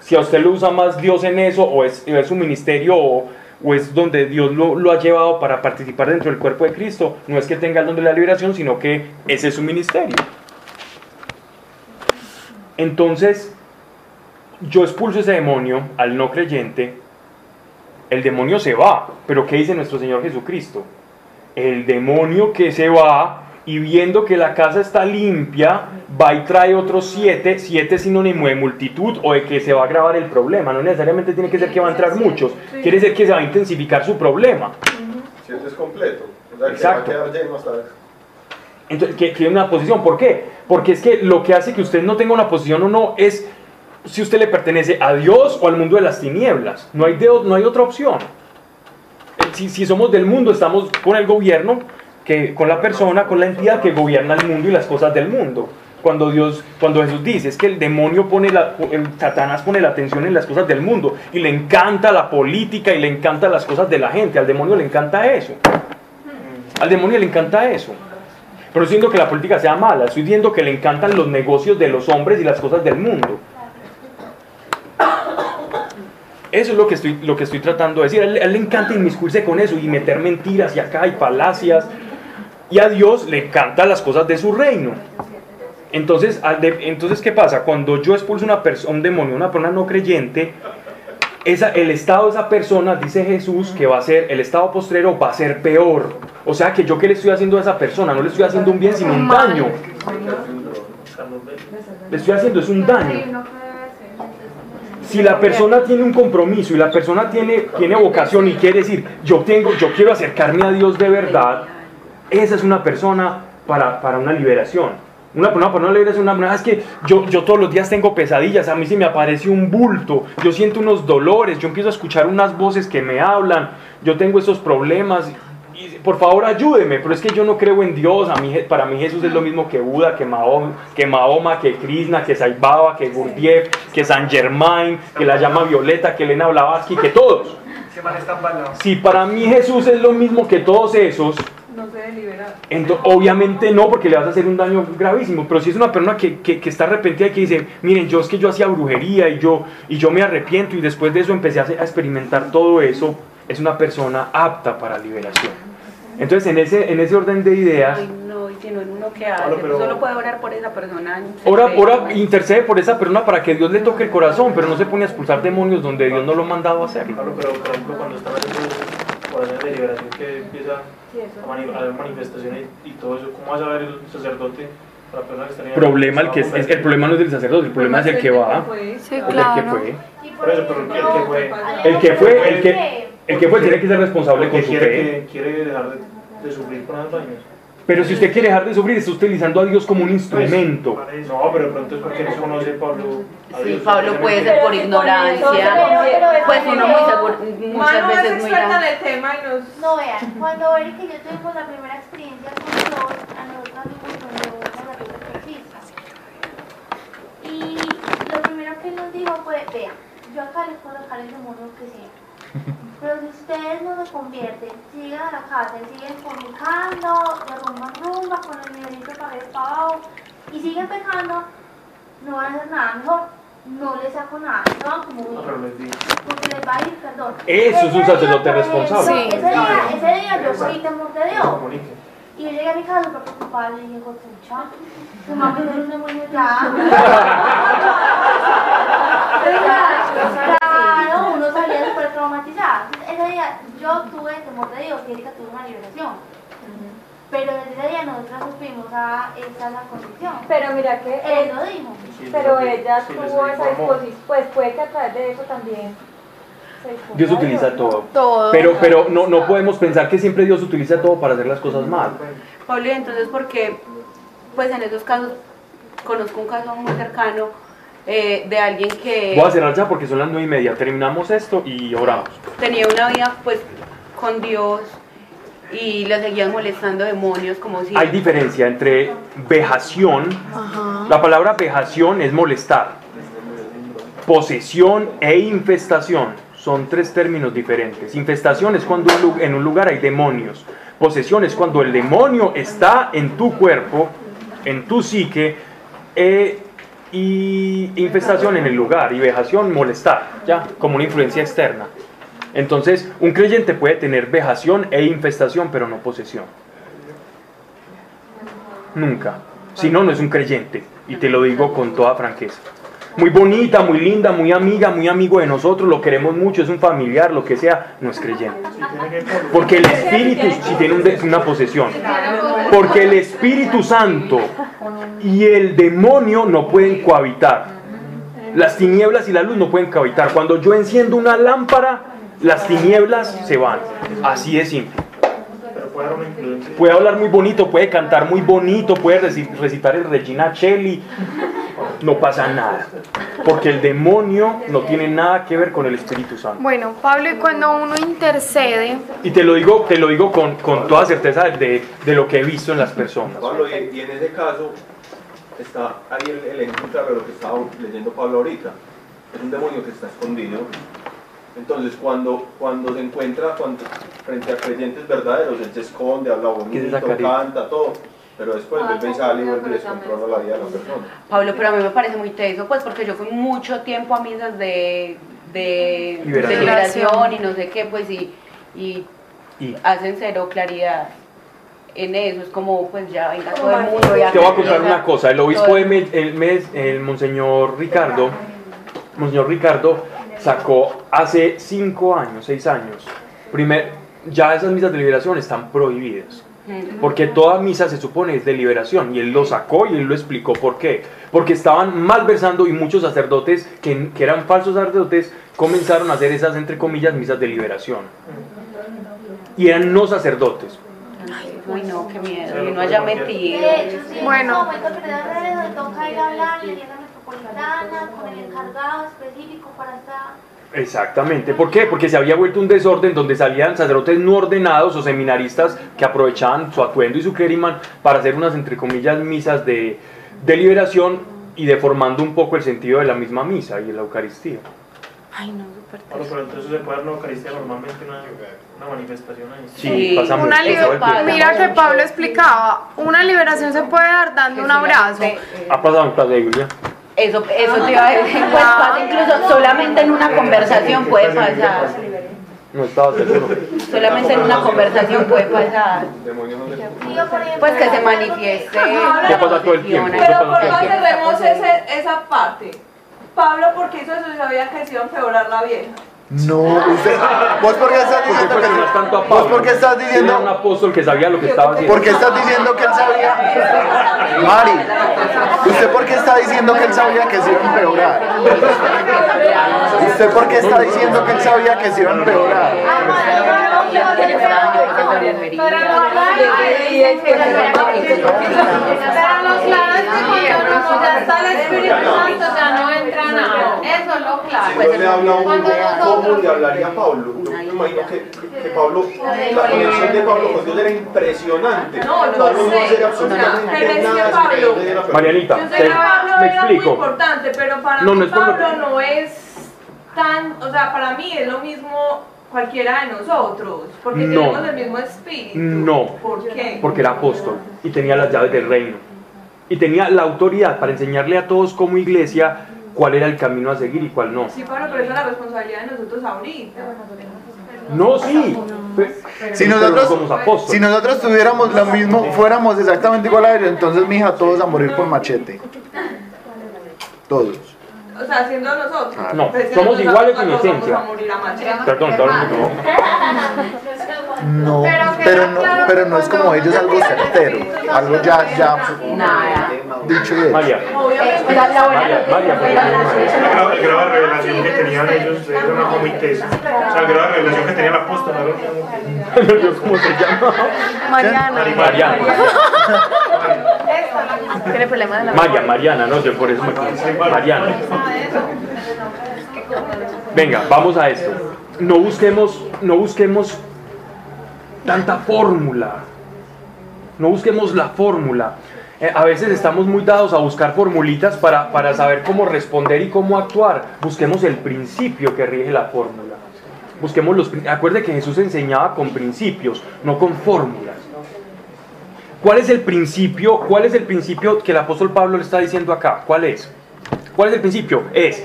Si a usted lo usa más Dios en eso, o es, es su ministerio, o, es donde Dios lo ha llevado para participar dentro del cuerpo de Cristo, no es que tenga el don de la liberación, sino que ese es su ministerio. Entonces, yo expulso ese demonio al no creyente, el demonio se va, pero ¿qué dice nuestro Señor Jesucristo? El demonio que se va y viendo que la casa está limpia, va y trae otros siete, siete es sinónimo de multitud o de que se va a agravar el problema, no necesariamente tiene que ser que va a entrar muchos, quiere decir que se va a intensificar su problema. Si es completo. O sea, que Exacto. va a quedar lleno hasta Entonces, que, que una posición, ¿por qué? Porque es que lo que hace que usted no tenga una posición o no es si usted le pertenece a Dios o al mundo de las tinieblas. No hay, de- no hay otra opción. Si, si somos del mundo, estamos con el gobierno, que, con la persona, con la entidad que gobierna el mundo y las cosas del mundo. Cuando Dios, cuando Jesús dice, es que el demonio pone la, el Satanás pone la atención en las cosas del mundo y le encanta la política y le encanta las cosas de la gente. Al demonio le encanta eso. Al demonio le encanta eso. Pero no estoy diciendo que la política sea mala, estoy diciendo que le encantan los negocios de los hombres y las cosas del mundo. Eso es lo que estoy, lo que estoy tratando de decir. A él, a él le encanta inmiscuirse con eso y meter mentiras y acá y falacias. Y a Dios le encantan las cosas de su reino. Entonces, entonces ¿qué pasa? Cuando yo expulso una perso- un demonio, una persona no creyente, esa, el estado de esa persona, dice Jesús, que va a ser, el estado postrero va a ser peor. O sea que yo que le estoy haciendo a esa persona, no le estoy haciendo un bien, sino un daño. Le estoy haciendo es un daño. Si la persona tiene un compromiso y la persona tiene, tiene vocación y quiere decir, yo, tengo, yo quiero acercarme a Dios de verdad, esa es una persona para, para una liberación. Una persona para una liberación, una persona, "Ah, es que yo, yo todos los días tengo pesadillas, a mí se me aparece un bulto, yo siento unos dolores, yo empiezo a escuchar unas voces que me hablan, yo tengo esos problemas, y por favor ayúdeme, pero es que yo no creo en Dios, a mí, Je- para mí Jesús es lo mismo que Buda, que Mahoma, que, Mahoma, que Krishna, que Sai Baba, que Gurdjieff, que San Germain, que la llama Violeta, que Elena Blavatsky, que todos. Si para mí Jesús es lo mismo que todos esos, No se debe liberar. ento- obviamente no, porque le vas a hacer un daño gravísimo, pero si es una persona que, que- que está arrepentida y que dice, miren, yo es que yo hacía brujería y yo, y yo me arrepiento y después de eso empecé a, hacer- a experimentar todo eso, es una persona apta para liberación. Entonces, en ese, en ese orden de ideas, Ay, no, y si no, uno que hace, Pablo, pero- solo puede orar por esa persona. en ora, ora, intercede por esa persona para que Dios le toque el corazón, pero no se pone a expulsar demonios donde Dios no lo ha mandado a hacerlo. Pablo, pero por ejemplo, cuando están haciendo oraciones de liberación que empieza a, mani- a haber manifestaciones y todo eso, ¿cómo va a saber el sacerdote? En Problema el que es, es el problema no es del sacerdote, el problema es el que va. Sí, El claro. que fue. El que, el que fue. El que fue, el que, el que fue tiene que ser responsable con su quiere, fe. que- quiere dejar de, de sufrir con. Pero si usted quiere dejar de sufrir, está utilizando a Dios como un instrumento. No, pero pronto es porque no conoce Pablo. a Sí, Pablo puede ser por ignorancia. Pues uno muy seguro, muchas Manu es veces muy experta en grande. el tema y nos... No vean, cuando Eric y yo tuvimos la primera experiencia con Dios, a nosotros nos una la exorcista. primero que nos dijo fue, vea, yo acá les puedo dejar el demonio que sea. Pero si ustedes no se convierten, siguen a la casa y siguen fornicando, de rumba en rumba, con el nivelito para para abajo, y siguen pecando, no van a hacer nada. Mejor no les saco nada, no van como No, pero les digo. porque les va a ir perdón. Eso es un sacerdote responsable. Ese día, ese día yo fui temor de Dios. Y yo llegué a mi casa súper preocupada y dije, pucha, tu mamá no es un demonio ya. Traumatizada. Ese día yo tuve temor de Dios y Erika tuvo una liberación. Pero desde ese día nosotros supimos, ah, esa es la condición. Pero mira que Él lo dijo. Pero ella Sí, tuvo esa disposición, pues puede que a través de eso también Dios a utiliza todo. Todo. Pero, pero no, no podemos pensar que siempre Dios utiliza todo para hacer las cosas mal. Pablo, y entonces, porque, pues en esos casos, conozco un caso muy cercano eh, de alguien que Voy a cerrar ya porque son las nueve y media. Terminamos esto y oramos. tenía una vida, pues, con Dios y le seguían molestando demonios, como si... Hay diferencia entre vejación. La palabra vejación es molestar. Posesión e infestación son tres términos diferentes. Infestación es cuando en un lugar hay demonios. Posesión es cuando el demonio está en tu cuerpo, en tu psique, eh, y infestación en el lugar, y vejación molestar, ya, como una influencia externa. Entonces, un creyente puede tener vejación e infestación, pero no posesión. Nunca. Si no, no es un creyente. Y te lo digo con toda franqueza. Muy bonita, muy linda, muy amiga, muy amigo de nosotros, lo queremos mucho, es un familiar, lo que sea, no es creyente. Porque el Espíritu, si tiene una posesión, porque el Espíritu Santo y el demonio no pueden cohabitar. Las tinieblas y la luz no pueden cohabitar. Cuando yo enciendo una lámpara, las tinieblas se van. Así de simple. Puede dar una influencia. Puede hablar muy bonito, puede cantar muy bonito, puede reci- recitar el Regina Celli. No pasa nada. Porque el demonio no tiene nada que ver con el Espíritu Santo. Bueno, Pablo, y cuando uno intercede, Y te lo digo, te lo digo con, con toda certeza de, de lo que he visto en las personas. Pablo, y, y en ese caso está ahí el, el ejemplo claro de lo que estaba leyendo Pablo ahorita. Es un demonio que está escondido. Entonces, cuando, cuando se encuentra cuando, frente a creyentes verdaderos, él se esconde, habla ¿Qué es bonito, canta, todo. Pero después vuelve y sale y vuelve y descontrola la vida de la persona. Pablo, pero a mí me parece muy teso, pues porque yo fui mucho tiempo a misas de, de, de Liberación. y no sé qué, pues y, y Y hacen cero claridad en eso, es como pues ya venga todo el mundo. y te voy a contar una cosa. El obispo de el- el, Med- el Monseñor Ricardo, Monseñor Ricardo sacó hace cinco años, seis años. Primer, ya esas misas de liberación están prohibidas. Porque toda misa se supone es de liberación y él lo sacó y él lo explicó por qué. Porque estaban malversando y muchos sacerdotes que, que eran falsos sacerdotes comenzaron a hacer esas, entre comillas, misas de liberación. Y eran no sacerdotes. Uy, no, qué miedo, y no haya metido. De hecho, sí, en Bueno. La metropolitana con el encargado específico para esta... Exactamente. ¿Por qué? Porque se había vuelto un desorden donde salían sacerdotes no ordenados o seminaristas que aprovechaban su atuendo y su clériman para hacer unas, entre comillas, misas de, de liberación y deformando un poco el sentido de la misma misa y de la Eucaristía. ay no, súper Pablo, pero entonces se puede dar una Eucaristía normalmente, una, una manifestación ahí. Sí, Sí. Una todo el liber- tiempo. Mira que Pablo explicaba, una liberación se puede dar dando un abrazo. Ha pasado en clase de Biblia. Eso, eso te iba a decir, pues pasa incluso solamente en una conversación puede pasar. No estaba seguro. Solamente en una conversación puede pasar. Pues que se manifieste. ¿Qué pasa todo el tiempo? ¿Qué Pero por tiempo? cerremos esa parte. Pablo, ¿por qué hizo eso si sabía que se iba a empeorar la vieja? No, usted, ¿vos por qué estás ¿Por qué diciendo que cuestionas tanto a ¿Vos Pablo? por qué estás Él Era un diciendo apóstol que sabía lo que estaba haciendo. ¿Por qué estás diciendo que él sabía? Mari, ¿usted por qué está diciendo que él sabía que se iba a empeorar? ¿Usted por qué está diciendo que él sabía que se iba a empeorar? Pero lo claro es que cuando ya está el Espíritu Santo ya no entra nada. Eso es lo claro. Si yo le hablo a uno, ¿cómo le hablaría a Pablo? Yo me imagino que, que Pablo, la conexión de Pablo con Dios era impresionante. No, lo Pablo no Pero absolutamente es que nada. Marianita, Yo sé te- que Pablo me era muy explico. importante, pero para No, mí no Pablo no es tan, o sea, para mí es lo mismo cualquiera de nosotros, porque No. tenemos el mismo espíritu. No, ¿Por qué? porque era apóstol y tenía las llaves del reino. Y tenía la autoridad para enseñarle a todos como iglesia cuál era el camino a seguir y cuál no. Sí, Pablo, pero esa es la responsabilidad de nosotros ahorita. No, sí. Si nosotros, si nosotros tuviéramos lo mismo, fuéramos exactamente igual a ellos, entonces mija, todos a morir por machete. Todos. O sea, siendo nosotros. No, Pues, somos nosotros iguales en todos vamos esencia. a morir a. Perdón, No, Pero no, claro pero no es como ellos algo certero, algo ya, ya dicho y hecho. María. María, El grado, de revelación que tenían ellos era una tesa. O sea, el grado de revelación que tenía era una favor. ¿Cómo se llama? Mariana. Mariana. Tiene problema de la María, Mariana, no, yo por eso me confundí. Mariana. Venga, vamos a esto. No busquemos, no busquemos tanta fórmula. No busquemos la fórmula. Eh, a veces estamos muy dados a buscar formulitas para, para saber cómo responder y cómo actuar. Busquemos el principio que rige la fórmula. Busquemos los... Acuerde que Jesús enseñaba con principios, no con fórmulas. ¿Cuál es el principio? ¿Cuál es el principio que el apóstol Pablo le está diciendo acá? ¿Cuál es? ¿Cuál es el principio? Es,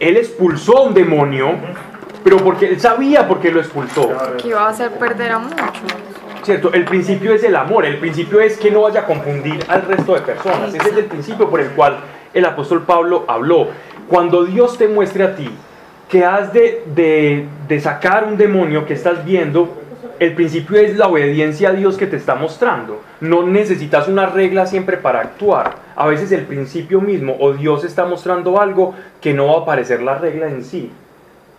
él expulsó a un demonio, pero porque él sabía por qué lo expulsó. Que iba a hacer perder a muchos. ¿Cierto? El principio es el amor, el principio es que no vaya a confundir al resto de personas. Ese es el principio por el cual el apóstol Pablo habló. Cuando Dios te muestre a ti que has de, de, de sacar un demonio que estás viendo, el principio es la obediencia a Dios que te está mostrando. No necesitas una regla siempre para actuar. A veces el principio mismo o Dios está mostrando algo que no va a parecer la regla en sí.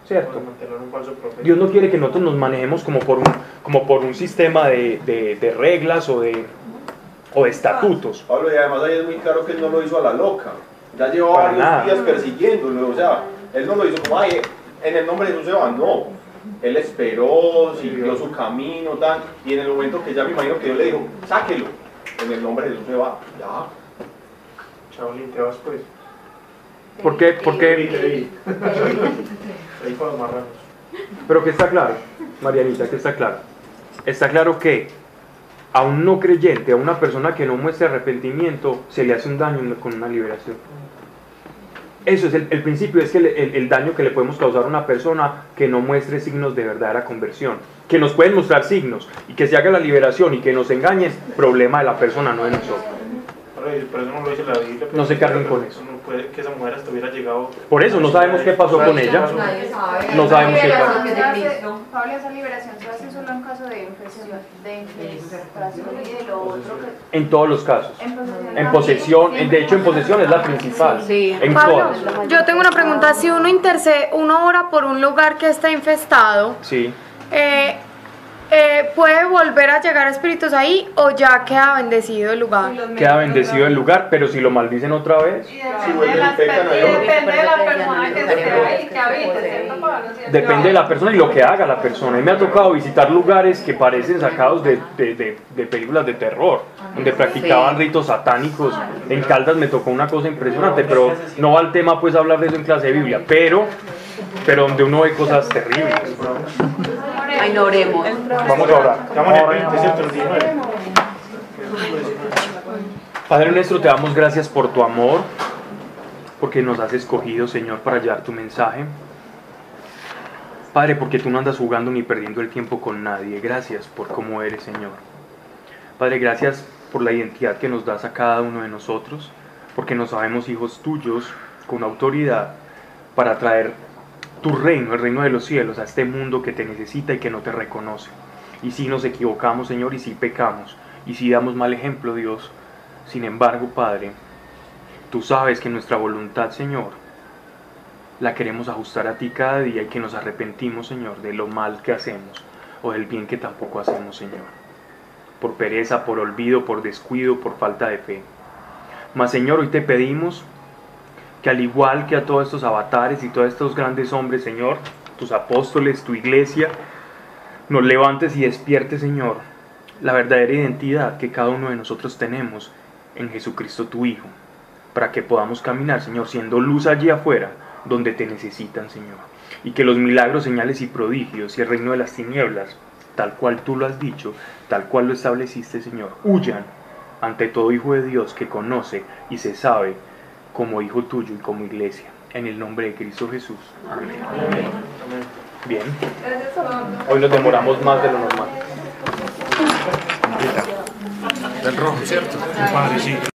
¿Cierto? mantener un falso profeta. Dios no quiere que nosotros nos manejemos como por un, como por un sistema de, de- de reglas o de, o de estatutos. Pablo, y además ahí es muy claro que él no lo hizo a la loca. Ya llevaba Para varios nada. días persiguiéndolo. O sea, él no lo hizo como, ay, en el nombre de Jesús se va. No. Él esperó, siguió su camino, tal. Y en el momento que ya me imagino que Dios le dijo, sáquelo. En el nombre de Jesús se va. Ya. Chaolín, te vas pues. ¿Por qué? ¿Por Ahí, qué? ahí. Ahí para los marranos. Pero que está claro, Marianita, que está claro. Está claro que a un no creyente, a una persona que no muestre arrepentimiento, se le hace un daño con una liberación. Eso es el, el principio, es que el, el- el daño que le podemos causar a una persona que no muestre signos de verdadera conversión. Que nos pueden mostrar signos y que se haga la liberación y que nos engañen, problema de la persona, no de nosotros. No se carguen con eso. Puede que esa mujer hasta hubiera llegado. Por eso no sabemos qué pasó con ella. Nadie sabe. No sabemos qué pasó. Pablo, esa liberación se hace solo en caso de infección, de infiltración y de lo otro que... En todos los casos. En posesión. En posesión, en- de hecho en posesión es la principal. En Pablo, todas. yo tengo una pregunta. Si uno intercede, uno ora por un lugar que está infestado, Sí. eh, eh, ¿puede volver a llegar espíritus ahí o ya queda bendecido el lugar? Queda bendecido el lugar, pero si lo maldicen otra vez, Depende de la depende de la persona que esté ahí, que depende de la persona y lo que haga la persona. Y me ha tocado visitar lugares que parecen sacados de, de- de- de películas de terror, donde practicaban ritos satánicos. En Caldas me tocó una cosa impresionante, pero no va al tema pues hablar de eso en clase de Biblia, pero, pero donde uno ve cosas terribles. Ay, no oremos. Vamos a orar. Estamos en el 20, ¿cierto? El 19. Padre nuestro, te damos gracias por tu amor, porque nos has escogido, Señor, para llevar tu mensaje. Padre, porque tú no andas jugando ni perdiendo el tiempo con nadie. Gracias por cómo eres, Señor. Padre, gracias por la identidad que nos das a cada uno de nosotros, porque nos sabemos hijos tuyos con autoridad para traer tu reino, el reino de los cielos, a este mundo que te necesita y que no te reconoce. Y si nos equivocamos, Señor, y si pecamos, y si damos mal ejemplo, Dios, sin embargo, Padre, tú sabes que nuestra voluntad, Señor, la queremos ajustar a ti cada día y que nos arrepentimos, Señor, de lo mal que hacemos. o del bien que tampoco hacemos, Señor. Por pereza, por olvido, por descuido, por falta de fe. Mas, Señor, hoy te pedimos que al igual que a todos estos avatares y todos estos grandes hombres, Señor, tus apóstoles, tu iglesia, nos levantes y despiertes, Señor, la verdadera identidad que cada uno de nosotros tenemos en Jesucristo tu Hijo, para que podamos caminar, Señor, siendo luz allí afuera, donde te necesitan, Señor. Y que los milagros, señales y prodigios y el reino de las tinieblas, tal cual tú lo has dicho, tal cual lo estableciste, Señor, huyan ante todo Hijo de Dios que conoce y se sabe como Hijo tuyo y como iglesia. En el nombre de Cristo Jesús. Amén. Bien. Hoy nos demoramos más de lo normal. Del rojo, ¿cierto? Padre, sí.